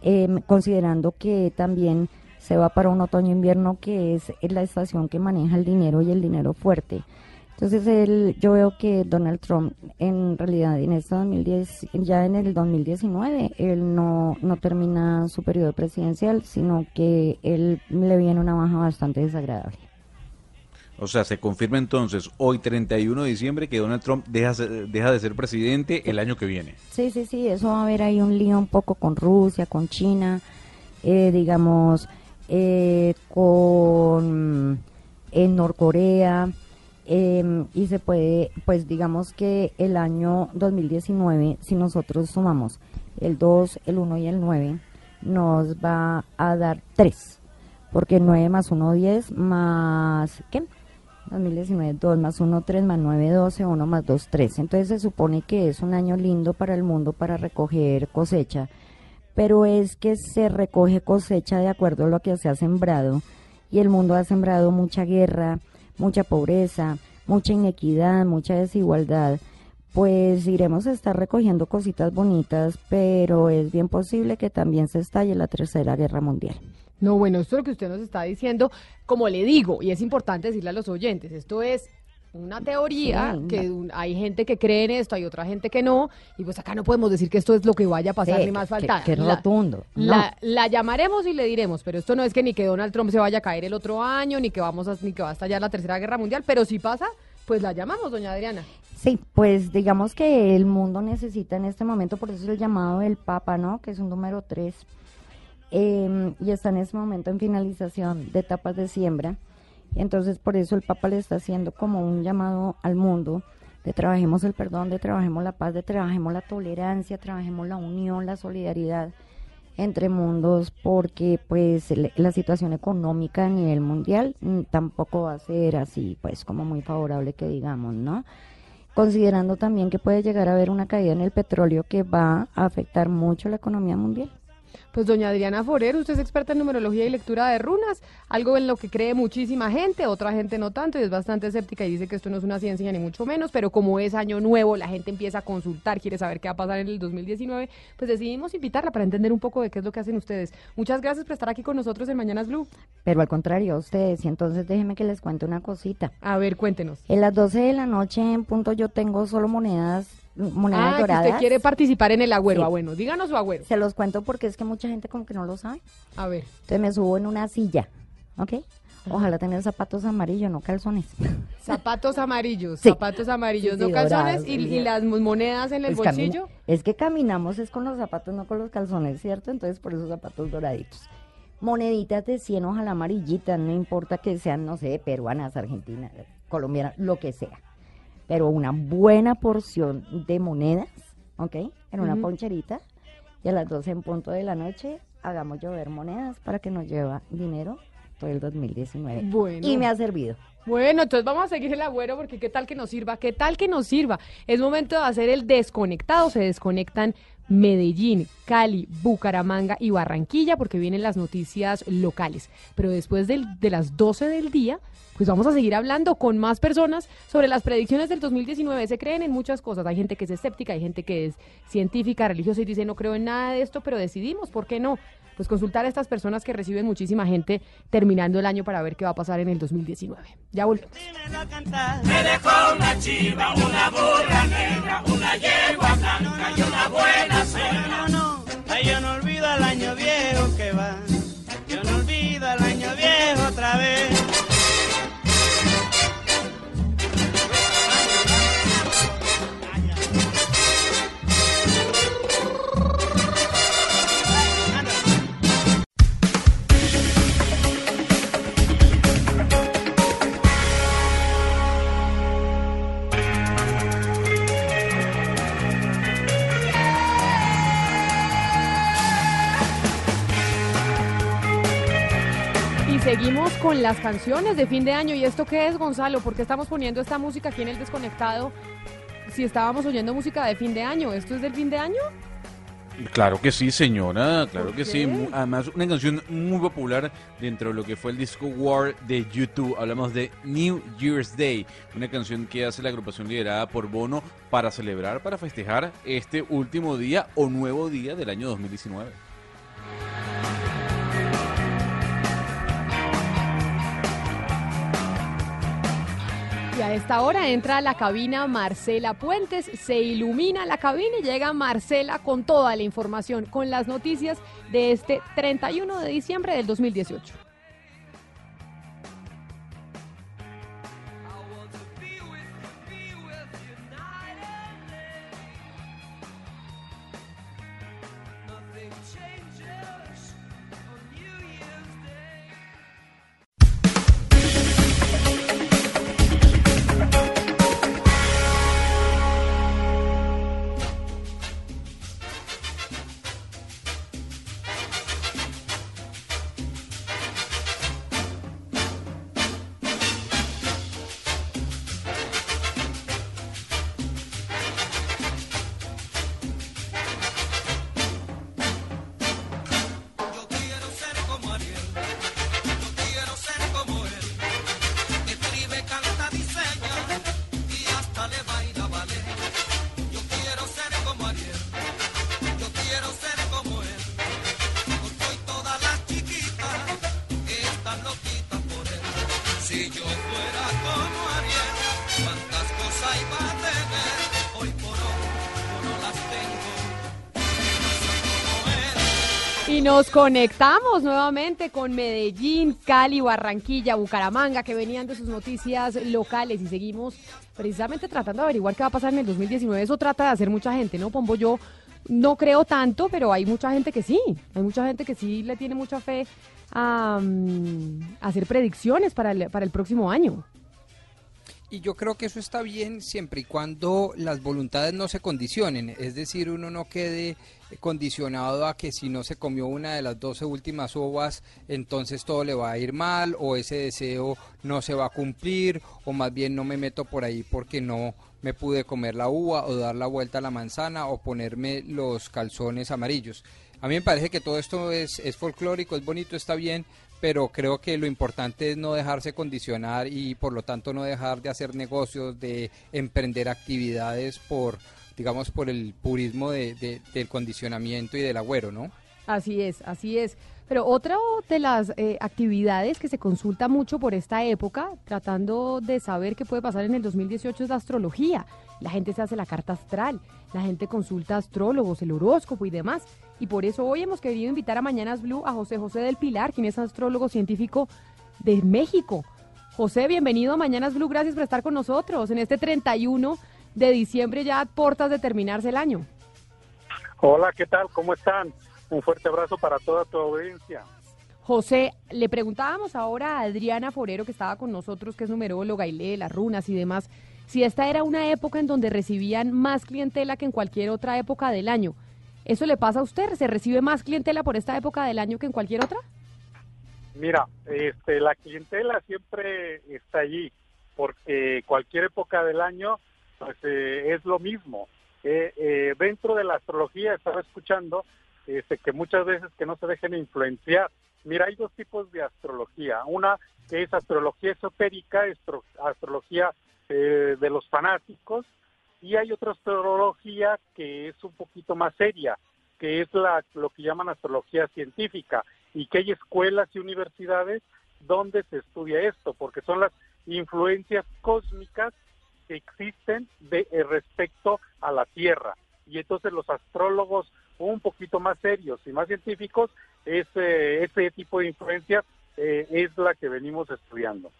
Em, considerando que también se va para un otoño-invierno que es la estación que maneja el dinero y el dinero fuerte. Entonces él, yo veo que Donald Trump en realidad en este 2010, ya en el 2019, él no, no termina su periodo presidencial, sino que él le viene una baja bastante desagradable. O sea, se confirma entonces hoy 31 de diciembre que Donald Trump deja, deja de ser presidente el año que viene. Sí, sí, sí, eso va a haber ahí un lío un poco con Rusia, con China, eh, digamos, eh, con en Norcorea, em, y se puede, pues digamos que el año 2019, si nosotros sumamos el 2, el 1 y el 9, nos va a dar 3, porque 9 más 1, 10, más, ¿qué? 2019, 2 más 1, 3 más 9, 12, 1 más 2, 3. Entonces se supone que es un año lindo para el mundo para recoger cosecha, pero es que se recoge cosecha de acuerdo a lo que se ha sembrado y el mundo ha sembrado mucha guerra, mucha pobreza, mucha inequidad, mucha desigualdad. Pues iremos a estar recogiendo cositas bonitas, pero es bien posible que también se estalle la tercera guerra mundial. No, bueno, esto es lo que usted nos está diciendo, como le digo, y es importante decirle a los oyentes, esto es una teoría, Sí, que un- hay gente que cree en esto, hay otra gente que no, y pues acá no podemos decir que esto es lo que vaya a pasar Sí, ni más que- falta. que rotundo, no. La, la llamaremos y le diremos, pero esto no es que ni que Donald Trump se vaya a caer el otro año, ni que vamos a, ni que va a estallar la tercera guerra mundial, pero si pasa, pues la llamamos, doña Adriana. Sí, pues digamos que el mundo necesita en este momento, por eso es el llamado del Papa, ¿no? Que es un número 3. y está en este momento en finalización de etapas de siembra. Entonces, por eso el Papa le está haciendo como un llamado al mundo de trabajemos el perdón, de trabajemos la paz, de trabajemos la tolerancia, trabajemos la unión, la solidaridad entre mundos, porque pues la situación económica a nivel mundial mm, tampoco va a ser así, pues como muy favorable que digamos, ¿no? Considerando también que puede llegar a haber una caída en el petróleo que va a afectar mucho la economía mundial. Pues doña Adriana Forero, usted es experta en numerología y lectura de runas, algo en lo que cree muchísima gente, otra gente no tanto y es bastante escéptica y dice que esto no es una ciencia ni mucho menos, pero como es año nuevo, la gente empieza a consultar, quiere saber qué va a pasar en el 2019, pues decidimos invitarla para entender un poco de qué es lo que hacen ustedes. Muchas gracias por estar aquí con nosotros en Mañanas Blue. Pero al contrario, a ustedes, y entonces déjenme que les cuente una cosita. A ver, cuéntenos. En las 12 de la noche en punto yo tengo solo monedas monedas Ah, doradas. usted quiere participar en el agüero. Sí. Ah, bueno, díganos su agüero. Se los cuento porque es que mucha gente como que no lo sabe. A ver. Entonces me subo en una silla, ¿ok? Ojalá tener zapatos amarillos, no calzones. [LAUGHS] Zapatos amarillos, Sí. zapatos amarillos, Sí, no calzones dorados, y, las monedas en el bolsillo. es que caminamos es con los zapatos, no con los calzones, ¿cierto? Entonces por esos zapatos doraditos. Moneditas de 100, ojalá amarillitas, no importa que sean, no sé, peruanas, argentinas, colombianas, lo que sea. Pero una buena porción de monedas, ¿ok? En una poncherita. Y a las 12 en punto de la noche hagamos llover monedas para que nos lleva dinero todo el 2019. Bueno. Y me ha servido. Bueno, entonces vamos a seguir el agüero porque qué tal que nos sirva, qué tal que nos sirva. Es momento de hacer el desconectado. Se desconectan Medellín, Cali, Bucaramanga y Barranquilla porque vienen las noticias locales. Pero después del- de las 12 del día, pues vamos a seguir hablando con más personas sobre las predicciones del 2019. Se creen en muchas cosas. Hay gente que es escéptica, hay gente que es científica, religiosa y dice no creo en nada de esto, pero decidimos, ¿por qué no? Pues consultar a estas personas que reciben muchísima gente terminando el año para ver qué va a pasar en el 2019. Ya volvemos. Me dejó una chiva, una burra negra, una yegua blanca y una buena cena. No, no, yo no olvido el año viejo que va. Yo no olvido el año viejo otra vez. Seguimos con las canciones de fin de año. ¿Y esto qué es, Gonzalo? ¿Por qué estamos poniendo esta música aquí en el desconectado? Si estábamos oyendo música de fin de año, ¿esto es del fin de año? Claro que sí, señora, claro que sí. qué? Además, una canción muy popular dentro de lo que fue el disco War de YouTube. Hablamos de New Year's Day, una canción que hace la agrupación liderada por Bono para celebrar, para festejar este último día o nuevo día del año 2019. Y a esta hora entra a la cabina Marcela Puentes, se ilumina la cabina y llega Marcela con toda la información, con las noticias de este 31 de diciembre del 2018. Nos conectamos nuevamente con Medellín, Cali, Barranquilla, Bucaramanga, que venían de sus noticias locales y seguimos precisamente tratando de averiguar qué va a pasar en el 2019. Eso trata de hacer mucha gente, ¿no, Pombo? Yo no creo tanto, pero hay mucha gente que sí. Hay mucha gente que sí le tiene mucha fe a, mm, a hacer predicciones para el, para el próximo año. Y yo creo que eso está bien siempre y cuando las voluntades no se condicionen, es decir, uno no quede condicionado a que si no se comió una de las 12 últimas uvas, entonces todo le va a ir mal o ese deseo no se va a cumplir o más bien no me meto por ahí porque no me pude comer la uva o dar la vuelta a la manzana o ponerme los calzones amarillos. A mí me parece que todo esto es, es folclórico, es bonito, está bien, pero creo que lo importante es no dejarse condicionar y por lo tanto no dejar de hacer negocios, de emprender actividades por, digamos, por el purismo de- de- del condicionamiento y del agüero, ¿no? Así es, así es. Pero otra de las eh, actividades que se consulta mucho por esta época, tratando de saber qué puede pasar en el 2018, es la astrología. La gente se hace la carta astral, la gente consulta astrólogos, el horóscopo y demás. Y por eso hoy hemos querido invitar a Mañanas Blue a José José del Pilar, quien es astrólogo científico de México. José, bienvenido a Mañanas Blue, gracias por estar con nosotros en este 31 de diciembre, ya a portas de terminarse el año. Hola, ¿qué tal? ¿Cómo están? Un fuerte abrazo para toda tu audiencia. José, le preguntábamos ahora a Adriana Forero, que estaba con nosotros, que es numeróloga y lee las runas y demás, si esta era una época en donde recibían más clientela que en cualquier otra época del año. ¿Eso le pasa a usted? ¿Se recibe más clientela por esta época del año que en cualquier otra? Mira, este, la clientela siempre está allí, porque cualquier época del año pues, eh, es lo mismo. Eh, eh, dentro de la astrología estaba escuchando este, que muchas veces que no se dejen influenciar. Mira, hay dos tipos de astrología. Una que es astrología esotérica, astrología eh, de los fanáticos, y hay otra astrología que es un poquito más seria, que es la, lo que llaman astrología científica, y que hay escuelas y universidades donde se estudia esto, porque son las influencias cósmicas que existen de, eh, respecto a la Tierra. Y entonces los astrólogos un poquito más serios y más científicos, ese, ese tipo de influencia eh, es la que venimos estudiando.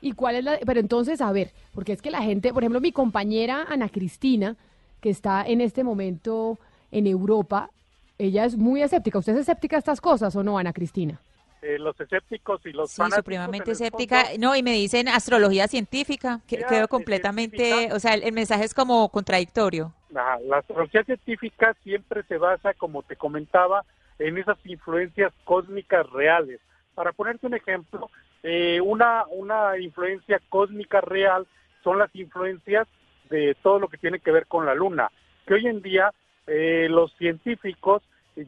¿Y cuál es la...? Pero entonces, a ver, porque es que la gente, por ejemplo, mi compañera Ana Cristina, que está en este momento en Europa, ella es muy escéptica. ¿Usted es escéptica a estas cosas o no, Ana Cristina? Eh, los escépticos y los sí, supremamente escéptica. no, y me dicen astrología científica, que quedo completamente, o sea, el, mensaje es como contradictorio. La, la astrología científica siempre se basa, como te comentaba, en esas influencias cósmicas reales. Para ponerte un ejemplo, eh, una, una influencia cósmica real son las influencias de todo lo que tiene que ver con la luna, que hoy en día eh, los científicos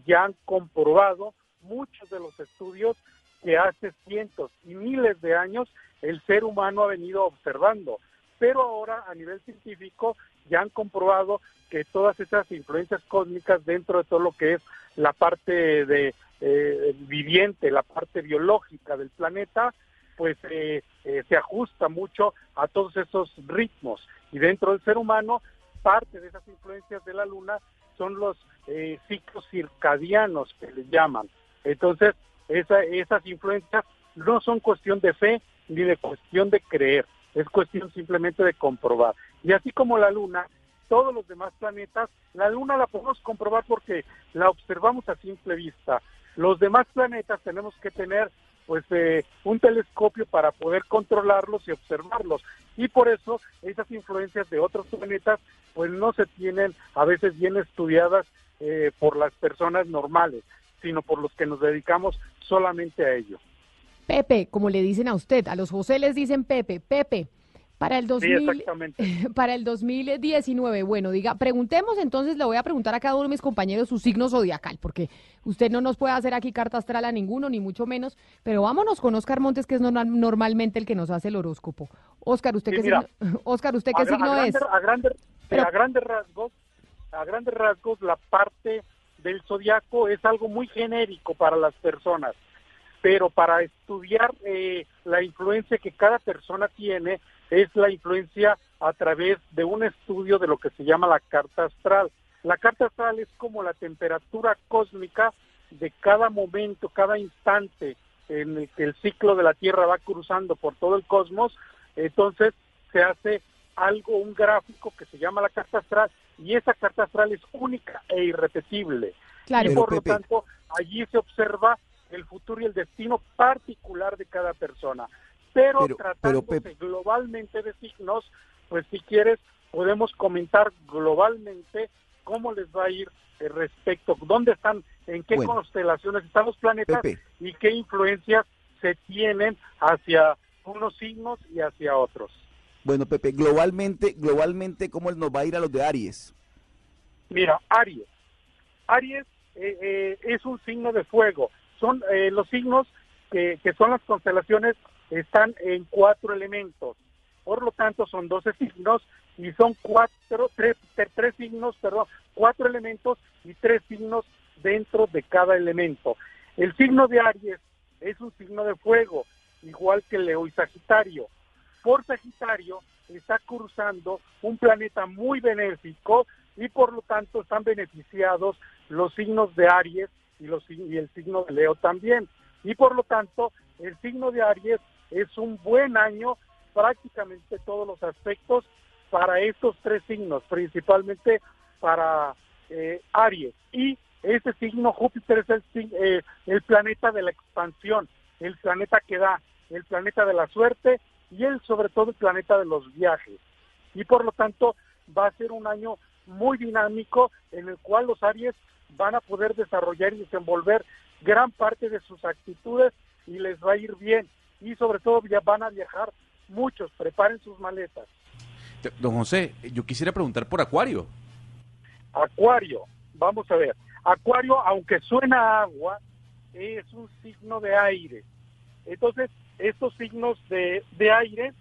ya han comprobado muchos de los estudios que hace cientos y miles de años el ser humano ha venido observando. Pero ahora a nivel científico ya han comprobado que todas esas influencias cósmicas dentro de todo lo que es la parte de eh, viviente, la parte biológica del planeta, pues eh, eh, se ajusta mucho a todos esos ritmos. Y dentro del ser humano, parte de esas influencias de la luna son los ciclos circadianos que le llaman. Entonces, esas influencias no son cuestión de fe ni de cuestión de creer, es cuestión simplemente de comprobar. Y así como la Luna, todos los demás planetas, la Luna la podemos comprobar porque la observamos a simple vista. Los demás planetas tenemos que tener pues eh, un telescopio para poder controlarlos y observarlos. Y por eso esas influencias de otros planetas pues no se tienen a veces bien estudiadas eh, por las personas normales sino por los que nos dedicamos solamente a ello. Pepe, como le dicen a usted, a los José les dicen Pepe, Pepe. Para el, 2000, [LAUGHS] para el 2019, bueno, diga, preguntemos entonces, le voy a preguntar a cada uno de mis compañeros su signo zodiacal, porque usted no nos puede hacer aquí carta astral a ninguno, ni mucho menos, pero vámonos con Oscar Montes, que es normalmente el que nos hace el horóscopo. Oscar, ¿usted qué signo, [LAUGHS] Oscar, ¿usted qué signo es? A, a grandes rasgos, a grandes rasgos, la parte del zodiaco es algo muy genérico para las personas, pero para estudiar eh, la influencia que cada persona tiene es la influencia a través de un estudio de lo que se llama la carta astral. La carta astral es como la temperatura cósmica de cada momento, cada instante en el que el ciclo de la Tierra va cruzando por todo el cosmos, entonces se hace algo, un gráfico que se llama la carta astral, y esa carta astral es única e irrepetible. y por lo tanto, allí se observa el futuro y el destino particular de cada persona. Pero, pero tratándose globalmente de signos, pues si quieres, podemos comentar globalmente cómo les va a ir eh, respecto, dónde están, en qué constelaciones están los planetas y qué influencias se tienen hacia unos signos y hacia otros. Bueno, Pepe, globalmente, globalmente, ¿cómo nos va a ir a los de Aries? Mira, Aries. Aries eh, eh, es un signo de fuego. Son eh, los signos que, que, son las constelaciones están en cuatro elementos. Por lo tanto, son doce signos y son cuatro, tres, tres signos, perdón, cuatro elementos y tres signos dentro de cada elemento. El signo de Aries es un signo de fuego, igual que Leo y Sagitario. Por Sagitario está cruzando un planeta muy benéfico y por lo tanto están beneficiados los signos de Aries y, los, y el signo de Leo también. Y por lo tanto, el signo de Aries es un buen año prácticamente todos los aspectos para estos tres signos, principalmente para eh, Aries. Y ese signo, Júpiter, es el, eh, el planeta de la expansión, el planeta que da, el planeta de la suerte y el, sobre todo el planeta de los viajes. Y por lo tanto va a ser un año muy dinámico en el cual los Aries van a poder desarrollar y desenvolver gran parte de sus actitudes y les va a ir bien. Y sobre todo ya van a viajar muchos, preparen sus maletas. Don José, yo quisiera preguntar por Acuario. Acuario, vamos a ver. Acuario, aunque suena agua, es un signo de aire. Entonces, estos signos de, de aire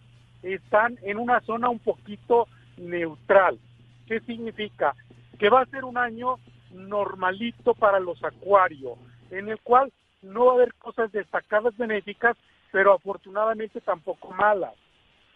están en una zona un poquito neutral. ¿Qué significa? Que va a ser un año normalito para los acuarios, en el cual no va a haber cosas destacadas benéficas, pero afortunadamente tampoco malas.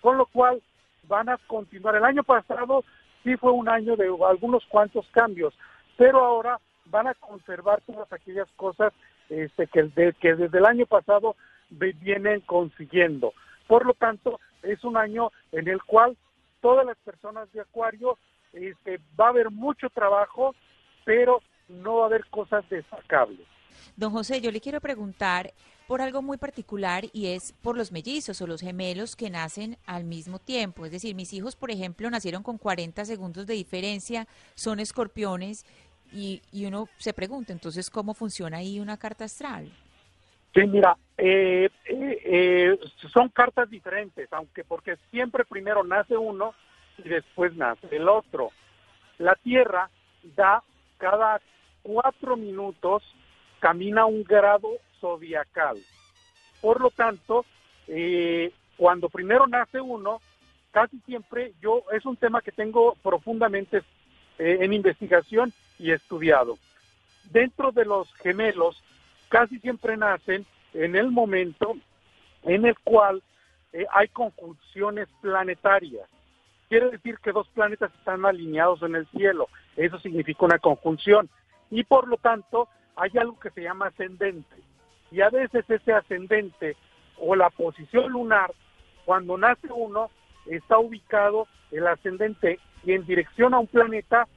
Con lo cual van a continuar. El año pasado sí fue un año de algunos cuantos cambios, pero ahora van a conservar todas aquellas cosas este, que, que desde el año pasado vienen consiguiendo. Por lo tanto, es un año en el cual todas las personas de Acuario este, va a haber mucho trabajo, pero no va a haber cosas destacables. Don José, yo le quiero preguntar por algo muy particular y es por los mellizos o los gemelos que nacen al mismo tiempo. Es decir, mis hijos, por ejemplo, nacieron con 40 segundos de diferencia, son escorpiones y, y uno se pregunta, entonces, ¿cómo funciona ahí una carta astral? Sí, mira, eh, eh, eh, son cartas diferentes, aunque porque siempre primero nace uno y después nace el otro. La Tierra da cada cuatro minutos camina un grado zodiacal. Por lo tanto, eh, cuando primero nace uno, casi siempre yo es un tema que tengo profundamente eh, en investigación y estudiado. Dentro de los gemelos, casi siempre nacen en el momento en el cual eh, hay conjunciones planetarias. Quiere decir que dos planetas están alineados en el cielo. Eso significa una conjunción. Y por lo tanto, hay algo que se llama ascendente. Y a veces ese ascendente o la posición lunar, cuando nace uno, está ubicado el ascendente y en dirección a un planeta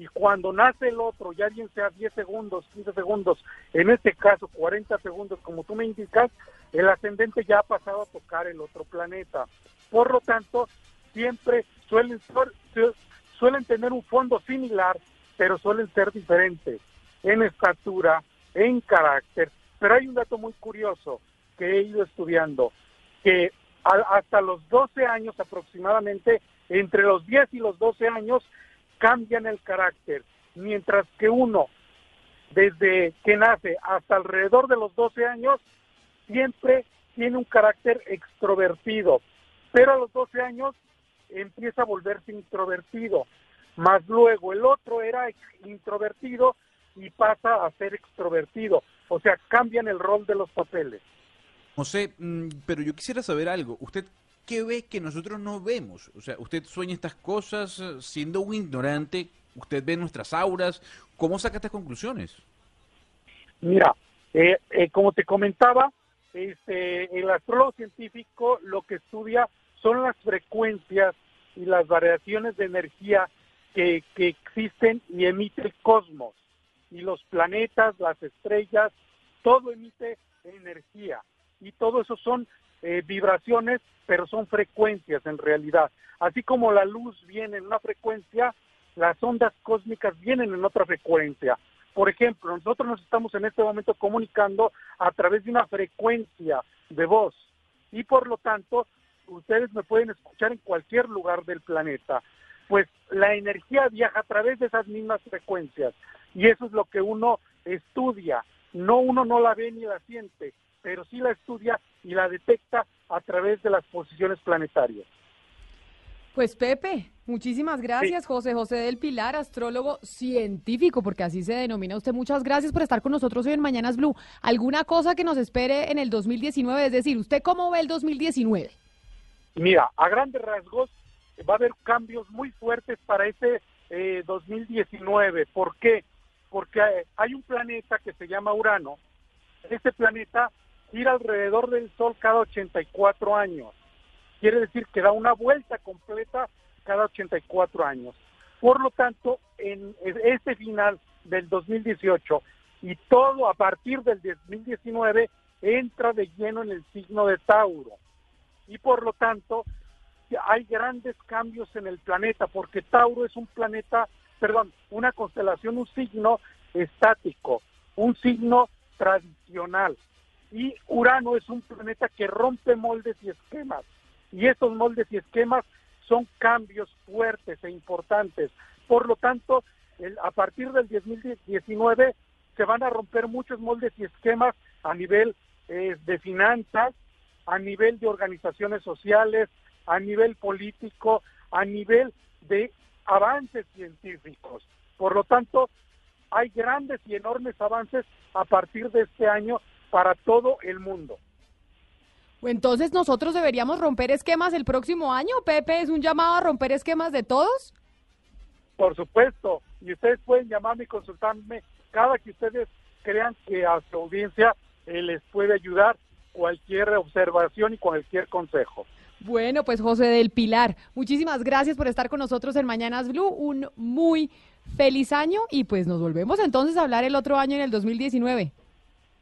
y cuando nace el otro, ya bien sea 10 segundos, 15 segundos, en este caso 40 segundos, como tú me indicas, el ascendente ya ha pasado a tocar el otro planeta. Por lo tanto, siempre suelen, suelen tener un fondo similar, pero suelen ser diferentes en estatura, en carácter. Pero hay un dato muy curioso que he ido estudiando, que hasta los 12 años aproximadamente, entre los 10 y los 12 años, cambian el carácter, mientras que uno, desde que nace hasta alrededor de los 12 años, siempre tiene un carácter extrovertido, pero a los 12 años empieza a volverse introvertido, más luego el otro era introvertido y pasa a ser extrovertido. O sea, cambian el rol de los papeles. José, mm, pero yo quisiera saber algo. ¿Usted qué ve que nosotros no vemos? O sea, usted sueña estas cosas eh, siendo un ignorante, usted ve nuestras auras. ¿Cómo saca estas conclusiones? Mira, eh, eh, como te comentaba, este, el astrólogo científico lo que estudia son las frecuencias y las variaciones de energía que, que existen y emite el cosmos y los planetas, las estrellas, todo emite energía y todo eso son eh, vibraciones, pero son frecuencias en realidad. Así como la luz viene en una frecuencia, las ondas cósmicas vienen en otra frecuencia. Por ejemplo, nosotros nos estamos en este momento comunicando a través de una frecuencia de voz y por lo tanto ustedes me pueden escuchar en cualquier lugar del planeta. Pues la energía viaja a través de esas mismas frecuencias y eso es lo que uno estudia. No uno no la ve ni la siente, pero sí la estudia y la detecta a través de las posiciones planetarias. Pues Pepe, muchísimas gracias, José José del Pilar, astrólogo científico, porque así se denomina usted. Muchas gracias por estar con nosotros hoy en Mañanas Blue. ¿Alguna cosa que nos espere en el 2019? Es decir, ¿usted cómo ve el 2019? Mira, a grandes rasgos va a haber cambios muy fuertes para este eh, 2019. ¿Por qué? Porque eh, hay un planeta que se llama Urano. Este planeta gira alrededor del Sol cada 84 años quiere decir que da una vuelta completa cada 84 años. Por lo tanto, en este final del 2018 y todo a partir del 2019 entra de lleno en el signo de Tauro. Y por lo tanto, hay grandes cambios en el planeta, porque Tauro es un planeta, perdón, una constelación, un signo estático, un signo tradicional. Y Urano es un planeta que rompe moldes y esquemas y estos moldes y esquemas son cambios fuertes e importantes. Por lo tanto, a partir del 2019 se van a romper muchos moldes y esquemas a nivel eh, de finanzas, a nivel de organizaciones sociales, a nivel político, a nivel de avances científicos. Por lo tanto, hay grandes y enormes avances a partir de este año para todo el mundo. Entonces nosotros deberíamos romper esquemas el próximo año. Pepe, ¿es un llamado a romper esquemas de todos? Por supuesto. Y ustedes pueden llamarme y consultarme cada que ustedes crean que a su audiencia eh, les puede ayudar cualquier observación y cualquier consejo. Bueno, pues José del Pilar, muchísimas gracias por estar con nosotros en Mañanas Blue. Un muy feliz año y pues nos volvemos entonces a hablar el otro año en el 2019.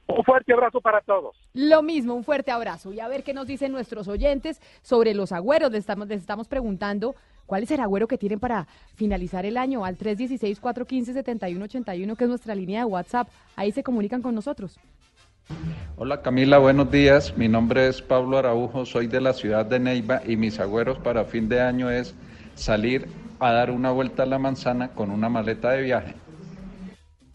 Un fuerte abrazo para todos. Lo mismo, un fuerte abrazo. Y a ver qué nos dicen nuestros oyentes sobre los agüeros. Les estamos, les estamos preguntando cuál es el agüero que tienen para finalizar el año al 316-415-7181, que es nuestra línea de WhatsApp. Ahí se comunican con nosotros. Hola Camila, buenos días. Mi nombre es Pablo Araujo, soy de la ciudad de Neiva y mis agüeros para fin de año es salir a dar una vuelta a la manzana con una maleta de viaje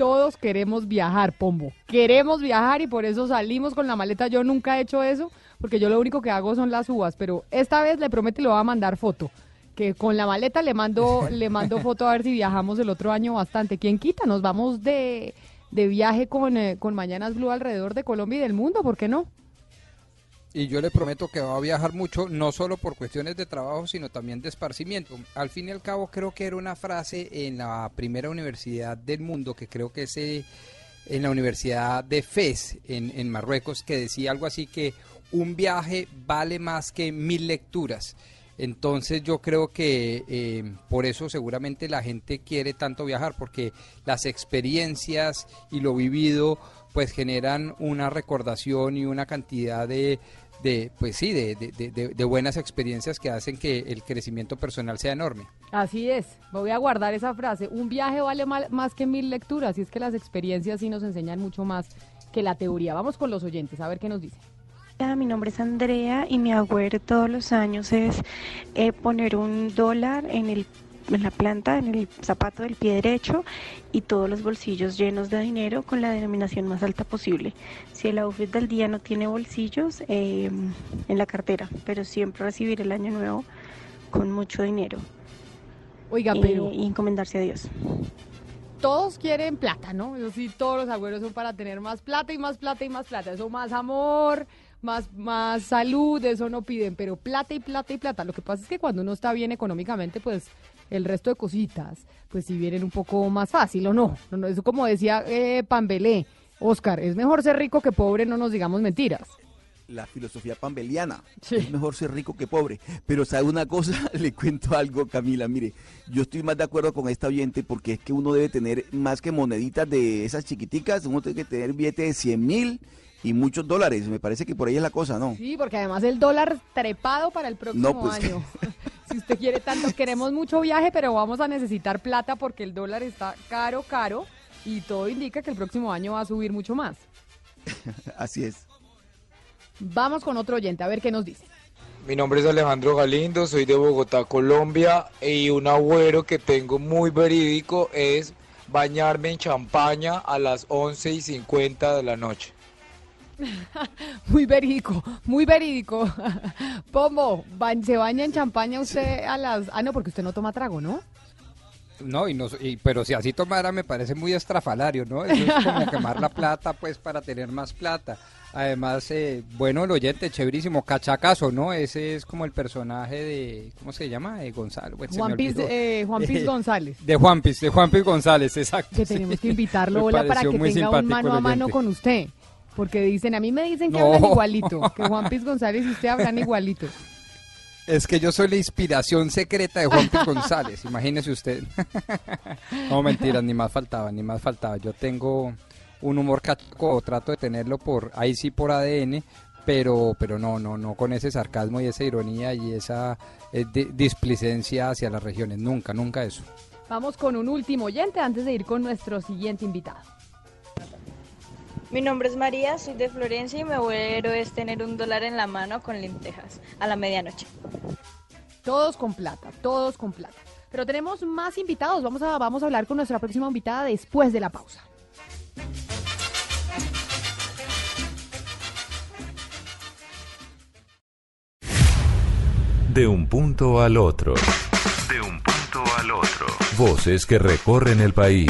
todos queremos viajar, Pombo. Queremos viajar y por eso salimos con la maleta. Yo nunca he hecho eso, porque yo lo único que hago son las uvas, pero esta vez le prometo y le voy a mandar foto. Que con la maleta le mando, [LAUGHS] le mando foto a ver si viajamos el otro año bastante. ¿Quién quita? Nos vamos de, de viaje con, eh, con Mañanas Blue alrededor de Colombia y del mundo, ¿por qué no? Y yo le prometo que va a viajar mucho, no solo por cuestiones de trabajo, sino también de esparcimiento. Al fin y al cabo, creo que era una frase en la primera universidad del mundo, que creo que es eh, en la Universidad de Fez, en, Marruecos, que decía algo así que un viaje vale más que mil lecturas. Entonces yo creo que eh, por eso seguramente la gente quiere tanto viajar, porque las experiencias y lo vivido pues generan una recordación y una cantidad de, de pues sí, de, de, buenas experiencias que hacen que el crecimiento personal sea enorme. Así es, voy a guardar esa frase. Un viaje vale más que mil lecturas y es que las experiencias sí nos enseñan mucho más que la teoría. Vamos con los oyentes, a ver qué nos dicen. Mi nombre es Andrea y mi agüero todos los años es eh, poner un dólar en el en la planta, en el zapato del pie derecho y todos los bolsillos llenos de dinero con la denominación más alta posible. Si el outfit del día no tiene bolsillos, em, en la cartera, pero siempre recibir el año nuevo con mucho dinero. Oiga, pero... Y encomendarse a Dios todos quieren plata, ¿no? Eso sí, todos los abuelos son para tener más plata y más plata y más plata. Eso más amor, más, más salud, eso no piden, pero plata y plata y plata. Lo que pasa es que cuando uno está bien económicamente, pues el resto de cositas, pues si vienen un poco más fácil o no. no, eso como decía eh, Pambelé, Oscar, es mejor ser rico que pobre, no nos digamos mentiras la filosofía pambeliana. Es mejor ser rico que pobre. Pero sabe una cosa, [LAUGHS] le cuento algo, Camila. Mire, yo estoy más de acuerdo con esta oyente porque es que uno debe tener más que moneditas de esas chiquiticas, uno tiene que tener billetes de 100 mil y muchos dólares. Me parece que por ahí es la cosa, ¿no? Sí, porque además el dólar trepado para el próximo pues, [LAUGHS] año. Si usted quiere tanto, queremos mucho viaje, pero vamos a necesitar plata porque el dólar está caro, caro y todo indica que el próximo año va a subir mucho más. [LAUGHS] Así es. Vamos con otro oyente, a ver qué nos dice. Mi nombre es Alejandro Galindo, soy de Bogotá, Colombia, y un agüero que tengo muy verídico es bañarme en champaña a las 11 y 50 de la noche. [LAUGHS] Muy verídico, muy verídico. [LAUGHS] Pombo, ¿se baña en champaña usted a las... Ah, no, porque usted no toma trago, ¿no? No, y no, y- pero si así tomara me parece muy estrafalario, ¿no? Eso es como quemar la [LAUGHS] plata, pues, para tener más plata. Además, eh, bueno, el oyente, chéverísimo, cachacazo, ¿no? Ese es como el personaje de, ¿cómo se llama? De Gonzalo. bueno, Juan Piz, eh, Juan Piz González. De Juan Piz, de Juan Piz González, exacto. Que sí. tenemos que invitarlo, hola, para que tenga un mano a mano con usted. Porque dicen, a mí me dicen que No. hablan igualito, que Juan Piz González y usted hablan igualito. Es que yo soy la inspiración secreta de Juan Piz González, imagínese usted. [LAUGHS] no, mentiras, ni más faltaba, ni más faltaba. Yo tengo un humor cachaco, trato de tenerlo por, ahí sí por ADN, pero, pero no, no, no con ese sarcasmo y esa ironía y esa eh, di- displicencia hacia las regiones, nunca, nunca eso. Vamos con un último oyente antes de ir con nuestro siguiente invitado. Mi nombre es María, soy de Florencia y mi abuelo es tener un dólar en la mano con lentejas a la medianoche. Todos con plata, todos con plata. Pero tenemos más invitados. Vamos a, vamos a hablar con nuestra próxima invitada después de la pausa. De un punto al otro. De un punto al otro. Voces que recorren el país.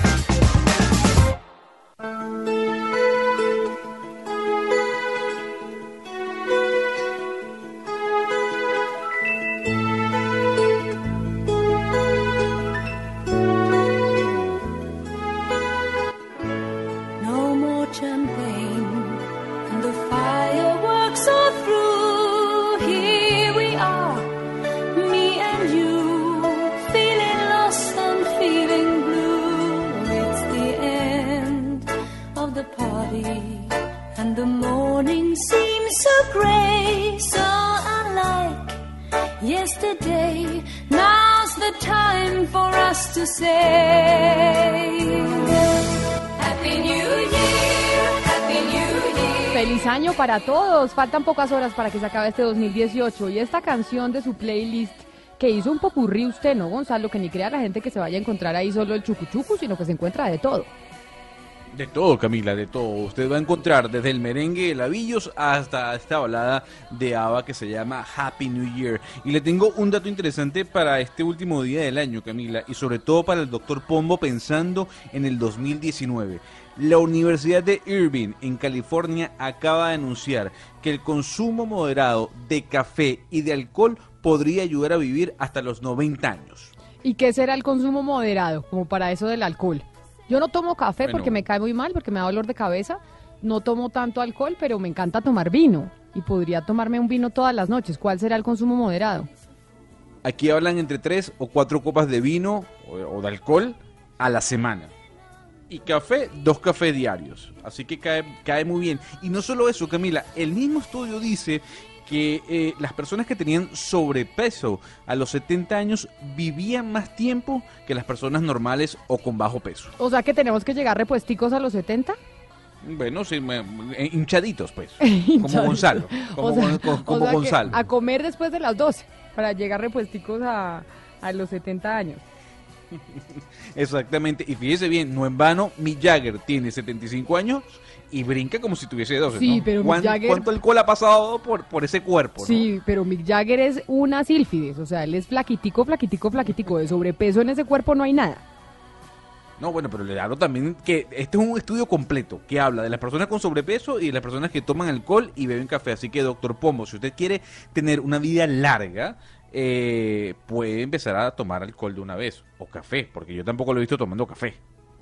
Para todos. Faltan pocas horas para que se acabe este 2018 y esta canción de su playlist que hizo un popurrí usted, ¿no, Gonzalo? Que ni crea la gente que se vaya a encontrar ahí solo el chucuchucu, sino que se encuentra de todo. De todo, Camila, de todo. Usted va a encontrar desde el merengue de Lavillos hasta esta balada de ABBA que se llama Happy New Year. Y le tengo un dato interesante para este último día del año, Camila, y sobre todo para el doctor Pombo pensando en el 2019. La Universidad de Irvine, en California, acaba de anunciar que el consumo moderado de café y de alcohol podría ayudar a vivir hasta los 90 años. ¿Y qué será el consumo moderado, como para eso del alcohol? Yo no tomo café Bueno. porque me cae muy mal, porque me da dolor de cabeza. No tomo tanto alcohol, pero me encanta tomar vino. Y podría tomarme un vino todas las noches. ¿Cuál será el consumo moderado? Aquí hablan entre tres o cuatro copas de vino o, o de alcohol a la semana. Y café, dos cafés diarios. Así que cae, cae muy bien. Y no solo eso, Camila, el mismo estudio dice que eh, las personas que tenían sobrepeso a los 70 años vivían más tiempo que las personas normales o con bajo peso. O sea que tenemos que llegar repuesticos a los 70. Bueno, sí, me- eh, hinchaditos pues. [LAUGHS] Como. Gonzalo. Como, O sea- Gon- co- o como sea que Gonzalo. A comer después de las 12 para llegar repuesticos a, a los 70 años. Exactamente, y fíjese bien, no en vano, Mick Jagger tiene 75 años y brinca como si tuviese 12. Sí, ¿no? pero Mick ¿Cuán- Jagger- ¿Cuánto alcohol ha pasado por, por ese cuerpo? no? Sí, pero Mick Jagger es una sílfides, o sea, él es flaquitico, flaquitico, flaquitico. De sobrepeso en ese cuerpo no hay nada. No, bueno, pero le hablo también que este es un estudio completo que habla de las personas con sobrepeso y de las personas que toman alcohol y beben café. Así que, doctor Pombo, si usted quiere tener una vida larga, eh, puede empezar a tomar alcohol de una vez o café, porque yo tampoco lo he visto tomando café.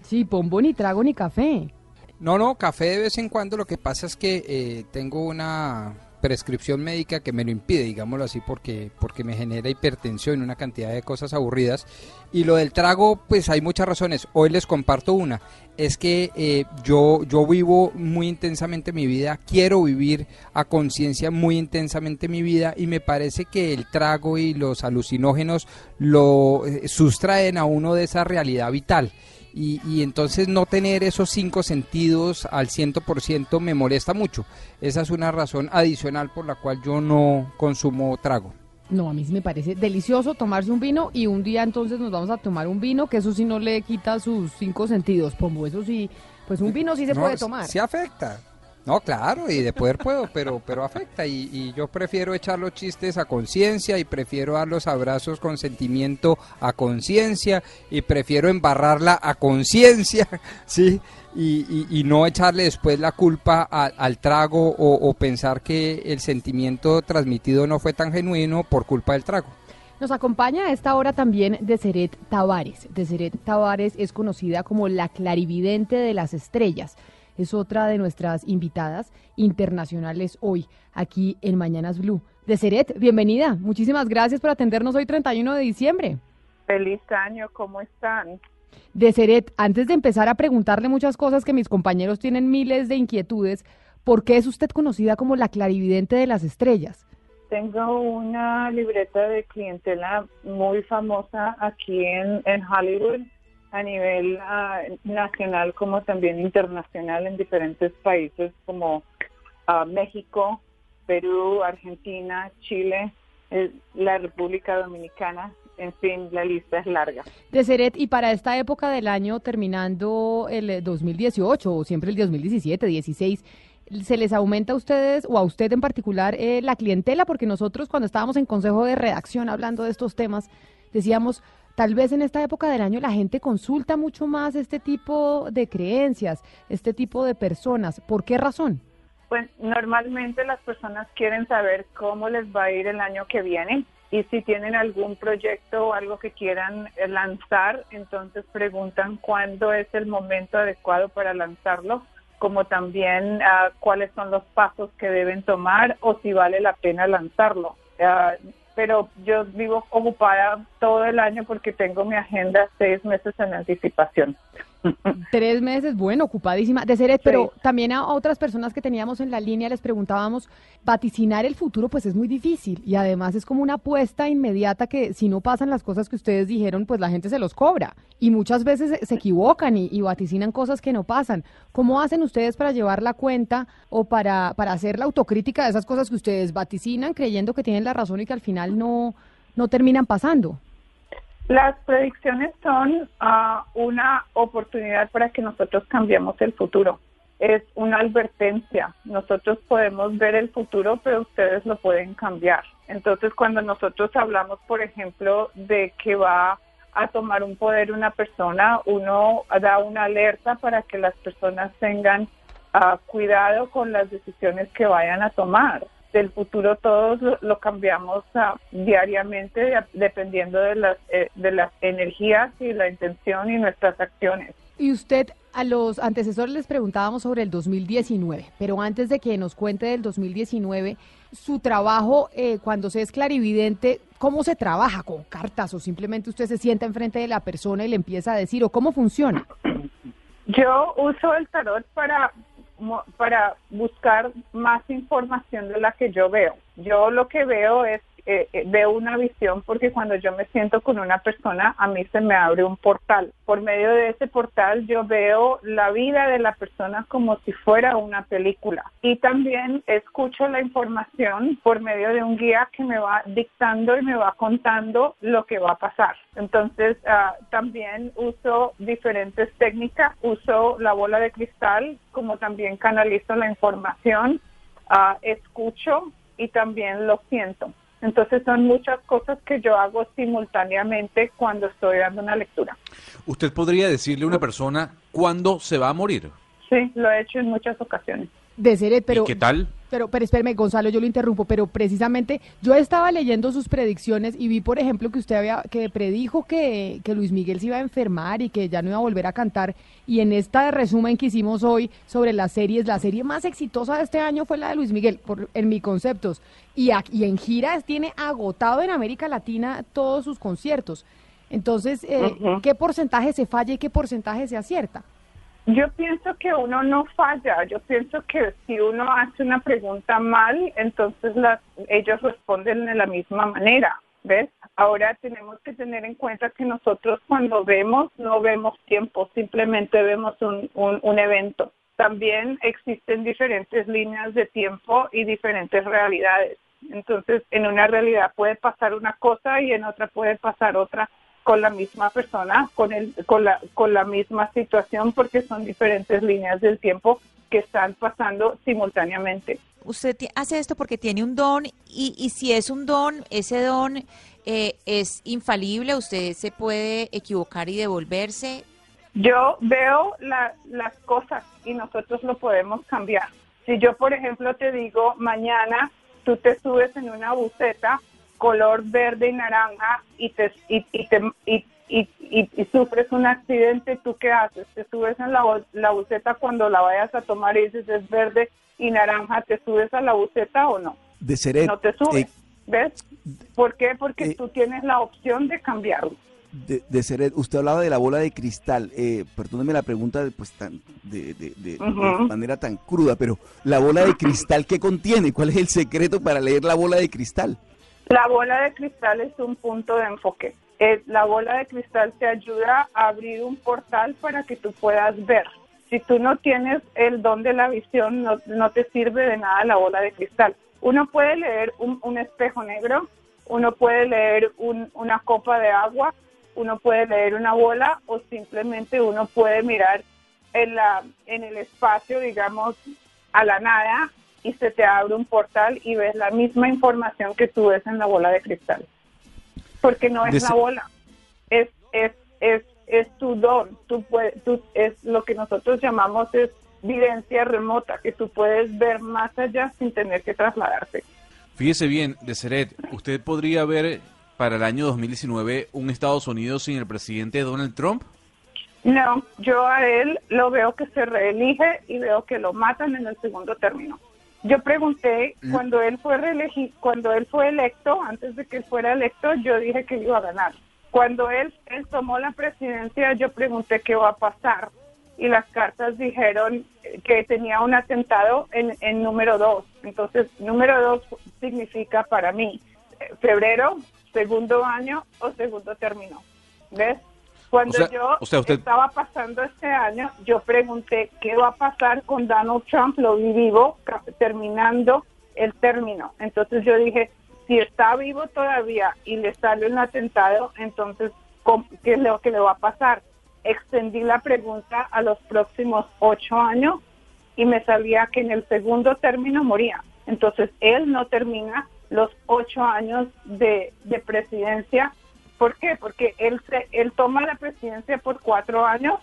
Sí, pombo ni trago ni café. No, no, café de vez en cuando. Lo que pasa es que eh, tengo una prescripción médica que me lo impide, digámoslo así, porque, porque me genera hipertensión y una cantidad de cosas aburridas. Y lo del trago, pues hay muchas razones. Hoy les comparto una. Es que eh, yo, yo vivo muy intensamente mi vida, quiero vivir a conciencia muy intensamente mi vida y me parece que el trago y los alucinógenos lo eh, sustraen a uno de esa realidad vital. Y, y entonces no tener esos cinco sentidos al 100% me molesta mucho. Esa es una razón adicional por la cual yo no consumo trago. No, a mí sí me parece delicioso tomarse un vino y un día entonces nos vamos a tomar un vino, que eso sí no le quita sus cinco sentidos, Pombo. Eso sí, pues un vino sí se No, puede tomar. Sí afecta. No, claro, y de poder puedo, pero, pero afecta. Y, y yo prefiero echar los chistes a conciencia y prefiero dar los abrazos con sentimiento a conciencia y prefiero embarrarla a conciencia, [LAUGHS] ¿sí? Y, y- y no echarle después la culpa a- al trago o, o pensar que el sentimiento transmitido no fue tan genuino por culpa del trago. Nos acompaña a esta hora también Deseret Tavares. Deseret Tavares es conocida como la clarividente de las estrellas. Es otra de nuestras invitadas internacionales hoy, aquí en Mañanas Blue. Deseret, bienvenida. Muchísimas gracias por atendernos hoy 31 de diciembre. Feliz año, ¿cómo están? Deseret, antes de empezar a preguntarle muchas cosas que mis compañeros tienen miles de inquietudes, ¿por qué es usted conocida como la clarividente de las estrellas? Tengo una libreta de clientela muy famosa aquí en, en Hollywood a nivel ah, nacional como también internacional en diferentes países como ah, México, Perú, Argentina, Chile, eh, la República Dominicana, en fin, la lista es larga. Deseret, y para esta época del año, terminando el eh, 2018 o siempre el 2017, 16, ¿se les aumenta a ustedes o a usted en particular eh, la clientela? Porque nosotros cuando estábamos en consejo de redacción hablando de estos temas, decíamos, tal vez en esta época del año la gente consulta mucho más este tipo de creencias, este tipo de personas. ¿Por qué razón? Pues normalmente las personas quieren saber cómo les va a ir el año que viene y si tienen algún proyecto o algo que quieran eh, lanzar, entonces preguntan cuándo es el momento adecuado para lanzarlo, como también ah, cuáles son los pasos que deben tomar o si vale la pena lanzarlo. Ah, pero yo vivo ocupada todo el año porque tengo mi agenda seis meses en anticipación. [LAUGHS] Tres meses, bueno, ocupadísima de ser, pero también a otras personas que teníamos en la línea les preguntábamos, vaticinar el futuro pues es muy difícil y además es como una apuesta inmediata que si no pasan las cosas que ustedes dijeron, pues la gente se los cobra y muchas veces se- se equivocan y, y vaticinan cosas que no pasan. ¿Cómo hacen ustedes para llevar la cuenta o para, para hacer la autocrítica de esas cosas que ustedes vaticinan creyendo que tienen la razón y que al final no, no terminan pasando? Las predicciones son ah, una oportunidad para que nosotros cambiemos el futuro. Es una advertencia. Nosotros podemos ver el futuro, pero ustedes lo pueden cambiar. Entonces, cuando nosotros hablamos, por ejemplo, de que va a tomar un poder una persona, uno da una alerta para que las personas tengan ah, cuidado con las decisiones que vayan a tomar. Del futuro todos lo, lo cambiamos ah, diariamente de- dependiendo de las, eh, de las energías y la intención y nuestras acciones. Y usted, a los antecesores les preguntábamos sobre el 2019, pero antes de que nos cuente del 2019, su trabajo eh, cuando se es clarividente, ¿cómo se trabaja? ¿Con cartas o simplemente usted se sienta enfrente de la persona y le empieza a decir o cómo funciona? Yo uso el tarot para, para buscar más información de la que yo veo. Yo lo que veo es, eh, eh, veo una visión porque cuando yo me siento con una persona, a mí se me abre un portal. Por medio de ese portal yo veo la vida de la persona como si fuera una película. Y también escucho la información por medio de un guía que me va dictando y me va contando lo que va a pasar. Entonces, ah, también uso diferentes técnicas, uso la bola de cristal, como también canalizo la información, ah, escucho y también lo siento. Entonces son muchas cosas que yo hago simultáneamente cuando estoy dando una lectura. ¿Usted podría decirle a una persona cuándo se va a morir? Sí, lo he hecho en muchas ocasiones. De ser, pero, ¿Y qué tal? Pero, pero espérame, Gonzalo, yo lo interrumpo, pero precisamente yo estaba leyendo sus predicciones y vi, por ejemplo, que usted había, que predijo que, que Luis Miguel se iba a enfermar y que ya no iba a volver a cantar. Y en esta resumen que hicimos hoy sobre las series, la serie más exitosa de este año fue la de Luis Miguel, por, en mis conceptos. Y, y en giras tiene agotado en América Latina todos sus conciertos. Entonces, eh. ¿qué porcentaje se falla y qué porcentaje se acierta? Yo pienso que uno no falla, yo pienso que si uno hace una pregunta mal, entonces las, ellos responden de la misma manera, ¿ves? Ahora tenemos que tener en cuenta que nosotros cuando vemos, no vemos tiempo, simplemente vemos un, un, un evento. También existen diferentes líneas de tiempo y diferentes realidades. Entonces, en una realidad puede pasar una cosa y en otra puede pasar otra con la misma persona, con, el, con, la, con la misma situación, porque son diferentes líneas del tiempo que están pasando simultáneamente. Usted hace esto porque tiene un don y, y si es un don, ese don eh, es infalible, usted se puede equivocar y devolverse. Yo veo la- las cosas y nosotros lo podemos cambiar. Si yo, por ejemplo, te digo, mañana tú te subes en una buceta color verde y naranja y te, y, y te, y, y- y- y sufres un accidente, ¿tú qué haces? ¿Te subes en la, la buceta cuando la vayas a tomar y dices es verde y naranja, ¿te subes a la buceta o no? De Seret, no te subes. eh, ¿Ves? ¿Por qué? Porque tú tienes la opción de cambiarlo. de, de Seret, usted hablaba de la bola de cristal. Eh, perdóneme la pregunta de, pues, tan, de, de- de- de manera tan cruda, pero la bola de cristal, ¿qué contiene? ¿Cuál es el secreto para leer la bola de cristal? La bola de cristal es un punto de enfoque. Eh, la bola de cristal te ayuda a abrir un portal para que tú puedas ver. Si tú no tienes el don de la visión, no, no te sirve de nada la bola de cristal. Uno puede leer un, un espejo negro, uno puede leer un- una copa de agua, uno puede leer una bola o simplemente uno puede mirar en, la, en el espacio, digamos, a la nada y se te abre un portal y ves la misma información que tú ves en la bola de cristal. Porque no es la bola, es, es, es, es tu don, tú puedes, tú, es lo que nosotros llamamos es videncia remota, que tú puedes ver más allá sin tener que trasladarte. Fíjese bien, de Seret, ¿usted podría ver para el año 2019 un Estados Unidos sin el presidente Donald Trump? No, yo a él lo veo que se reelige y veo que lo matan en el segundo término. Yo pregunté Mm. cuando él fue reelegi- cuando él fue electo, antes de que él fuera electo, yo dije que iba a ganar. Cuando él, él tomó la presidencia, yo pregunté qué va a pasar y las cartas dijeron que tenía un atentado en, en número dos. Entonces, número dos significa para mí eh, febrero, segundo año o segundo término. ¿Ves? Cuando O sea- yo o sea, usted- estaba pasando este año, yo pregunté qué va a pasar con Donald Trump, lo vi vivo, terminando el término. Entonces yo dije, si está vivo todavía y le sale un atentado, entonces, ¿cómo- ¿qué es lo que le va a pasar? Extendí la pregunta a los próximos ocho años y me salía que en el segundo término moría. Entonces, él no termina los ocho años de, de presidencia. ¿Por qué? Porque él, se, él toma la presidencia por cuatro años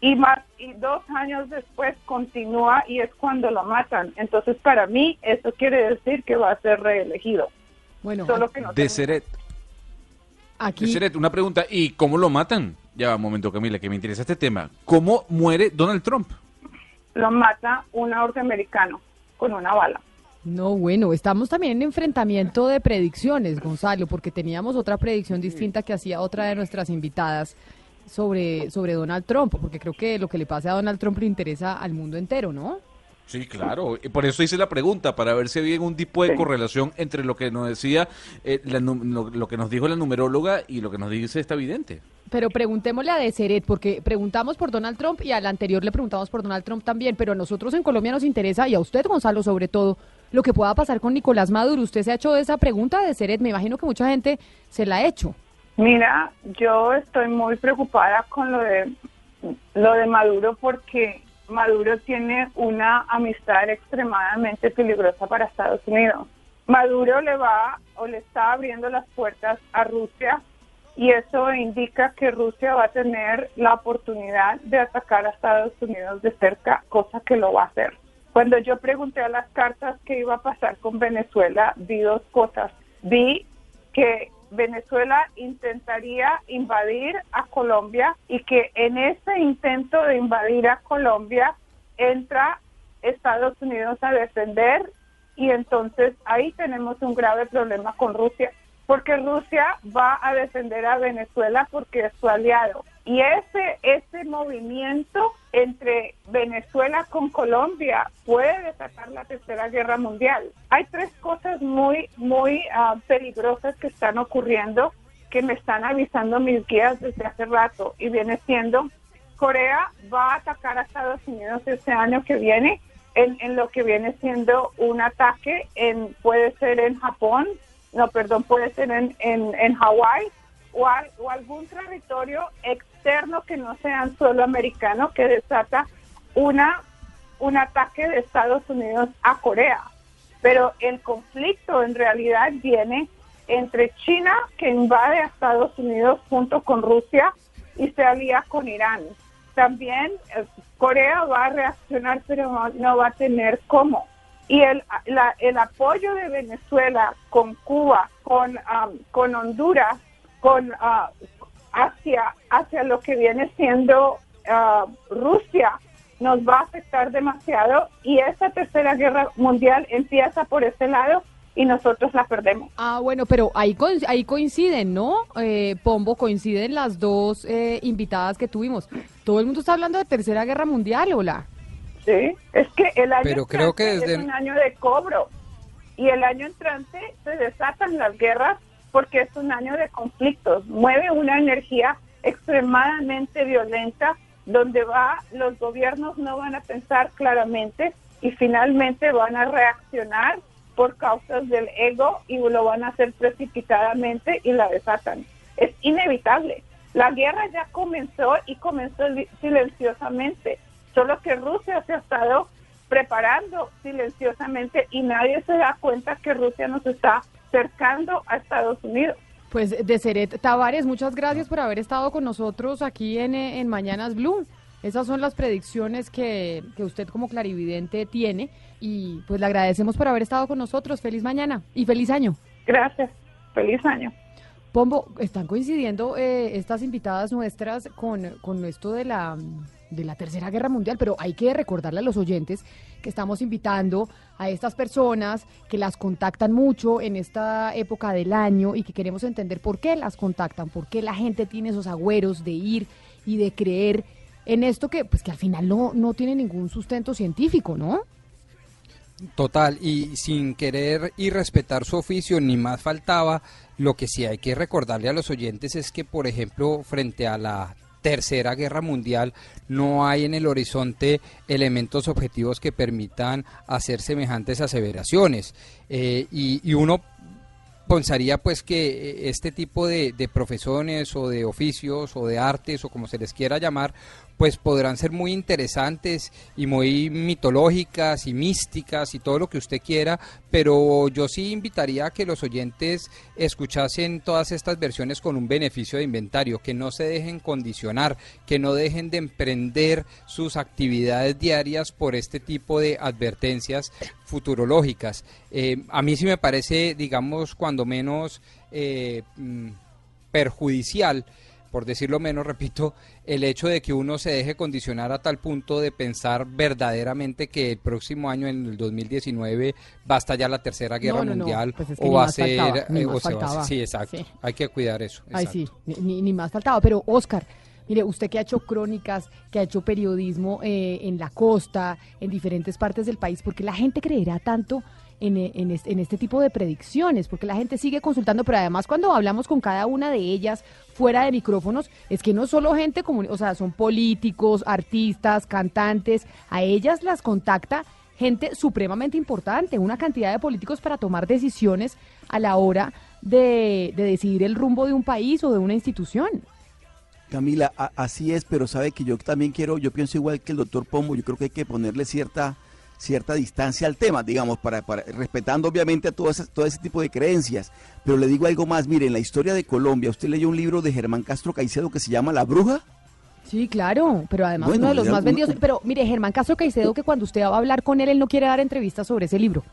y más y dos años después continúa y es cuando lo matan. Entonces, para mí, eso quiere decir que va a ser reelegido. Bueno, Solo que no De Seret. Aquí- De Seret, una pregunta. ¿Y cómo lo matan? Ya, un momento, Camila, que me interesa este tema. ¿Cómo muere Donald Trump? lo mata un norteamericano con una bala. No, bueno, estamos también en enfrentamiento de predicciones, Gonzalo, porque teníamos otra predicción distinta que hacía otra de nuestras invitadas sobre, sobre Donald Trump, porque creo que lo que le pase a Donald Trump le interesa al mundo entero, ¿no? Sí, claro. Y por eso hice la pregunta, para ver si había algún tipo de correlación entre lo que nos decía, eh, la nu- lo, lo que nos dijo la numeróloga y lo que nos dice esta vidente. Pero preguntémosle a Deseret, porque preguntamos por Donald Trump y al anterior le preguntamos por Donald Trump también, pero a nosotros en Colombia nos interesa, y a usted, Gonzalo, sobre todo, lo que pueda pasar con Nicolás Maduro. ¿Usted se ha hecho esa pregunta de Seret? Me imagino que mucha gente se la ha hecho. Mira, yo estoy muy preocupada con lo de lo de Maduro porque Maduro tiene una amistad extremadamente peligrosa para Estados Unidos. Maduro le va o le está abriendo las puertas a Rusia y eso indica que Rusia va a tener la oportunidad de atacar a Estados Unidos de cerca, cosa que lo va a hacer. Cuando yo pregunté a las cartas qué iba a pasar con Venezuela, vi dos cosas. Vi que Venezuela intentaría invadir a Colombia y que en ese intento de invadir a Colombia entra Estados Unidos a defender y entonces ahí tenemos un grave problema con Rusia porque Rusia va a defender a Venezuela porque es su aliado y ese ese movimiento entre Venezuela con Colombia puede desatar la tercera guerra mundial. Hay tres cosas muy muy ah, peligrosas que están ocurriendo que me están avisando mis guías desde hace rato y viene siendo Corea va a atacar a Estados Unidos este año que viene en, en lo que viene siendo un ataque en puede ser en Japón, no, perdón, puede ser en, en, en Hawái o, al- o algún territorio externo que no sea solo americano que desata una un ataque de Estados Unidos a Corea. Pero el conflicto en realidad viene entre China, que invade a Estados Unidos junto con Rusia y se alía con Irán. También eh, Corea va a reaccionar, pero no, no va a tener cómo. Y el, la- el apoyo de Venezuela con Cuba, con, am, con Honduras, con ah, hacia, hacia lo que viene siendo ah, Rusia, nos va a afectar demasiado y esta tercera guerra mundial empieza por ese lado y nosotros la perdemos. Ah, bueno, pero ahí, ahí coinciden, ¿no? Eh, Pombo, coinciden las dos eh, invitadas que tuvimos. Todo el mundo está hablando de Tercera Guerra Mundial, hola. Sí, es que el año Pero creo que desde es un año de cobro y el año entrante se desatan las guerras porque es un año de conflictos, mueve una energía extremadamente violenta donde va los gobiernos no van a pensar claramente y finalmente van a reaccionar por causas del ego y lo van a hacer precipitadamente y la desatan. Es inevitable. La guerra ya comenzó y comenzó silenciosamente, solo que Rusia se ha estado preparando silenciosamente y nadie se da cuenta que Rusia nos está cercando a Estados Unidos. Pues Deseret Tavares, muchas gracias por haber estado con nosotros aquí en, eh, en Mañanas Blue. Esas son las predicciones que, que usted como clarividente tiene y pues le agradecemos por haber estado con nosotros. Feliz mañana y feliz año. Gracias. Feliz año. Pombo, están coincidiendo eh, estas invitadas nuestras con, con esto de la, de la Tercera Guerra Mundial, pero hay que recordarle a los oyentes que estamos invitando a estas personas que las contactan mucho en esta época del año y que queremos entender por qué las contactan, por qué la gente tiene esos agüeros de ir y de creer en esto que pues que al final no, no tiene ningún sustento científico, ¿no? Total, y sin querer y respetar su oficio, ni más faltaba, lo que sí hay que recordarle a los oyentes es que, por ejemplo, frente a la Tercera Guerra Mundial, no hay en el horizonte elementos objetivos que permitan hacer semejantes aseveraciones. Eh, y, uno pensaría pues que eh, este tipo de profesiones o de oficios o de artes o como se les quiera llamar pues podrán ser muy interesantes y muy mitológicas y místicas y todo lo que usted quiera, pero yo sí invitaría a que los oyentes escuchasen todas estas versiones con un beneficio de inventario, que no se dejen condicionar, que no dejen de emprender sus actividades diarias por este tipo de advertencias futurológicas. Eh, a mí sí me parece, digamos, cuando menos eh, mm, perjudicial por decirlo menos, repito, el hecho de que uno se deje condicionar a tal punto de pensar verdaderamente que el próximo año, en el 2019, va a estallar la tercera guerra No, no, no, mundial pues es que o va a ser, sí, exacto, Sí. hay que cuidar eso. Ay, exacto. sí, ni- ni, ni más faltaba. Pero, Oscar, mire, usted que ha hecho crónicas, que ha hecho periodismo eh, en la costa, en diferentes partes del país, ¿por qué la gente creerá tanto en, este, en este tipo de predicciones? Porque la gente sigue consultando, pero además cuando hablamos con cada una de ellas fuera de micrófonos, es que no solo gente común, o sea, son políticos, artistas, cantantes, a ellas las contacta gente supremamente importante, una cantidad de políticos para tomar decisiones a la hora de, de decidir el rumbo de un país o de una institución. Camila, a- así es, pero sabe que yo también quiero, yo pienso igual que el doctor Pombo, yo creo que hay que ponerle cierta cierta distancia al tema, digamos, para, para respetando obviamente a todo ese, todo ese tipo de creencias. Pero le digo algo más, mire, en la historia de Colombia, usted leyó un libro de Germán Castro Caicedo que se llama La Bruja. Sí, claro, pero además Bueno, uno de los más un- vendidos. Pero mire, Germán Castro Caicedo, que cuando usted va a hablar con él, él no quiere dar entrevistas sobre ese libro.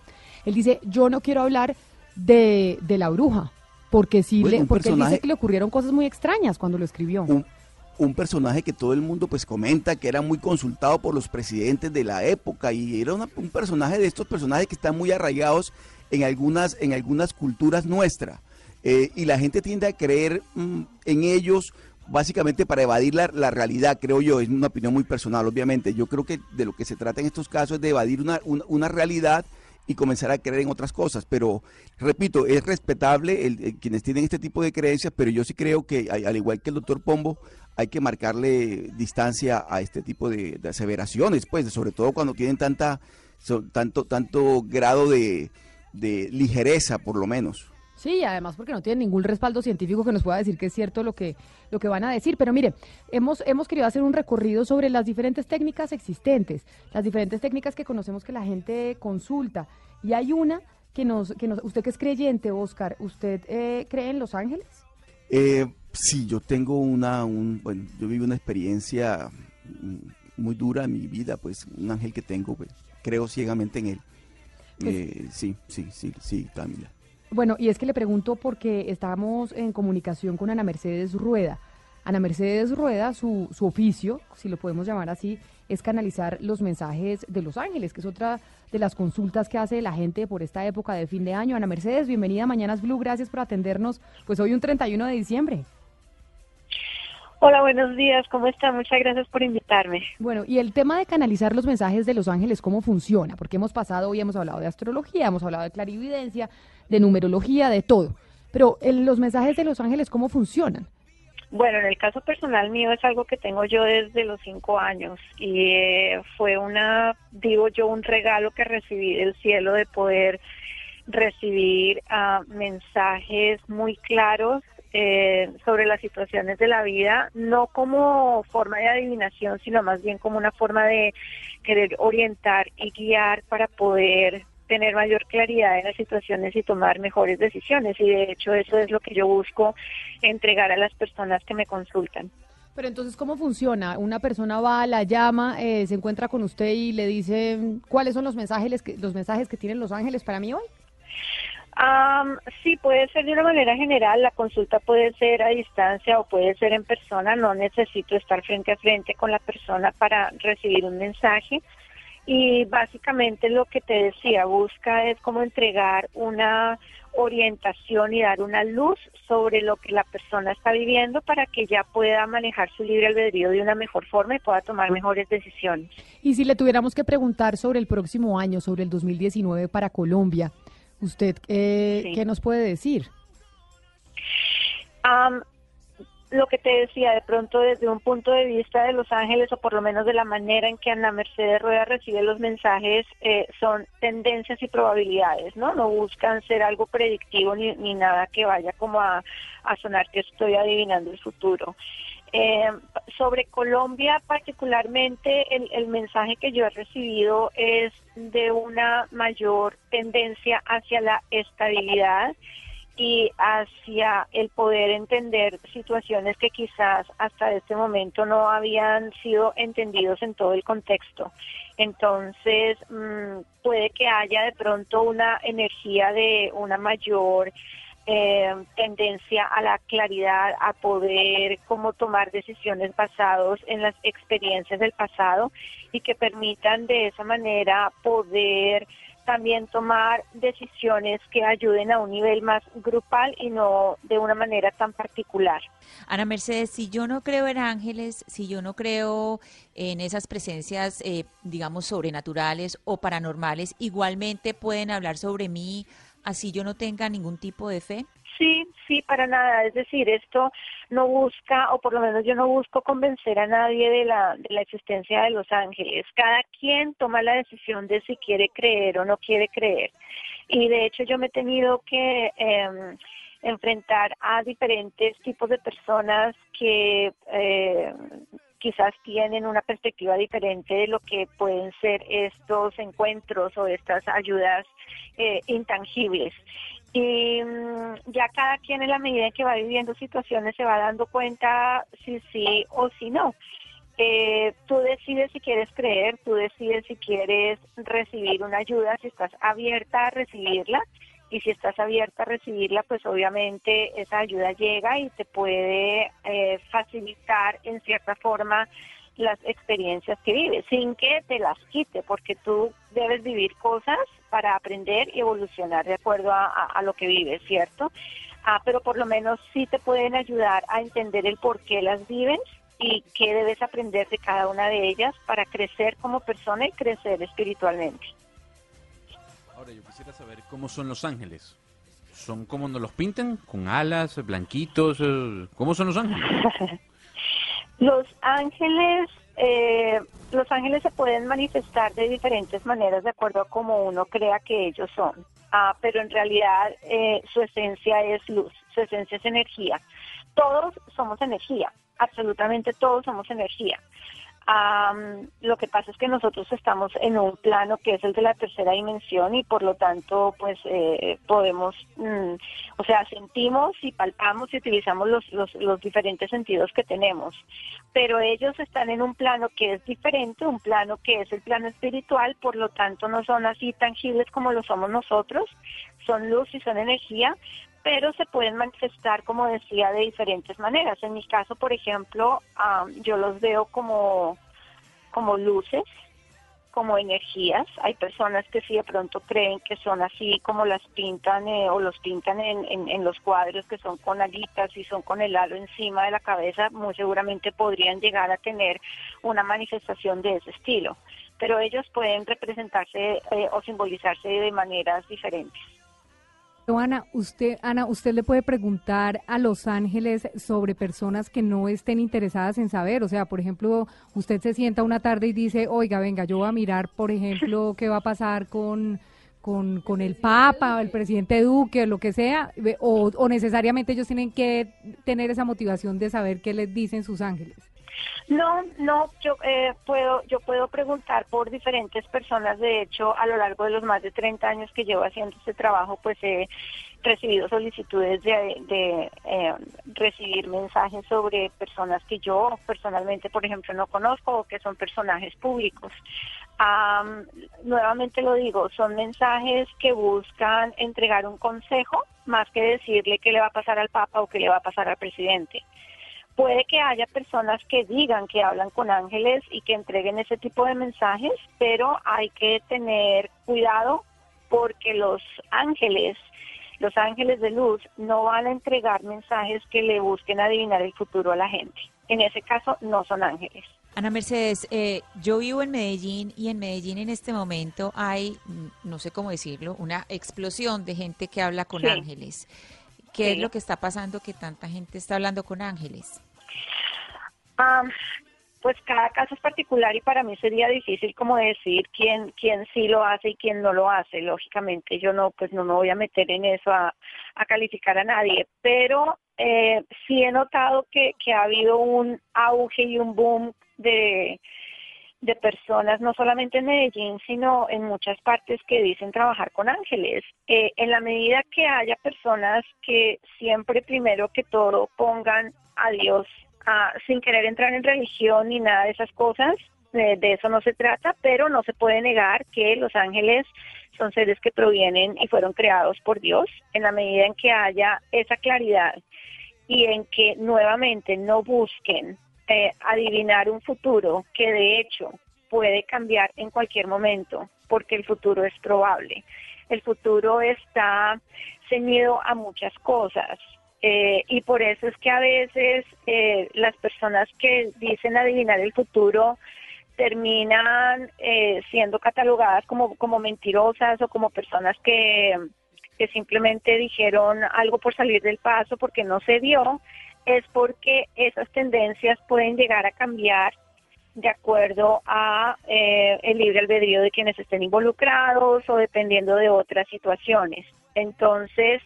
Él dice, yo no quiero hablar de, de la bruja, porque sí, Bueno, le, porque él dice que le ocurrieron cosas muy extrañas cuando lo escribió. un personaje que todo el mundo pues comenta que era muy consultado por los presidentes de la época y era un personaje de estos personajes que están muy arraigados en algunas en algunas culturas nuestras Eh, y la gente tiende a creer mm, en ellos básicamente para evadir la, la realidad creo yo. Es una opinión muy personal obviamente. Yo creo que de lo que se trata en estos casos es de evadir una, una, realidad y comenzar a creer en otras cosas. Pero, repito, es respetable quienes tienen este tipo de creencias, pero yo sí creo que, al igual que el doctor Pombo, hay que marcarle distancia a este tipo de, de aseveraciones, pues, sobre todo cuando tienen tanta son tanto, tanto grado de, de ligereza, por lo menos. Sí, además porque no tienen ningún respaldo científico que nos pueda decir que es cierto lo que, lo que van a decir. Pero mire, hemos, hemos querido hacer un recorrido sobre las diferentes técnicas existentes, las diferentes técnicas que conocemos que la gente consulta. Y hay una que nos, que nos usted que es creyente, Oscar, ¿usted eh, cree en los ángeles? Eh, sí, yo tengo una, un, bueno, yo vivo una experiencia muy dura en mi vida, pues un ángel que tengo, pues, creo ciegamente en él. Pues Eh, sí, sí, sí, sí, Camila. Bueno, y es que le pregunto porque estábamos en comunicación con Ana Mercedes Rueda. Ana Mercedes Rueda, su, su oficio, si lo podemos llamar así, es canalizar los mensajes de los ángeles, que es otra de las consultas que hace la gente por esta época de fin de año. Ana Mercedes, bienvenida a Mañanas Blue, gracias por atendernos, pues hoy un 31 de diciembre. Hola, buenos días, ¿cómo está? Muchas gracias por invitarme. Bueno, y el tema de canalizar los mensajes de los ángeles, ¿cómo funciona? Porque hemos pasado, hoy hemos hablado de astrología, hemos hablado de clarividencia, de numerología, de todo. Pero el- los mensajes de los ángeles, ¿cómo funcionan? Bueno, en el caso personal mío es algo que tengo yo desde los cinco años y eh, fue una, digo yo, un regalo que recibí del cielo de poder recibir ah, mensajes muy claros eh, sobre las situaciones de la vida, no como forma de adivinación, sino más bien como una forma de querer orientar y guiar para poder tener mayor claridad en las situaciones y tomar mejores decisiones. Y de hecho eso es lo que yo busco entregar a las personas que me consultan. Pero entonces, ¿cómo funciona? Una persona va, la llama, eh, se encuentra con usted y le dice cuáles son los mensajes los mensajes que tienen los ángeles para mí hoy. Am, sí, puede ser de una manera general, la consulta puede ser a distancia o puede ser en persona, no necesito estar frente a frente con la persona para recibir un mensaje. Y básicamente lo que te decía, busca es como entregar una orientación y dar una luz sobre lo que la persona está viviendo para que ya pueda manejar su libre albedrío de una mejor forma y pueda tomar mejores decisiones. Y si le tuviéramos que preguntar sobre el próximo año, sobre el 2019 para Colombia, ¿usted eh, Sí. qué nos puede decir? Lo que te decía, de pronto desde un punto de vista de Los Ángeles, o por lo menos de la manera en que Ana Mercedes Rueda recibe los mensajes, eh, son tendencias y probabilidades, ¿no? No buscan ser algo predictivo ni, ni nada que vaya como a, a sonar que estoy adivinando el futuro. Eh, sobre Colombia particularmente, el, el mensaje que yo he recibido es de una mayor tendencia hacia la estabilidad y hacia el poder entender situaciones que quizás hasta este momento no habían sido entendidos en todo el contexto. Entonces, mm, puede que haya de pronto una energía de una mayor eh, tendencia a la claridad, a poder como tomar decisiones basados en las experiencias del pasado y que permitan de esa manera poder también tomar decisiones que ayuden a un nivel más grupal y no de una manera tan particular. Ana Mercedes, si yo no creo en ángeles, si yo no creo en esas presencias, eh, digamos, sobrenaturales o paranormales, igualmente pueden hablar sobre mí, así yo no tenga ningún tipo de fe. Sí, sí, para nada. Es decir, esto no busca, o por lo menos yo no busco convencer a nadie de la, de la existencia de los ángeles. Cada quien toma la decisión de si quiere creer o no quiere creer. Y de hecho yo me he tenido que em, enfrentar a diferentes tipos de personas que eh, quizás tienen una perspectiva diferente de lo que pueden ser estos encuentros o estas ayudas eh, intangibles. Y mm, ya cada quien en la medida en que va viviendo situaciones se va dando cuenta si sí o si no. Eh, tú decides si quieres creer, tú decides si quieres recibir una ayuda, si estás abierta a recibirla y si estás abierta a recibirla, pues obviamente esa ayuda llega y te puede eh, facilitar en cierta forma las experiencias que vives, sin que te las quite, porque tú debes vivir cosas para aprender y evolucionar de acuerdo a, a- a lo que vives, ¿cierto? Ah, pero por lo menos sí te pueden ayudar a entender el por qué las vives y qué debes aprender de cada una de ellas para crecer como persona y crecer espiritualmente. Yo quisiera saber cómo son los ángeles. ¿Son como nos los pintan? ¿Con alas, blanquitos? eh, ¿Cómo son los ángeles? [LAUGHS] Los ángeles, eh, los ángeles se pueden manifestar de diferentes maneras de acuerdo a cómo uno crea que ellos son, Ah, pero en realidad eh, su esencia es luz, su esencia es energía. Todos somos energía, absolutamente todos somos energía. Am, lo que pasa es que nosotros estamos en un plano que es el de la tercera dimensión y por lo tanto pues eh, podemos, mm, o sea, sentimos y palpamos y utilizamos los, los, los diferentes sentidos que tenemos. Pero ellos están en un plano que es diferente, un plano que es el plano espiritual, por lo tanto no son así tangibles como lo somos nosotros, son luz y son energía, pero se pueden manifestar, como decía, de diferentes maneras. En mi caso, por ejemplo, am, yo los veo como, como luces, como energías. Hay personas que sí de pronto creen que son así como las pintan eh, o los pintan en, en, en los cuadros que son con alitas y son con el halo encima de la cabeza, muy seguramente podrían llegar a tener una manifestación de ese estilo. Pero ellos pueden representarse eh, o simbolizarse de maneras diferentes. Ana, usted, Ana, usted le puede preguntar a Los Ángeles sobre personas que no estén interesadas en saber. O sea, por ejemplo, usted se sienta una tarde y dice, oiga, venga, yo voy a mirar, por ejemplo, qué va a pasar con, con, con el Papa, el presidente Duque, lo que sea, o, o necesariamente ellos tienen que tener esa motivación de saber qué les dicen sus ángeles. No, no, yo eh, puedo, yo puedo preguntar por diferentes personas. De hecho, a lo largo de los más de 30 años que llevo haciendo este trabajo, pues he recibido solicitudes de, eh, recibir mensajes sobre personas que yo personalmente, por ejemplo, no conozco o que son personajes públicos. Am, nuevamente lo digo, son mensajes que buscan entregar un consejo más que decirle qué le va a pasar al Papa o qué le va a pasar al presidente. Puede que haya personas que digan que hablan con ángeles y que entreguen ese tipo de mensajes, pero hay que tener cuidado porque los ángeles, los ángeles de luz, no van a entregar mensajes que le busquen adivinar el futuro a la gente. En ese caso, no son ángeles. Ana Mercedes, eh, yo vivo en Medellín y en Medellín en este momento hay, mm, no sé cómo decirlo, una explosión de gente que habla con Sí. ángeles. ¿Qué es lo que está pasando que tanta gente está hablando con ángeles? Ah, pues cada caso es particular y para mí sería difícil como decir quién quién sí lo hace y quién no lo hace. Lógicamente yo no pues no me voy a meter en eso a, calificar a nadie, pero eh, sí he notado que, que ha habido un auge y un boom de de personas, no solamente en Medellín, sino en muchas partes que dicen trabajar con ángeles. Eh, en la medida que haya personas que siempre, primero que todo, pongan a Dios sin querer entrar en religión ni nada de esas cosas, eh, de eso no se trata, pero no se puede negar que los ángeles son seres que provienen y fueron creados por Dios. En la medida en que haya esa claridad y en que nuevamente no busquen eh, adivinar un futuro que de hecho puede cambiar en cualquier momento, porque el futuro es probable. El futuro está ceñido a muchas cosas. Eh, y por eso es que a veces eh, las personas que dicen adivinar el futuro terminan eh, siendo catalogadas como, como mentirosas o como personas que, que simplemente dijeron algo por salir del paso porque no se dio, es porque esas tendencias pueden llegar a cambiar de acuerdo a eh, el libre albedrío de quienes estén involucrados o dependiendo de otras situaciones. Entonces,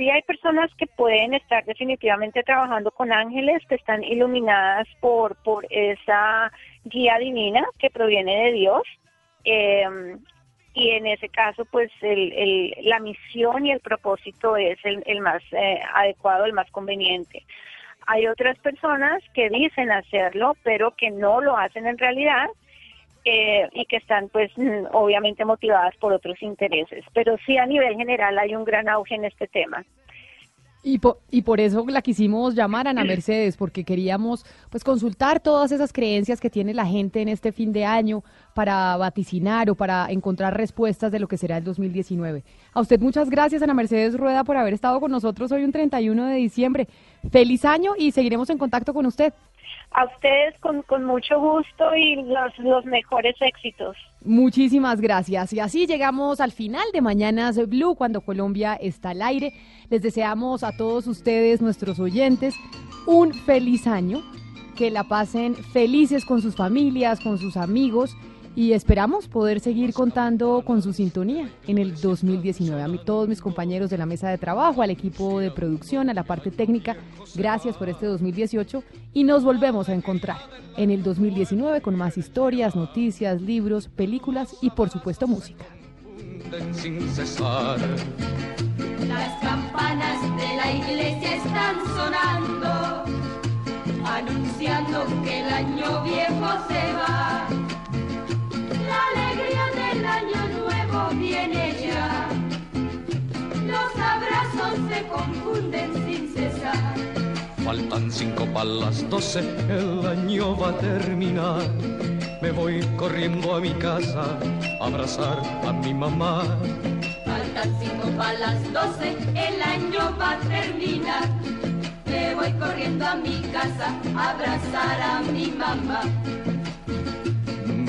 sí hay personas que pueden estar definitivamente trabajando con ángeles que están iluminadas por, por esa guía divina que proviene de Dios. Eh, y en ese caso, pues el, el- la misión y el propósito es el, el más eh, adecuado, el más conveniente. Hay otras personas que dicen hacerlo, pero que no lo hacen en realidad eh, y que están, pues, mm, obviamente motivadas por otros intereses. Pero sí, a nivel general hay un gran auge en este tema. Y, po- y por eso la quisimos llamar a Ana [CLEARS THROAT] Mercedes, porque queríamos pues consultar todas esas creencias que tiene la gente en este fin de año para vaticinar o para encontrar respuestas de lo que será el 2019. A usted muchas gracias, Ana Mercedes Rueda, por haber estado con nosotros hoy un 31 de diciembre. Feliz año y seguiremos en contacto con usted. A ustedes con, con mucho gusto y los, los mejores éxitos. Muchísimas gracias. Y así llegamos al final de Mañanas Blue cuando Colombia está al aire. Les deseamos a todos ustedes, nuestros oyentes, un feliz año. que la pasen felices con sus familias, con sus amigos y esperamos poder seguir contando con su sintonía en el 2019. A mí, todos mis compañeros de la mesa de trabajo, al equipo de producción, a la parte técnica, gracias por este 2018 y nos volvemos a encontrar en el 2019 con más historias, noticias, libros, películas y por supuesto música. sin cesar. Las campanas de la iglesia están sonando, anunciando que el año viejo se va. La alegría del año nuevo viene ya. Los abrazos se confunden sin cesar. Faltan cinco para las doce, el año va a terminar. Me voy corriendo a mi casa a abrazar a mi mamá. Faltan cinco para las doce, el año va a terminar. Me voy corriendo a mi casa a abrazar a mi mamá.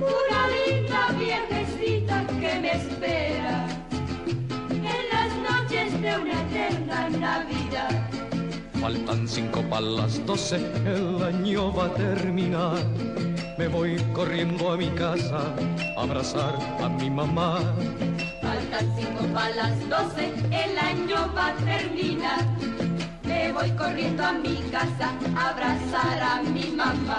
Una linda viejecita que me espera en las noches de una eterna Navidad. Faltan cinco para las doce, el año va a terminar. Me voy corriendo a mi casa a abrazar a mi mamá. Faltan cinco para las doce, el año va a terminar. Me voy corriendo a mi casa a abrazar a mi mamá.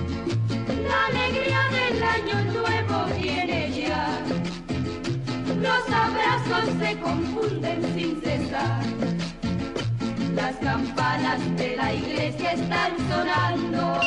La alegría del año nuevo viene ya. Los abrazos se confunden sin cesar. Las campanas de la iglesia están sonando.